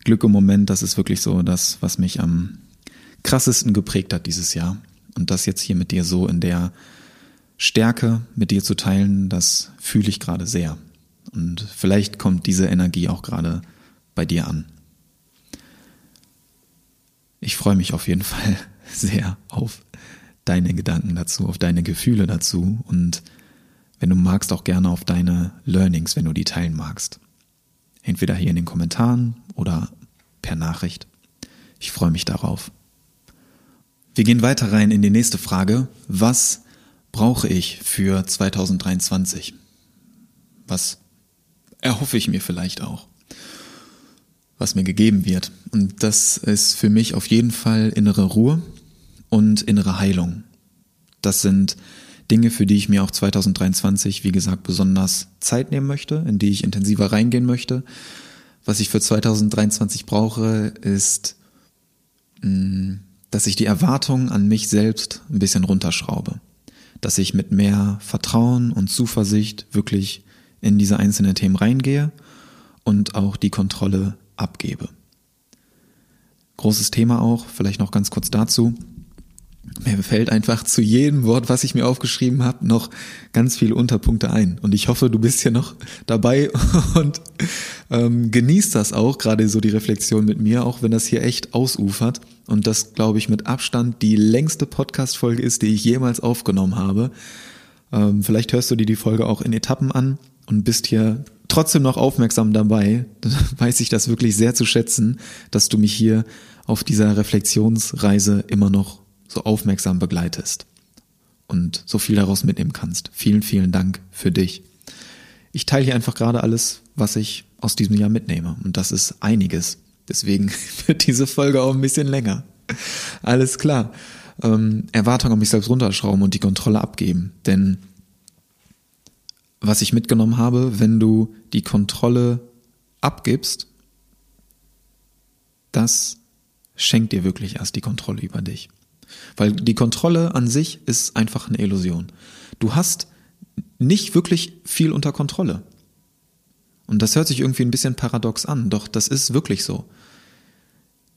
Glück im Moment, das ist wirklich so das, was mich am krassesten geprägt hat dieses Jahr. Und das jetzt hier mit dir so in der Stärke mit dir zu teilen, das fühle ich gerade sehr. Und vielleicht kommt diese Energie auch gerade bei dir an. Ich freue mich auf jeden (laughs) Fall sehr auf deine Gedanken dazu, auf deine Gefühle dazu und wenn du magst, auch gerne auf deine Learnings, wenn du die teilen magst. Entweder hier in den Kommentaren oder per Nachricht. Ich freue mich darauf. Wir gehen weiter rein in die nächste Frage. Was brauche ich für 2023? Was erhoffe ich mir vielleicht auch? Was mir gegeben wird. Und das ist für mich auf jeden Fall innere Ruhe und innere Heilung. Das sind Dinge, für die ich mir auch 2023, wie gesagt, besonders Zeit nehmen möchte, in die ich intensiver reingehen möchte. Was ich für 2023 brauche, ist, mm, dass ich die Erwartungen an mich selbst ein bisschen runterschraube. Dass ich mit mehr Vertrauen und Zuversicht wirklich in diese einzelnen Themen reingehe und auch die Kontrolle abgebe. Großes Thema auch, vielleicht noch ganz kurz dazu. Mir fällt einfach zu jedem Wort, was ich mir aufgeschrieben habe, noch ganz viele Unterpunkte ein. Und ich hoffe, du bist hier noch dabei (laughs) und ähm, genießt das auch, gerade so die Reflexion mit mir, auch wenn das hier echt ausufert. Und das, glaube ich, mit Abstand die längste Podcast-Folge ist, die ich jemals aufgenommen habe. Ähm, vielleicht hörst du dir die Folge auch in Etappen an und bist hier trotzdem noch aufmerksam dabei. Dann (laughs) weiß ich das wirklich sehr zu schätzen, dass du mich hier auf dieser Reflexionsreise immer noch so aufmerksam begleitest und so viel daraus mitnehmen kannst. Vielen, vielen Dank für dich. Ich teile hier einfach gerade alles, was ich aus diesem Jahr mitnehme. Und das ist einiges. Deswegen (laughs) wird diese Folge auch ein bisschen länger. Alles klar. Ähm, Erwartung an mich selbst runterschrauben und die Kontrolle abgeben. Denn was ich mitgenommen habe, wenn du die Kontrolle abgibst, das schenkt dir wirklich erst die Kontrolle über dich. Weil die Kontrolle an sich ist einfach eine Illusion. Du hast nicht wirklich viel unter Kontrolle. Und das hört sich irgendwie ein bisschen paradox an, doch das ist wirklich so.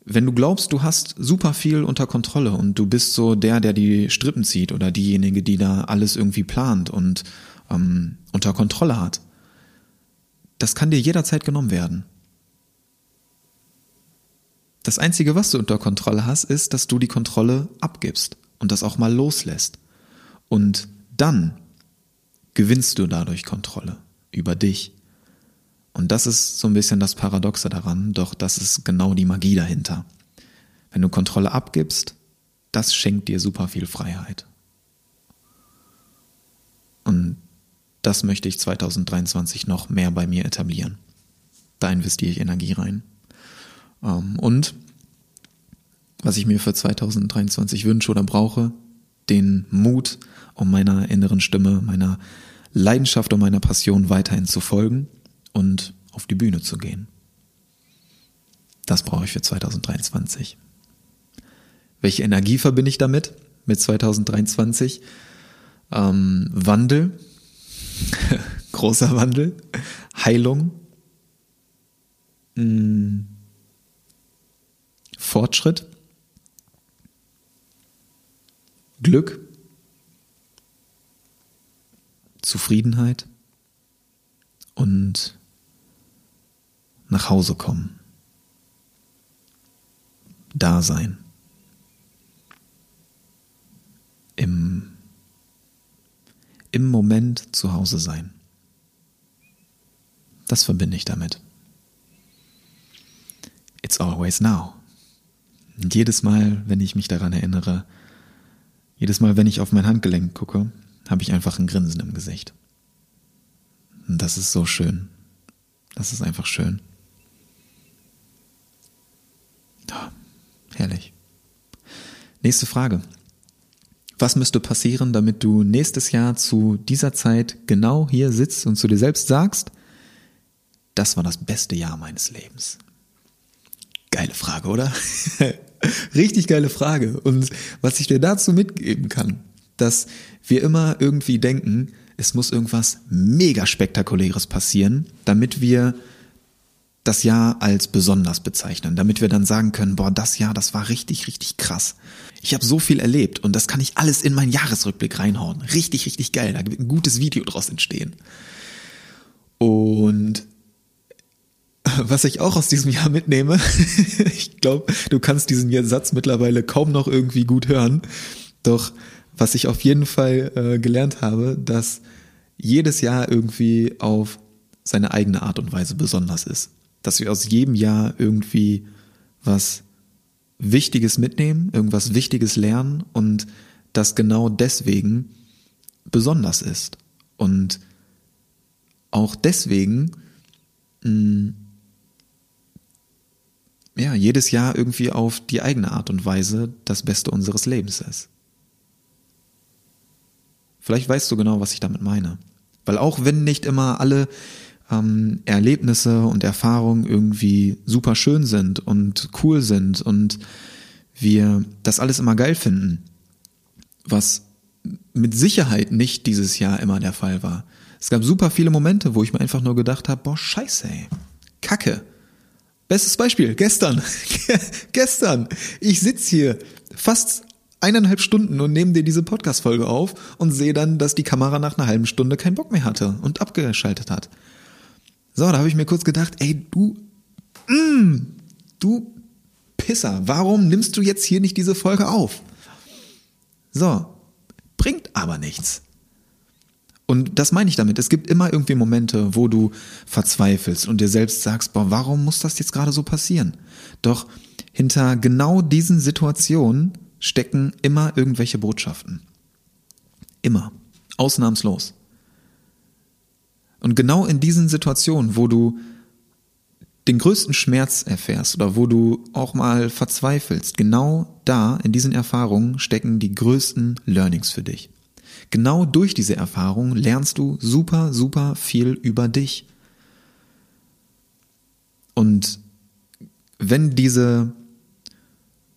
Wenn du glaubst, du hast super viel unter Kontrolle und du bist so der, der die Strippen zieht oder diejenige, die da alles irgendwie plant und ähm, unter Kontrolle hat, das kann dir jederzeit genommen werden. Das Einzige, was du unter Kontrolle hast, ist, dass du die Kontrolle abgibst und das auch mal loslässt. Und dann gewinnst du dadurch Kontrolle über dich. Und das ist so ein bisschen das Paradoxe daran, doch das ist genau die Magie dahinter. Wenn du Kontrolle abgibst, das schenkt dir super viel Freiheit. Und das möchte ich 2023 noch mehr bei mir etablieren. Da investiere ich Energie rein. Ähm, und was ich mir für 2023 wünsche oder brauche, den Mut, um meiner inneren Stimme, meiner Leidenschaft und meiner Passion weiterhin zu folgen und auf die Bühne zu gehen. Das brauche ich für 2023. Welche Energie verbinde ich damit? Mit 2023? Ähm, Wandel, (laughs) großer Wandel, Heilung, mh, mm, Fortschritt, Glück, Zufriedenheit und nach Hause kommen. Dasein. Im, Im Moment zu Hause sein. Das verbinde ich damit. It's always now. Und jedes Mal, wenn ich mich daran erinnere, jedes Mal, wenn ich auf mein Handgelenk gucke, habe ich einfach ein Grinsen im Gesicht. Und das ist so schön. Das ist einfach schön. Ja, herrlich. Nächste Frage. Was müsste passieren, damit du nächstes Jahr zu dieser Zeit genau hier sitzt und zu dir selbst sagst, das war das beste Jahr meines Lebens? Geile Frage, oder? (laughs) (laughs) Richtig geile Frage. Und was ich dir dazu mitgeben kann, dass wir immer irgendwie denken, es muss irgendwas mega spektakuläres passieren, damit wir das Jahr als besonders bezeichnen, damit wir dann sagen können, boah, das Jahr, das war richtig, richtig krass. Ich habe so viel erlebt und das kann ich alles in meinen Jahresrückblick reinhauen. Richtig, richtig geil. Da wird ein gutes Video draus entstehen. Und was ich auch aus diesem Jahr mitnehme, (laughs) ich glaube, du kannst diesen Satz mittlerweile kaum noch irgendwie gut hören, doch was ich auf jeden Fall äh, gelernt habe, dass jedes Jahr irgendwie auf seine eigene Art und Weise besonders ist. Dass wir aus jedem Jahr irgendwie was Wichtiges mitnehmen, irgendwas Wichtiges lernen und das genau deswegen besonders ist. Und auch deswegen mh, mm, ja, jedes Jahr irgendwie auf die eigene Art und Weise das Beste unseres Lebens ist. Vielleicht weißt du genau, was ich damit meine. Weil auch wenn nicht immer alle ähm, Erlebnisse und Erfahrungen irgendwie super schön sind und cool sind und wir das alles immer geil finden, was mit Sicherheit nicht dieses Jahr immer der Fall war. Es gab super viele Momente, wo ich mir einfach nur gedacht habe, boah, scheiße, ey. Kacke. Bestes Beispiel, gestern. (laughs) gestern. Ich sitz hier fast eineinhalb Stunden und nehme dir diese Podcast-Folge auf und sehe dann, dass die Kamera nach einer halben Stunde keinen Bock mehr hatte und abgeschaltet hat. So, da habe ich mir kurz gedacht, ey, du, mm, du Pisser, warum nimmst du jetzt hier nicht diese Folge auf? So, bringt aber nichts. Und das meine ich damit. Es gibt immer irgendwie Momente, wo du verzweifelst und dir selbst sagst, boah, warum muss das jetzt gerade so passieren? Doch hinter genau diesen Situationen stecken immer irgendwelche Botschaften. Immer. Ausnahmslos. Und genau in diesen Situationen, wo du den größten Schmerz erfährst oder wo du auch mal verzweifelst, genau da in diesen Erfahrungen stecken die größten Learnings für dich. Genau durch diese Erfahrung lernst du super, super viel über dich. Und wenn diese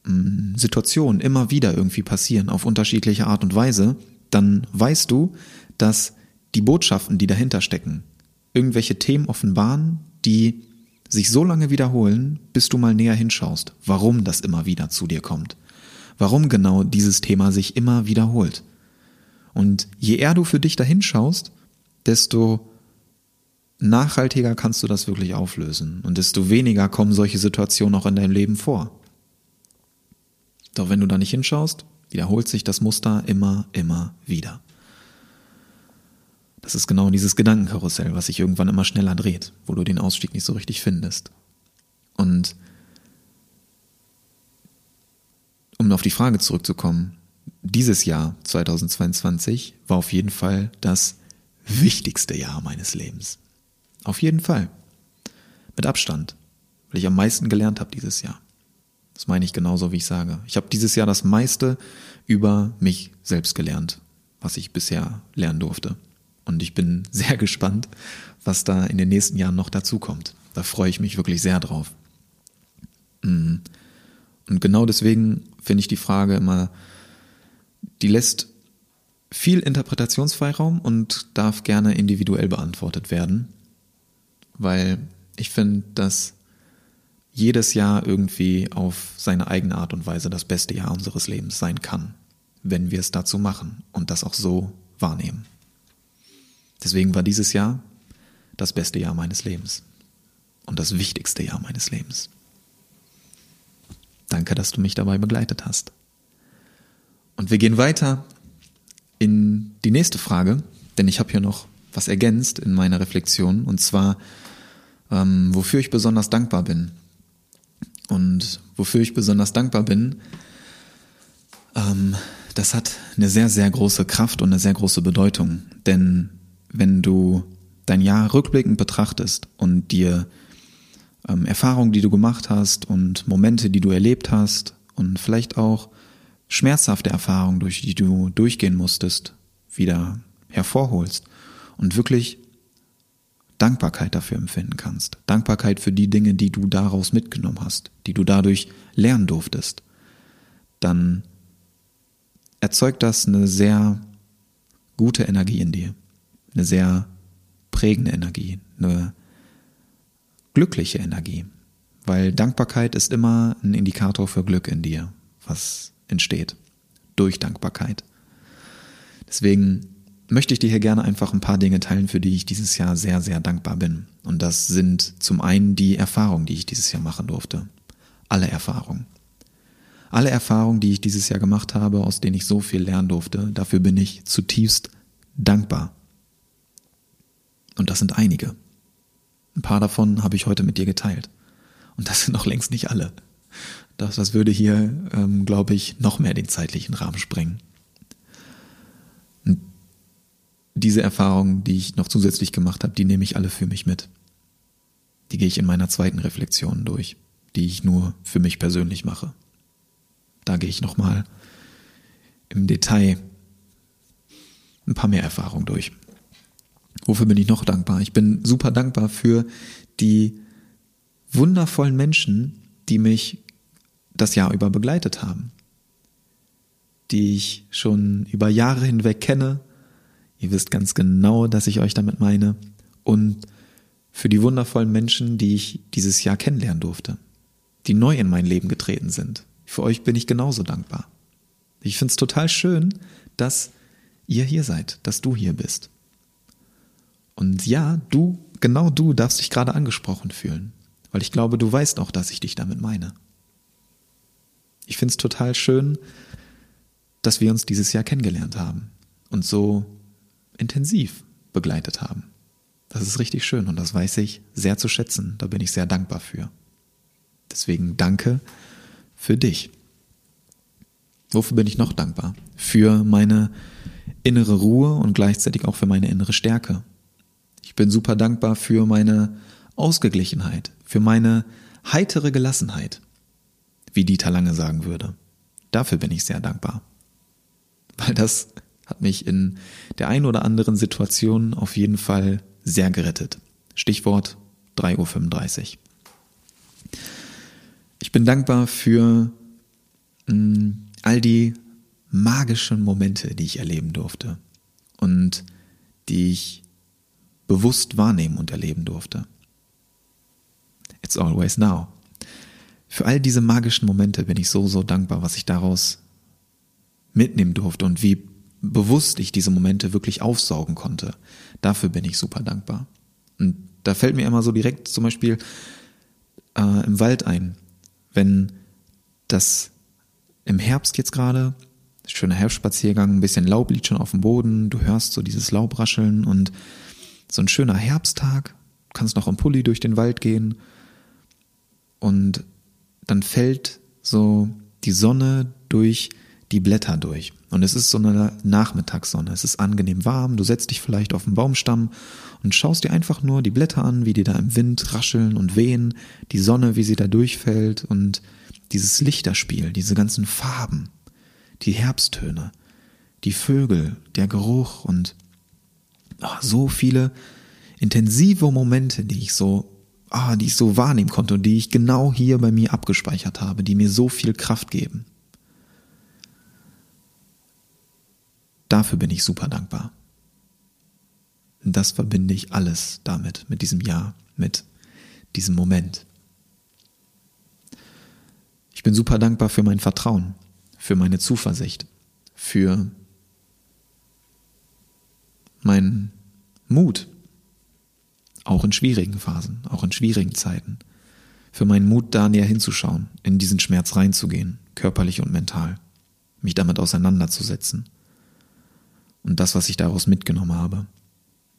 mm, Situationen immer wieder irgendwie passieren, auf unterschiedliche Art und Weise, dann weißt du, dass die Botschaften, die dahinter stecken, irgendwelche Themen offenbaren, die sich so lange wiederholen, bis du mal näher hinschaust, warum das immer wieder zu dir kommt. Warum genau dieses Thema sich immer wiederholt. Und je eher du für dich dahin schaust, desto nachhaltiger kannst du das wirklich auflösen und desto weniger kommen solche Situationen auch in deinem Leben vor. Doch wenn du da nicht hinschaust, wiederholt sich das Muster immer, immer wieder. Das ist genau dieses Gedankenkarussell, was sich irgendwann immer schneller dreht, wo du den Ausstieg nicht so richtig findest. Und um auf die Frage zurückzukommen, dieses Jahr 2022 war auf jeden Fall das wichtigste Jahr meines Lebens. Auf jeden Fall. Mit Abstand, weil ich am meisten gelernt habe dieses Jahr. Das meine ich genauso, wie ich sage. Ich habe dieses Jahr das meiste über mich selbst gelernt, was ich bisher lernen durfte. Und ich bin (laughs) sehr gespannt, was da in den nächsten Jahren noch dazukommt. Da freue ich mich wirklich sehr drauf. Mm. Und genau deswegen finde ich die Frage immer, die lässt viel Interpretationsfreiraum und darf gerne individuell beantwortet werden, weil ich finde, dass jedes Jahr irgendwie auf seine eigene Art und Weise das beste Jahr unseres Lebens sein kann, wenn wir es dazu machen und das auch so wahrnehmen. Deswegen war dieses Jahr das beste Jahr meines Lebens und das wichtigste Jahr meines Lebens. Danke, dass du mich dabei begleitet hast. Und wir gehen weiter in die nächste Frage, denn ich habe hier noch was ergänzt in meiner Reflexion, und zwar, ähm, wofür ich besonders dankbar bin. Und wofür ich besonders dankbar bin, ähm, das hat eine sehr, sehr große Kraft und eine sehr große Bedeutung. Denn wenn du dein Jahr rückblickend betrachtest und dir ähm, Erfahrungen, die du gemacht hast und Momente, die du erlebt hast und vielleicht auch schmerzhafte Erfahrungen, durch die du durchgehen musstest, wieder hervorholst und wirklich Dankbarkeit dafür empfinden kannst. Dankbarkeit für die Dinge, die du daraus mitgenommen hast, die du dadurch lernen durftest, dann erzeugt das eine sehr gute Energie in dir eine sehr prägende Energie, eine glückliche Energie, weil Dankbarkeit ist immer ein Indikator für Glück in dir, was entsteht durch Dankbarkeit. Deswegen möchte ich dir hier gerne einfach ein paar Dinge teilen, für die ich dieses Jahr sehr, sehr dankbar bin. Und das sind zum einen die Erfahrungen, die ich dieses Jahr machen durfte. Alle Erfahrungen. Alle Erfahrungen, die ich dieses Jahr gemacht habe, aus denen ich so viel lernen durfte, dafür bin ich zutiefst dankbar. Und das sind einige. Ein paar davon habe ich heute mit dir geteilt. Und das sind noch längst nicht alle. Das, das würde hier, ähm, glaube ich, noch mehr den zeitlichen Rahmen sprengen. Und diese Erfahrungen, die ich noch zusätzlich gemacht habe, die nehme ich alle für mich mit. Die gehe ich in meiner zweiten Reflexion durch, die ich nur für mich persönlich mache. Da gehe ich nochmal im Detail ein paar mehr Erfahrungen durch. Wofür bin ich noch dankbar? Ich bin super dankbar für die wundervollen Menschen, die mich das Jahr über begleitet haben, die ich schon über Jahre hinweg kenne. Ihr wisst ganz genau, dass ich euch damit meine. Und für die wundervollen Menschen, die ich dieses Jahr kennenlernen durfte, die neu in mein Leben getreten sind. Für euch bin ich genauso dankbar. Ich finde es total schön, dass ihr hier seid, dass du hier bist. Und ja, du, genau du darfst dich gerade angesprochen fühlen, weil ich glaube, du weißt auch, dass ich dich damit meine. Ich finde es total schön, dass wir uns dieses Jahr kennengelernt haben und so intensiv begleitet haben. Das ist richtig schön und das weiß ich sehr zu schätzen. Da bin ich sehr dankbar für. Deswegen danke für dich. Wofür bin ich noch dankbar? Für meine innere Ruhe und gleichzeitig auch für meine innere Stärke. Ich bin super dankbar für meine Ausgeglichenheit, für meine heitere Gelassenheit, wie Dieter Lange sagen würde. Dafür bin ich sehr dankbar. Weil das hat mich in der einen oder anderen Situation auf jeden Fall sehr gerettet. Stichwort 3.35 Uhr. Ich bin dankbar für mh, mm, all die magischen Momente, die ich erleben durfte und die ich bewusst wahrnehmen und erleben durfte. It's always now. Für all diese magischen Momente bin ich so, so dankbar, was ich daraus mitnehmen durfte und wie bewusst ich diese Momente wirklich aufsaugen konnte. Dafür bin ich super dankbar. Und da fällt mir immer so direkt zum Beispiel äh, im Wald ein, wenn das im Herbst jetzt gerade, schöner Herbstspaziergang, ein bisschen Laub liegt schon auf dem Boden, du hörst so dieses Laubrascheln und so ein schöner Herbsttag, kannst noch im Pulli durch den Wald gehen und dann fällt so die Sonne durch die Blätter durch. Und es ist so eine Nachmittagssonne. Es ist angenehm warm. Du setzt dich vielleicht auf den Baumstamm und schaust dir einfach nur die Blätter an, wie die da im Wind rascheln und wehen, die Sonne, wie sie da durchfällt und dieses Lichterspiel, diese ganzen Farben, die Herbsttöne, die Vögel, der Geruch und oh, so viele intensive Momente, die ich so ah, die ich so wahrnehmen konnte und die ich genau hier bei mir abgespeichert habe, die mir so viel Kraft geben. Dafür bin ich super dankbar. Und das verbinde ich alles damit, mit diesem Jahr, mit diesem Moment. Ich bin super dankbar für mein Vertrauen, für meine Zuversicht, für meinen Mut, auch in schwierigen Phasen, auch in schwierigen Zeiten. Für meinen Mut, da näher hinzuschauen, in diesen Schmerz reinzugehen, körperlich und mental, mich damit auseinanderzusetzen. Und das, was ich daraus mitgenommen habe,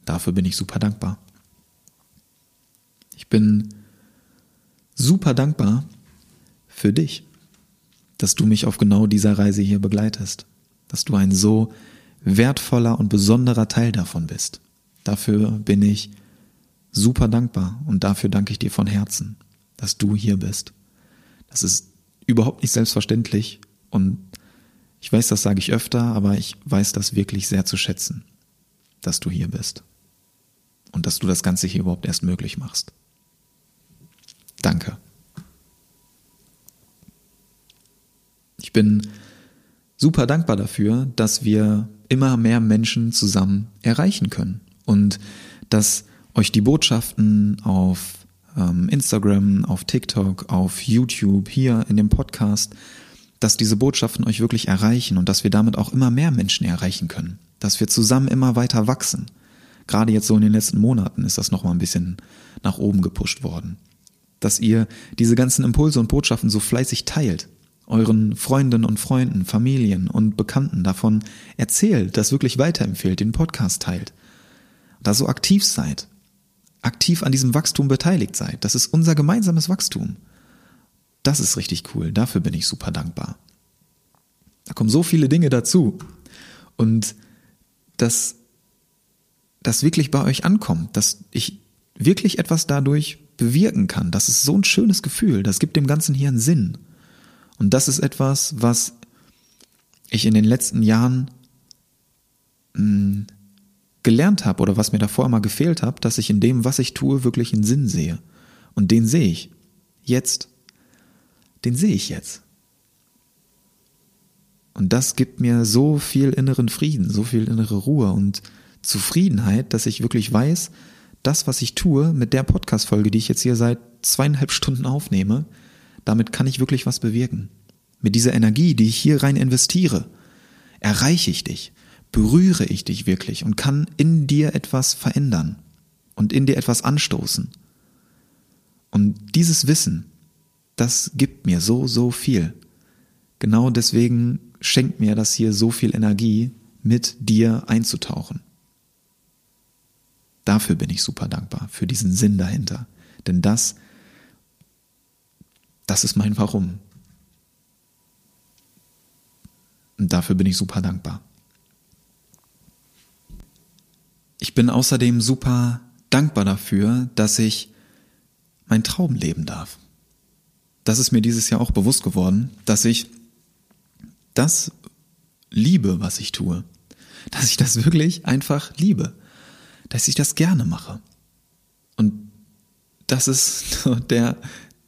dafür bin ich super dankbar. Ich bin super dankbar für dich, dass du mich auf genau dieser Reise hier begleitest, dass du ein so wertvoller und besonderer Teil davon bist. Dafür bin ich super dankbar und dafür danke ich dir von Herzen, dass du hier bist. Das ist überhaupt nicht selbstverständlich und ich weiß, das sage ich öfter, aber ich weiß das wirklich sehr zu schätzen, dass du hier bist und dass du das Ganze hier überhaupt erst möglich machst. Danke. Ich bin super dankbar dafür, dass wir immer mehr Menschen zusammen erreichen können und dass euch die Botschaften auf ähm, Instagram, auf TikTok, auf YouTube, hier in dem Podcast, dass diese Botschaften euch wirklich erreichen und dass wir damit auch immer mehr Menschen erreichen können, dass wir zusammen immer weiter wachsen. Gerade jetzt so in den letzten Monaten ist das nochmal ein bisschen nach oben gepusht worden. Dass ihr diese ganzen Impulse und Botschaften so fleißig teilt, euren Freundinnen und Freunden, Familien und Bekannten davon erzählt, das wirklich weiterempfehlt, den Podcast teilt, da so aktiv seid, aktiv an diesem Wachstum beteiligt seid. Das ist unser gemeinsames Wachstum. Das ist richtig cool. Dafür bin ich super dankbar. Da kommen so viele Dinge dazu. Und dass das wirklich bei euch ankommt, dass ich wirklich etwas dadurch bewirken kann, das ist so ein schönes Gefühl. Das gibt dem Ganzen hier einen Sinn. Und das ist etwas, was ich in den letzten Jahren mh, hm, gelernt habe oder was mir davor immer gefehlt hat, dass ich in dem, was ich tue, wirklich einen Sinn sehe. Und den sehe ich. Jetzt. Den sehe ich jetzt. Und das gibt mir so viel inneren Frieden, so viel innere Ruhe und Zufriedenheit, dass ich wirklich weiß, das, was ich tue mit der Podcast-Folge, die ich jetzt hier seit zweieinhalb Stunden aufnehme, damit kann ich wirklich was bewirken. Mit dieser Energie, die ich hier rein investiere, erreiche ich dich, berühre ich dich wirklich und kann in dir etwas verändern und in dir etwas anstoßen. Und dieses Wissen, das gibt mir so, so viel. Genau deswegen schenkt mir das hier so viel Energie, mit dir einzutauchen. Dafür bin ich super dankbar, für diesen Sinn dahinter. Denn das, das ist mein Warum. Und dafür bin ich super dankbar. Ich bin außerdem super dankbar dafür, dass ich mein Traum leben darf. Das ist mir dieses Jahr auch bewusst geworden, dass ich das liebe, was ich tue. Dass ich das wirklich einfach liebe. Dass ich das gerne mache. Und das ist der,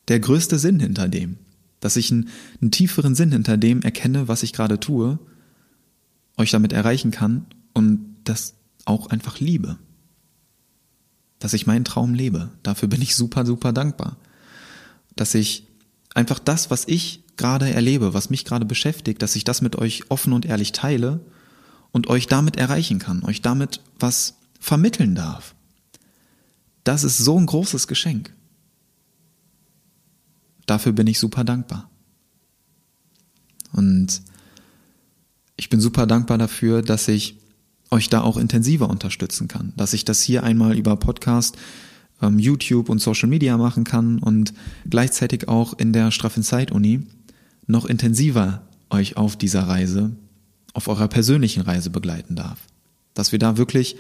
der größte Sinn hinter dem. Dass ich einen, einen tieferen Sinn hinter dem erkenne, was ich gerade tue, euch damit erreichen kann und das auch einfach liebe. Dass ich meinen Traum lebe. Dafür bin ich super, super dankbar. Dass ich einfach das, was ich gerade erlebe, was mich gerade beschäftigt, dass ich das mit euch offen und ehrlich teile und euch damit erreichen kann, euch damit was vermitteln darf. Das ist so ein großes Geschenk. Dafür bin ich super dankbar. Und ich bin super dankbar dafür, dass ich euch da auch intensiver unterstützen kann, dass ich das hier einmal über Podcast, ähm, YouTube und Social Media machen kann und gleichzeitig auch in der Straffen Zeit Uni noch intensiver euch auf dieser Reise, auf eurer persönlichen Reise begleiten darf. Dass wir da wirklich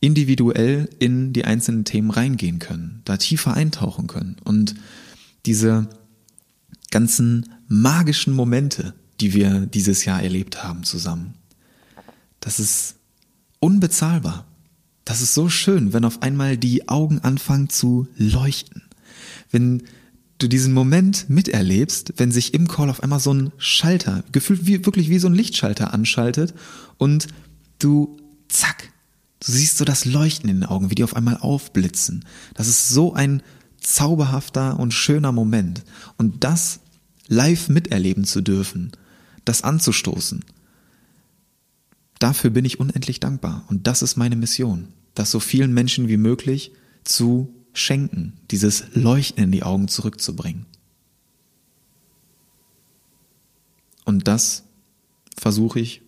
individuell in die einzelnen Themen reingehen können, da tiefer eintauchen können und diese ganzen magischen Momente, die wir dieses Jahr erlebt haben zusammen, das ist unbezahlbar. Das ist so schön, wenn auf einmal die Augen anfangen zu leuchten. Wenn du diesen Moment miterlebst, wenn sich im Call auf einmal so ein Schalter, gefühlt wie, wirklich wie so ein Lichtschalter anschaltet und du zack, du siehst so das Leuchten in den Augen, wie die auf einmal aufblitzen. Das ist so ein zauberhafter und schöner Moment. Und das live miterleben zu dürfen, das anzustoßen, Dafür bin ich unendlich dankbar. Und das ist meine Mission, das so vielen Menschen wie möglich zu schenken, dieses Leuchten in die Augen zurückzubringen. Und das versuche ich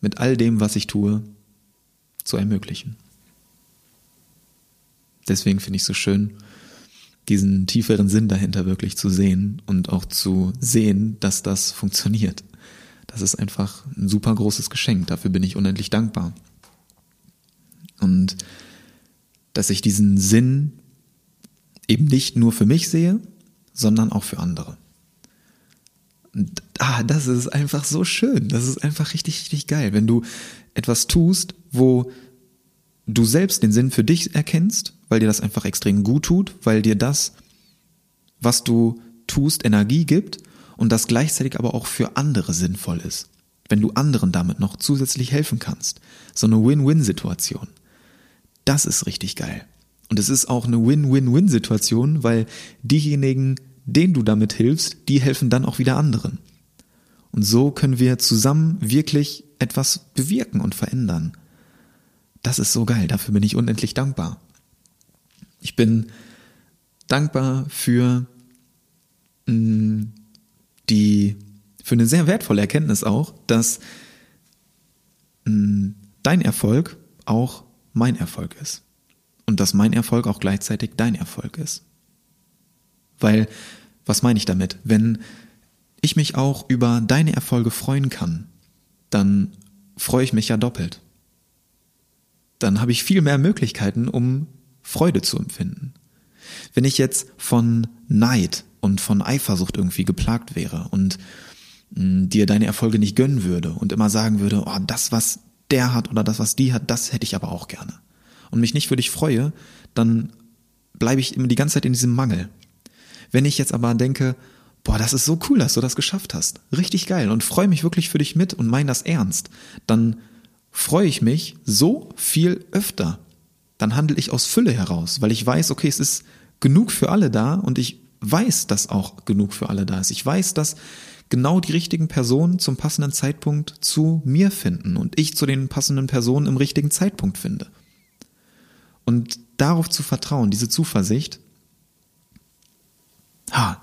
mit all dem, was ich tue, zu ermöglichen. Deswegen finde ich es so schön, diesen tieferen Sinn dahinter wirklich zu sehen und auch zu sehen, dass das funktioniert. Das ist einfach ein super großes Geschenk. Dafür bin ich unendlich dankbar. Und dass ich diesen Sinn eben nicht nur für mich sehe, sondern auch für andere. Und, ah, das ist einfach so schön. Das ist einfach richtig, richtig geil. Wenn du etwas tust, wo du selbst den Sinn für dich erkennst, weil dir das einfach extrem gut tut, weil dir das, was du tust, Energie gibt und das gleichzeitig aber auch für andere sinnvoll ist. Wenn du anderen damit noch zusätzlich helfen kannst. So eine Win-Win-Situation. Das ist richtig geil. Und es ist auch eine Win-Win-Win-Situation, weil diejenigen, denen du damit hilfst, die helfen dann auch wieder anderen. Und so können wir zusammen wirklich etwas bewirken und verändern. Das ist so geil, dafür bin ich unendlich dankbar. Ich bin dankbar für mh, mm, die für eine sehr wertvolle Erkenntnis auch, dass mh, mm, dein Erfolg auch mein Erfolg ist. Und dass mein Erfolg auch gleichzeitig dein Erfolg ist. Weil, was meine ich damit? Wenn ich mich auch über deine Erfolge freuen kann, dann freue ich mich ja doppelt. Dann habe ich viel mehr Möglichkeiten, um Freude zu empfinden. Wenn ich jetzt von Neid und von Eifersucht irgendwie geplagt wäre und mh, mm, dir deine Erfolge nicht gönnen würde und immer sagen würde, oh, das, was der hat oder das, was die hat, das hätte ich aber auch gerne. Und mich nicht für dich freue, dann bleibe ich immer die ganze Zeit in diesem Mangel. Wenn ich jetzt aber denke, boah, das ist so cool, dass du das geschafft hast, richtig geil und freue mich wirklich für dich mit und meine das ernst, dann freue ich mich so viel öfter. Dann handle ich aus Fülle heraus, weil ich weiß, okay, es ist genug für alle da und ich weiß, dass auch genug für alle da ist. Ich weiß, dass genau die richtigen Personen zum passenden Zeitpunkt zu mir finden und ich zu den passenden Personen im richtigen Zeitpunkt finde. Und darauf zu vertrauen, diese Zuversicht, ha,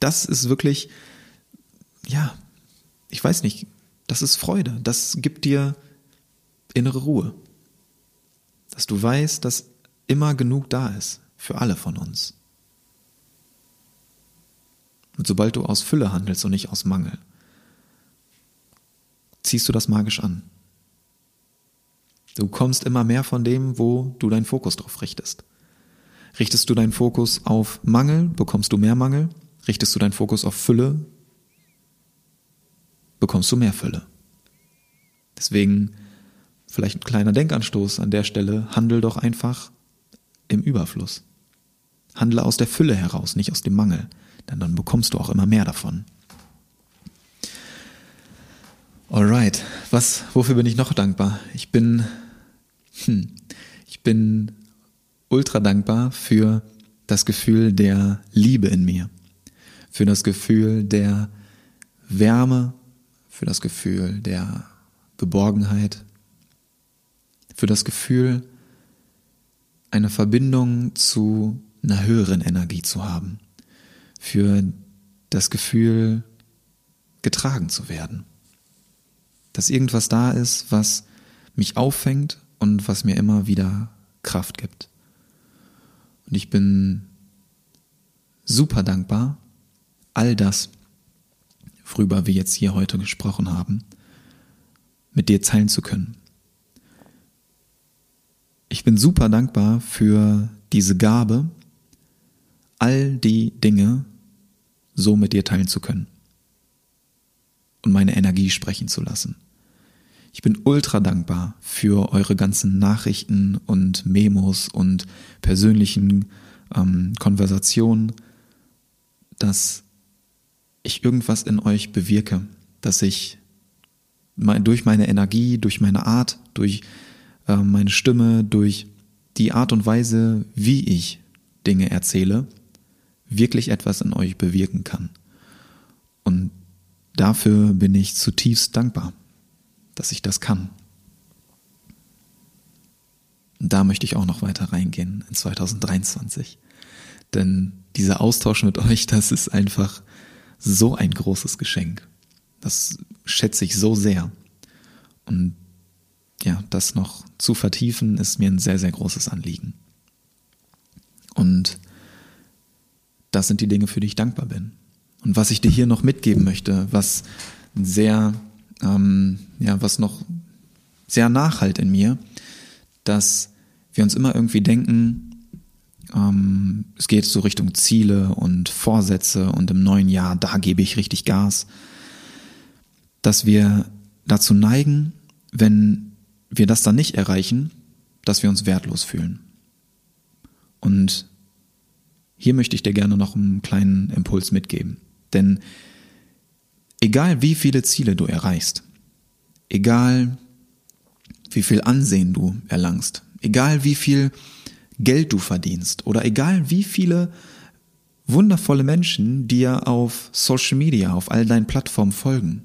das ist wirklich, ja, ich weiß nicht, das ist Freude, das gibt dir innere Ruhe. Dass du weißt, dass immer genug da ist für alle von uns. Und sobald du aus Fülle handelst und nicht aus Mangel, ziehst du das magisch an. Du kommst immer mehr von dem, wo du deinen Fokus drauf richtest. Richtest du deinen Fokus auf Mangel, bekommst du mehr Mangel. Richtest du deinen Fokus auf Fülle, bekommst du mehr Fülle. Deswegen vielleicht ein kleiner Denkanstoß an der Stelle, handel doch einfach im Überfluss. Handle aus der Fülle heraus, nicht aus dem Mangel, denn dann bekommst du auch immer mehr davon. Alright, was, wofür bin ich noch dankbar? Ich bin, hm, ich bin ultra dankbar für das Gefühl der Liebe in mir, für das Gefühl der Wärme, für das Gefühl der Geborgenheit, für das Gefühl, eine Verbindung zu einer höheren Energie zu haben, für das Gefühl, getragen zu werden. Dass irgendwas da ist, was mich auffängt und was mir immer wieder Kraft gibt. Und ich bin super dankbar, all das, worüber wir jetzt hier heute gesprochen haben, mit dir teilen zu können. Ich bin super dankbar für diese Gabe, all die Dinge so mit dir teilen zu können und meine Energie sprechen zu lassen. Ich bin ultra dankbar für eure ganzen Nachrichten und Memos und persönlichen ähm, Konversationen, dass ich irgendwas in euch bewirke, dass ich durch meine Energie, durch meine Art, durch äh, meine Stimme, durch die Art und Weise, wie ich Dinge erzähle, wirklich etwas in euch bewirken kann. Und dafür bin ich zutiefst dankbar, dass ich das kann. Da möchte ich auch noch weiter reingehen in 2023. Denn dieser Austausch mit euch, das ist einfach so ein großes Geschenk. Das schätze ich so sehr. Und ja, das noch zu vertiefen, ist mir ein sehr, sehr großes Anliegen. Und das sind die Dinge, für die ich dankbar bin. Und was ich dir hier noch mitgeben möchte, was sehr, ähm, ja, was noch sehr nachhalt in mir, dass wir uns immer irgendwie denken, ähm, es geht so Richtung Ziele und Vorsätze und im neuen Jahr, da gebe ich richtig Gas, dass wir dazu neigen, wenn wir das dann nicht erreichen, dass wir uns wertlos fühlen. Und hier möchte ich dir gerne noch einen kleinen Impuls mitgeben. Denn egal wie viele Ziele du erreichst, egal wie viel Ansehen du erlangst, egal wie viel Geld du verdienst oder egal wie viele wundervolle Menschen dir auf Social Media, auf all deinen Plattformen folgen,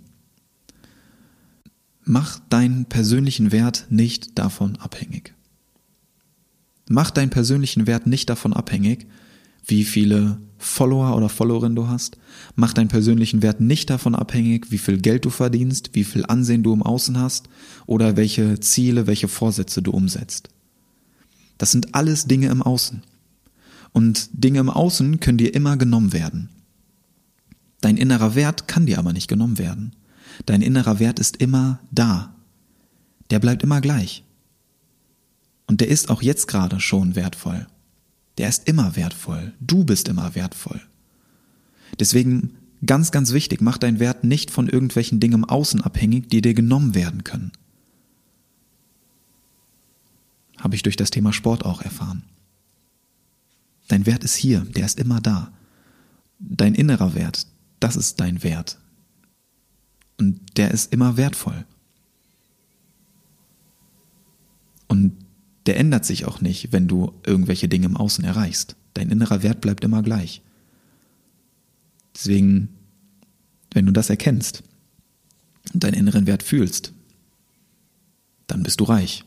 Mach deinen persönlichen Wert nicht davon abhängig. Mach deinen persönlichen Wert nicht davon abhängig, wie viele Follower oder Followerinnen du hast. Mach deinen persönlichen Wert nicht davon abhängig, wie viel Geld du verdienst, wie viel Ansehen du im Außen hast oder welche Ziele, welche Vorsätze du umsetzt. Das sind alles Dinge im Außen. Und Dinge im Außen können dir immer genommen werden. Dein innerer Wert kann dir aber nicht genommen werden. Dein innerer Wert ist immer da. Der bleibt immer gleich. Und der ist auch jetzt gerade schon wertvoll. Der ist immer wertvoll. Du bist immer wertvoll. Deswegen ganz, ganz wichtig, mach deinen Wert nicht von irgendwelchen Dingen im Außen abhängig, die dir genommen werden können. Habe ich durch das Thema Sport auch erfahren. Dein Wert ist hier, der ist immer da. Dein innerer Wert, das ist dein Wert. Und der ist immer wertvoll. Und der ändert sich auch nicht, wenn du irgendwelche Dinge im Außen erreichst. Dein innerer Wert bleibt immer gleich. Deswegen wenn du das erkennst und deinen inneren Wert fühlst, dann bist du reich.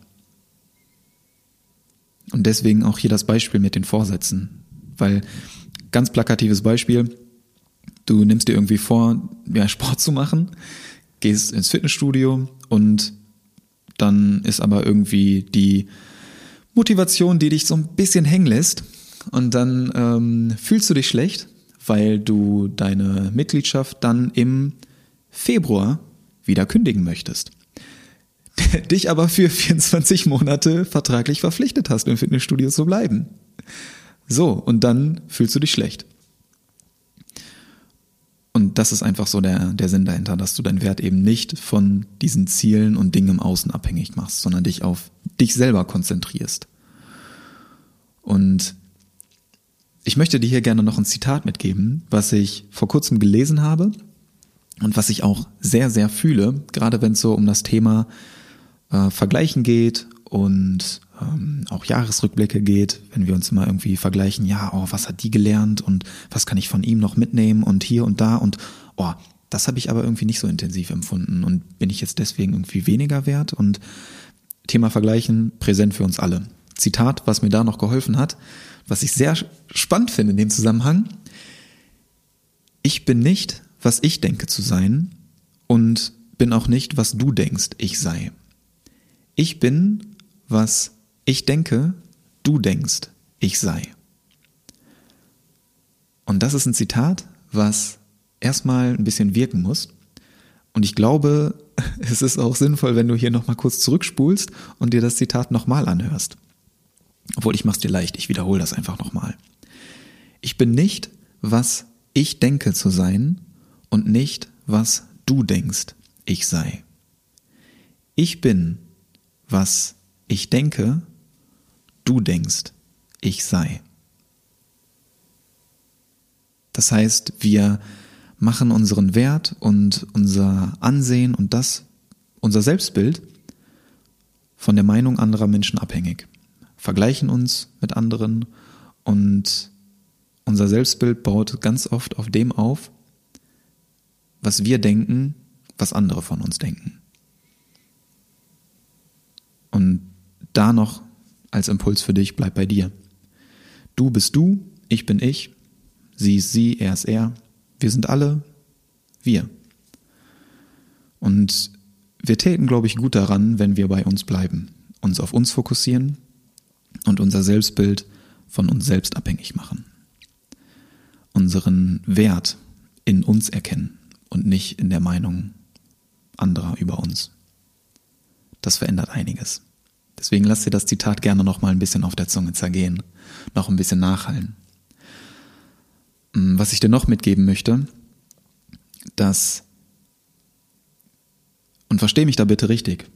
Und deswegen auch hier das Beispiel mit den Vorsätzen. Weil, ganz plakatives Beispiel, du nimmst dir irgendwie vor, ja, Sport zu machen, gehst ins Fitnessstudio und dann ist aber irgendwie die Motivation, die dich so ein bisschen hängen lässt und dann ähm, fühlst du dich schlecht, weil du deine Mitgliedschaft dann im Februar wieder kündigen möchtest. (laughs) Dich aber für 24 Monate vertraglich verpflichtet hast, im Fitnessstudio zu bleiben. So, und dann fühlst du dich schlecht. Und das ist einfach so der, der Sinn dahinter, dass du deinen Wert eben nicht von diesen Zielen und Dingen im Außen abhängig machst, sondern dich auf dich selber konzentrierst. Und ich möchte dir hier gerne noch ein Zitat mitgeben, was ich vor kurzem gelesen habe und was ich auch sehr, sehr fühle, gerade wenn es so um das Thema äh, Vergleichen geht und ähm, auch Jahresrückblicke geht, wenn wir uns immer irgendwie vergleichen, ja, oh, was hat die gelernt und was kann ich von ihm noch mitnehmen und hier und da und oh, das habe ich aber irgendwie nicht so intensiv empfunden und bin ich jetzt deswegen irgendwie weniger wert und Thema Vergleichen präsent für uns alle. Zitat, was mir da noch geholfen hat, was ich sehr spannend finde in dem Zusammenhang. Ich bin nicht, was ich denke zu sein und bin auch nicht, was du denkst, ich sei. Ich bin, was ich denke, du denkst, ich sei. Und das ist ein Zitat, was erstmal ein bisschen wirken muss. Und ich glaube, (laughs) es ist auch sinnvoll, wenn du hier nochmal kurz zurückspulst und dir das Zitat nochmal anhörst. Obwohl ich mach's dir leicht, ich wiederhole das einfach nochmal. Ich bin nicht, was ich denke zu sein und nicht, was du denkst, ich sei. Ich bin, was ich denke, du denkst, ich sei. Das heißt, wir machen unseren Wert und unser Ansehen und das, unser Selbstbild von der Meinung anderer Menschen abhängig, vergleichen uns mit anderen und unser Selbstbild baut ganz oft auf dem auf, was wir denken, was andere von uns denken. Und da noch als Impuls für dich, bleib bei dir. Du bist du, ich bin ich, sie ist sie, er ist er. Wir sind alle wir. Und wir täten, glaube ich, gut daran, wenn wir bei uns bleiben, uns auf uns fokussieren und unser Selbstbild von uns selbst abhängig machen. Unseren Wert in uns erkennen und nicht in der Meinung anderer über uns. Das verändert einiges. Deswegen lass dir das Zitat gerne noch mal ein bisschen auf der Zunge zergehen, noch ein bisschen nachhallen. Mm, was ich dir noch mitgeben möchte, dass, und versteh mich da bitte richtig,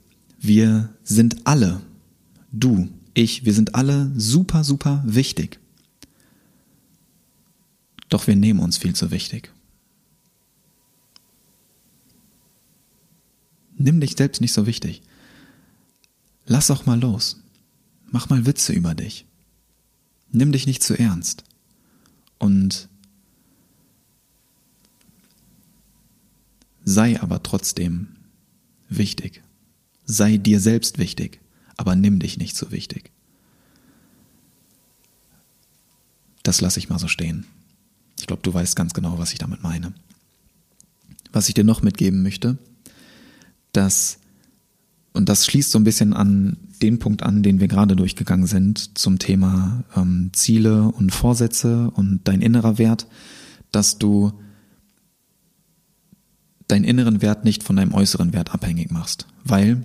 wir sind alle, du, ich, wir sind alle super, super wichtig. Doch wir nehmen uns viel zu wichtig. Nimm dich selbst nicht so wichtig. Lass auch mal los. Mach mal Witze über dich. Nimm dich nicht zu ernst. Und sei aber trotzdem wichtig. Sei dir selbst wichtig, aber nimm dich nicht so wichtig. Das lasse ich mal so stehen. Ich glaube, du weißt ganz genau, was ich damit meine. Was ich dir noch mitgeben möchte, dass und das schließt so ein bisschen an den Punkt an, den wir gerade durchgegangen sind zum Thema ähm, Ziele und Vorsätze und dein innerer Wert, dass du deinen inneren Wert nicht von deinem äußeren Wert abhängig machst, weil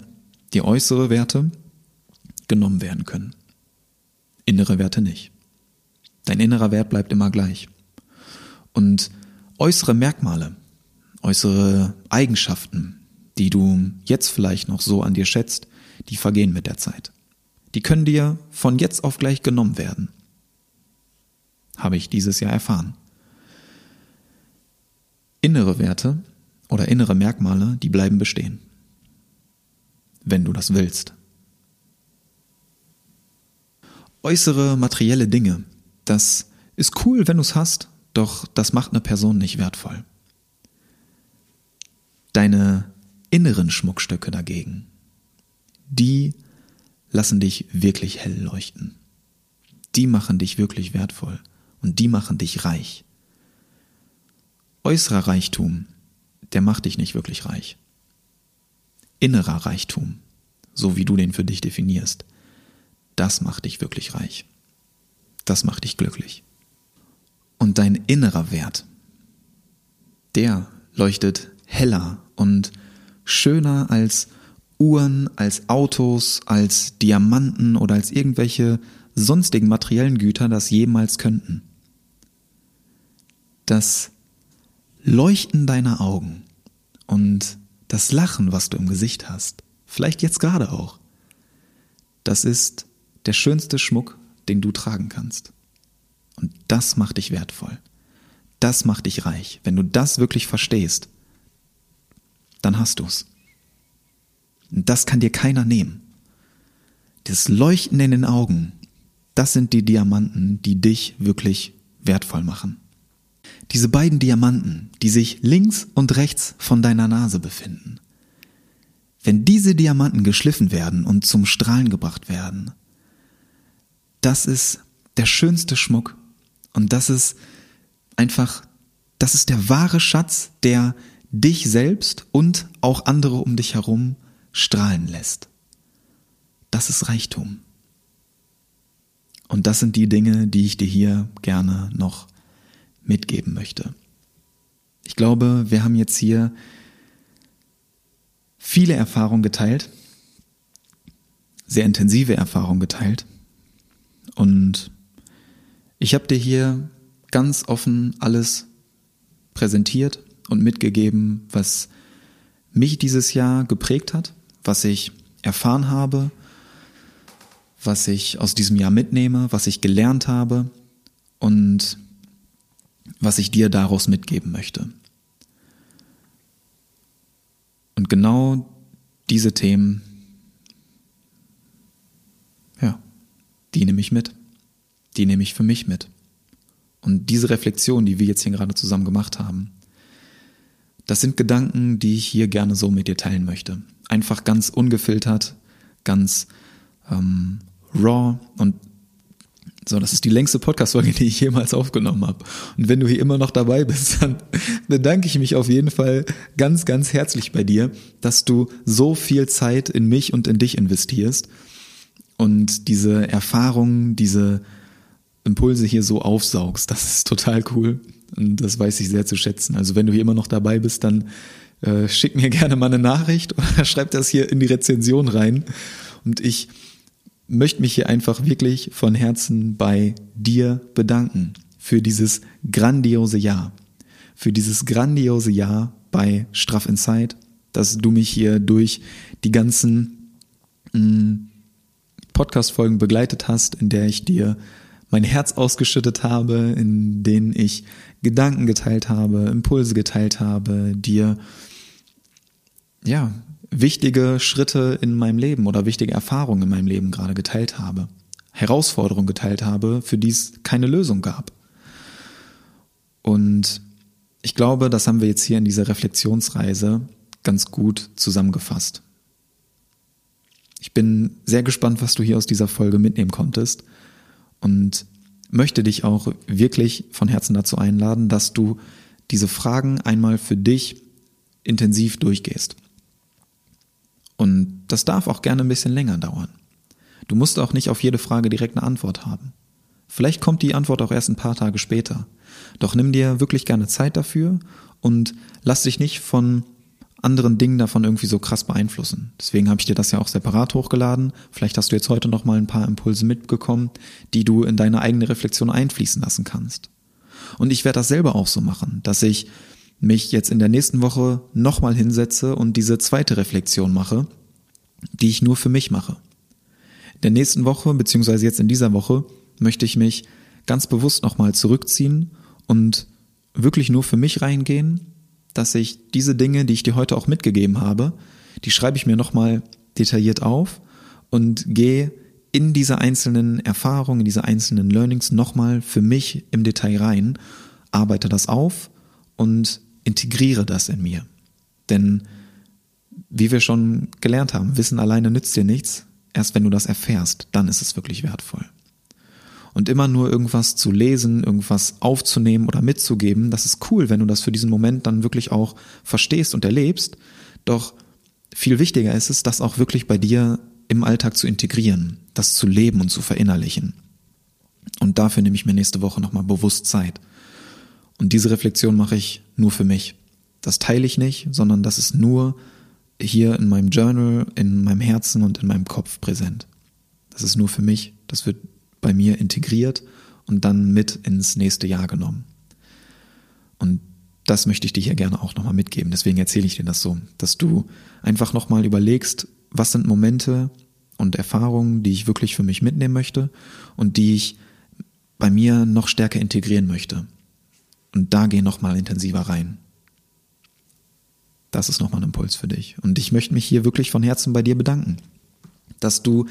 die äußere Werte genommen werden können. Innere Werte nicht. Dein innerer Wert bleibt immer gleich. Und äußere Merkmale, äußere Eigenschaften, die du jetzt vielleicht noch so an dir schätzt, die vergehen mit der Zeit. Die können dir von jetzt auf gleich genommen werden. Habe ich dieses Jahr erfahren. Innere Werte oder innere Merkmale, die bleiben bestehen. Wenn du das willst. Äußere materielle Dinge, das ist cool, wenn du es hast, doch das macht eine Person nicht wertvoll. Deine inneren Schmuckstücke dagegen, die lassen dich wirklich hell leuchten. Die machen dich wirklich wertvoll und die machen dich reich. Äußerer Reichtum, der macht dich nicht wirklich reich. Innerer Reichtum, so wie du den für dich definierst, das macht dich wirklich reich. Das macht dich glücklich. Und dein innerer Wert, der leuchtet heller und schöner als Uhren, als Autos, als Diamanten oder als irgendwelche sonstigen materiellen Güter das jemals könnten. Das Leuchten deiner Augen und das Lachen, was du im Gesicht hast, vielleicht jetzt gerade auch, das ist der schönste Schmuck, den du tragen kannst. Und das macht dich wertvoll. Das macht dich reich. Wenn du das wirklich verstehst, dann hast du's. Das kann dir keiner nehmen. Das Leuchten in den Augen, das sind die Diamanten, die dich wirklich wertvoll machen. Diese beiden Diamanten, die sich links und rechts von deiner Nase befinden. Wenn diese Diamanten geschliffen werden und zum Strahlen gebracht werden, das ist der schönste Schmuck und das ist einfach, das ist der wahre Schatz, der dich selbst und auch andere um dich herum strahlen lässt. Das ist Reichtum. Und das sind die Dinge, die ich dir hier gerne noch mitgeben möchte. Ich glaube, wir haben jetzt hier viele Erfahrungen geteilt, sehr intensive Erfahrungen geteilt. Und ich habe dir hier ganz offen alles präsentiert und mitgegeben, was mich dieses Jahr geprägt hat, was ich erfahren habe, was ich aus diesem Jahr mitnehme, was ich gelernt habe und was ich dir daraus mitgeben möchte. Und genau diese Themen, ja, die nehme ich mit. Die nehme ich für mich mit. Und diese Reflexion, die wir jetzt hier gerade zusammen gemacht haben, das sind Gedanken, die ich hier gerne so mit dir teilen möchte. Einfach ganz ungefiltert, ganz ähm, raw und so, das ist die längste Podcast-Folge, die ich jemals aufgenommen habe. Und wenn du hier immer noch dabei bist, (laughs) dann bedanke ich mich auf jeden Fall ganz, ganz herzlich bei dir, dass du so viel Zeit in mich und in dich investierst und diese Erfahrungen, diese Impulse hier so aufsaugst. Das ist total cool. Und das weiß ich sehr zu schätzen. Also wenn du hier immer noch dabei bist, dann äh, schick mir (laughs) gerne mal eine Nachricht oder (laughs) schreib das hier in die Rezension rein. Und ich möchte mich hier einfach wirklich von Herzen bei dir bedanken für dieses grandiose Jahr. Für dieses grandiose Jahr bei Straff Inside, dass du mich hier durch die ganzen mm, Podcast-Folgen begleitet hast, in der ich dir mein Herz ausgeschüttet habe, in denen ich Gedanken geteilt habe, Impulse geteilt habe, dir ja wichtige Schritte in meinem Leben oder wichtige Erfahrungen in meinem Leben gerade geteilt habe, Herausforderungen geteilt habe, für die es keine Lösung gab. Und ich glaube, das haben wir jetzt hier in dieser Reflexionsreise ganz gut zusammengefasst. Ich bin sehr gespannt, was du hier aus dieser Folge mitnehmen konntest und möchte dich auch wirklich von Herzen dazu einladen, dass du diese Fragen einmal für dich intensiv durchgehst. Und das darf auch gerne ein bisschen länger dauern. Du musst auch nicht auf jede Frage direkt eine Antwort haben. Vielleicht kommt die Antwort auch erst ein paar Tage später. Doch nimm dir wirklich gerne Zeit dafür und lass dich nicht von anderen Dingen davon irgendwie so krass beeinflussen. Deswegen habe ich dir das ja auch separat hochgeladen. Vielleicht hast du jetzt heute noch mal ein paar Impulse mitbekommen, die du in deine eigene Reflexion einfließen lassen kannst. Und ich werde das selber auch so machen, dass ich mich jetzt in der nächsten Woche nochmal hinsetze und diese zweite Reflexion mache, die ich nur für mich mache. In der nächsten Woche, beziehungsweise jetzt in dieser Woche, möchte ich mich ganz bewusst nochmal zurückziehen und wirklich nur für mich reingehen dass ich diese Dinge, die ich dir heute auch mitgegeben habe, die schreibe ich mir nochmal detailliert auf und gehe in diese einzelnen Erfahrungen, in diese einzelnen Learnings nochmal für mich im Detail rein, arbeite das auf und integriere das in mir. Denn wie wir schon gelernt haben, Wissen alleine nützt dir nichts. Erst wenn du das erfährst, dann ist es wirklich wertvoll. Und immer nur irgendwas zu lesen, irgendwas aufzunehmen oder mitzugeben, das ist cool, wenn du das für diesen Moment dann wirklich auch verstehst und erlebst. Doch viel wichtiger ist es, das auch wirklich bei dir im Alltag zu integrieren, das zu leben und zu verinnerlichen. Und dafür nehme ich mir nächste Woche nochmal bewusst Zeit. Und diese Reflexion mache ich nur für mich. Das teile ich nicht, sondern das ist nur hier in meinem Journal, in meinem Herzen und in meinem Kopf präsent. Das ist nur für mich, das wird bei mir integriert und dann mit ins nächste Jahr genommen. Und das möchte ich dir hier gerne auch nochmal mitgeben. Deswegen erzähle ich dir das so, dass du einfach nochmal überlegst, was sind Momente und Erfahrungen, die ich wirklich für mich mitnehmen möchte und die ich bei mir noch stärker integrieren möchte. Und da geh nochmal intensiver rein. Das ist nochmal ein Impuls für dich. Und ich möchte mich hier wirklich von Herzen bei dir bedanken, dass du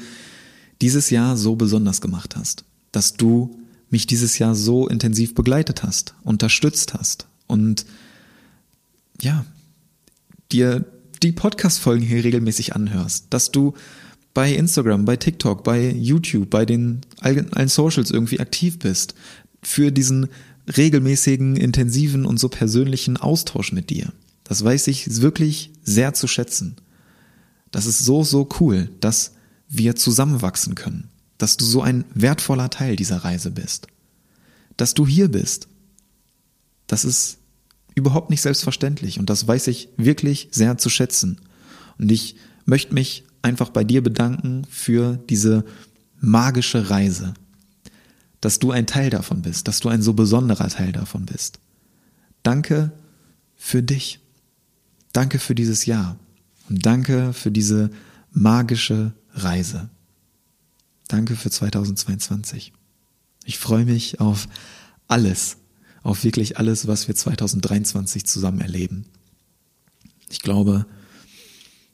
dieses Jahr so besonders gemacht hast, dass du mich dieses Jahr so intensiv begleitet hast, unterstützt hast und ja, dir die Podcast-Folgen hier regelmäßig anhörst, dass du bei Instagram, bei TikTok, bei YouTube, bei den allen Socials irgendwie aktiv bist, für diesen regelmäßigen, intensiven und so persönlichen Austausch mit dir. Das weiß ich wirklich sehr zu schätzen. Das ist so, so cool, dass wir zusammenwachsen können. Dass du so ein wertvoller Teil dieser Reise bist. Dass du hier bist. Das ist überhaupt nicht selbstverständlich und das weiß ich wirklich sehr zu schätzen. Und ich möchte mich einfach bei dir bedanken für diese magische Reise. Dass du ein Teil davon bist, dass du ein so besonderer Teil davon bist. Danke für dich. Danke für dieses Jahr und danke für diese magische Reise. Danke für 2022. Ich freue mich auf alles, auf wirklich alles, was wir 2023 zusammen erleben. Ich glaube,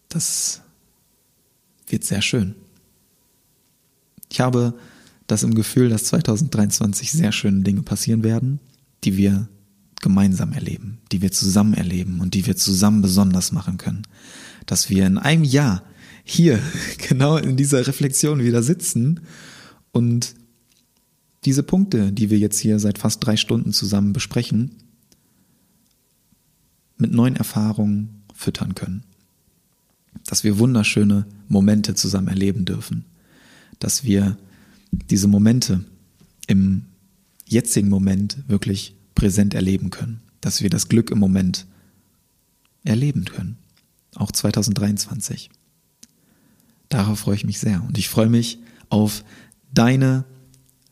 das wird sehr schön. Ich habe das im Gefühl, dass 2023 sehr schöne Dinge passieren werden, die wir gemeinsam erleben, die wir zusammen erleben und die wir zusammen besonders machen können. Dass wir in einem Jahr hier (laughs) genau in dieser Reflexion wieder sitzen und diese Punkte, die wir jetzt hier seit fast drei Stunden zusammen besprechen, mit neuen Erfahrungen füttern können. Dass wir wunderschöne Momente zusammen erleben dürfen. Dass wir diese Momente im jetzigen Moment wirklich präsent erleben können, dass wir das Glück im Moment erleben können, auch 2023. Darauf freue ich mich sehr und ich freue mich auf deine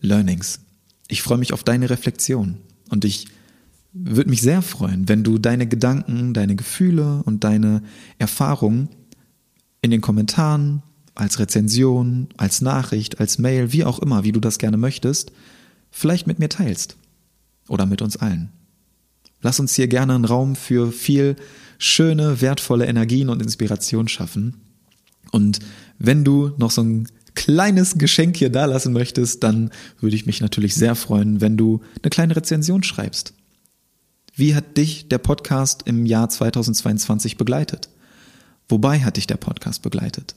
Learnings. Ich freue mich auf deine Reflexion und ich würde mich sehr freuen, wenn du deine Gedanken, deine Gefühle und deine Erfahrungen in den Kommentaren, als Rezension, als Nachricht, als Mail, wie auch immer, wie du das gerne möchtest, vielleicht mit mir teilst oder mit uns allen. Lass uns hier gerne einen Raum für viel schöne, wertvolle Energien und Inspiration schaffen. Und wenn du noch so ein kleines Geschenk hier dalassen möchtest, dann würde ich mich natürlich sehr freuen, wenn du eine kleine Rezension schreibst. Wie hat dich der Podcast im Jahr 2022 begleitet? Wobei hat dich der Podcast begleitet?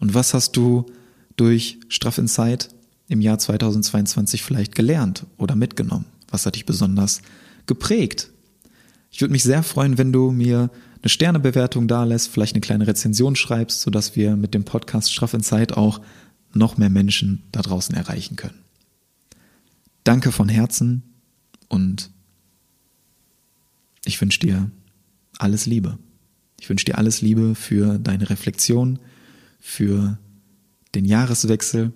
Und was hast du durch Straff Insight im Jahr 2022 vielleicht gelernt oder mitgenommen? Was hat dich besonders geprägt? Ich würde mich sehr freuen, wenn du mir eine Sternebewertung da lässt, vielleicht eine kleine Rezension schreibst, sodass wir mit dem Podcast Straff in Zeit auch noch mehr Menschen da draußen erreichen können. Danke von Herzen und ich wünsche dir alles Liebe. Ich wünsche dir alles Liebe für deine Reflexion, für den Jahreswechsel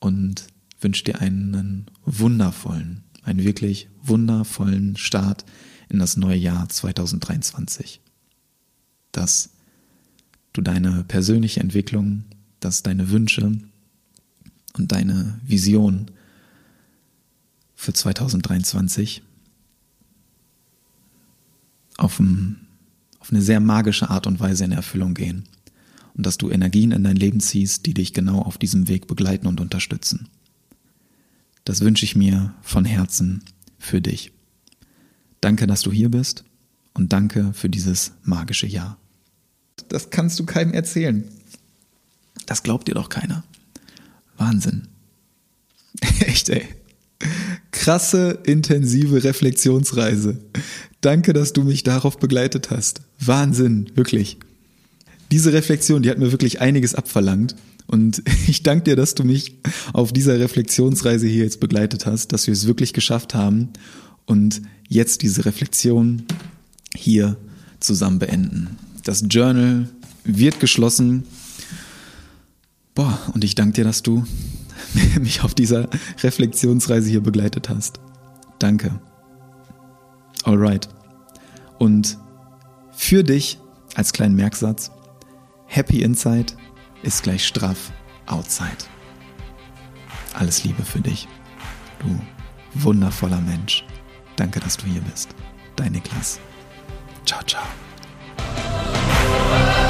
und wünsche dir einen wundervollen einen wirklich wundervollen Start in das neue Jahr 2023. Dass du deine persönliche Entwicklung, dass deine Wünsche und deine Vision für 2023 auf, ein, auf eine sehr magische Art und Weise in Erfüllung gehen und dass du Energien in dein Leben ziehst, die dich genau auf diesem Weg begleiten und unterstützen. Das wünsche ich mir von Herzen für dich. Danke, dass du hier bist Und danke für dieses magische Jahr. Das kannst du keinem erzählen. Das glaubt dir doch keiner. Wahnsinn. (laughs) Echt, ey. Krasse, intensive Reflexionsreise. Danke, dass du mich darauf begleitet hast. Wahnsinn, wirklich. Diese Reflexion, die hat mir wirklich einiges abverlangt. Und (laughs) ich danke dir, dass du mich auf dieser Reflexionsreise hier jetzt begleitet hast, dass wir es wirklich geschafft haben und jetzt diese Reflexion hier zusammen beenden. Das Journal wird geschlossen. Boah, und ich danke dir, dass du (laughs) mich auf dieser Reflexionsreise hier begleitet hast. Danke. Alright. Und für dich als kleinen Merksatz, Happy Inside ist gleich straff Outside. Alles Liebe für dich, du wundervoller Mensch. Danke, dass du hier bist. Dein Niklas. Ciao, ciao. Bye.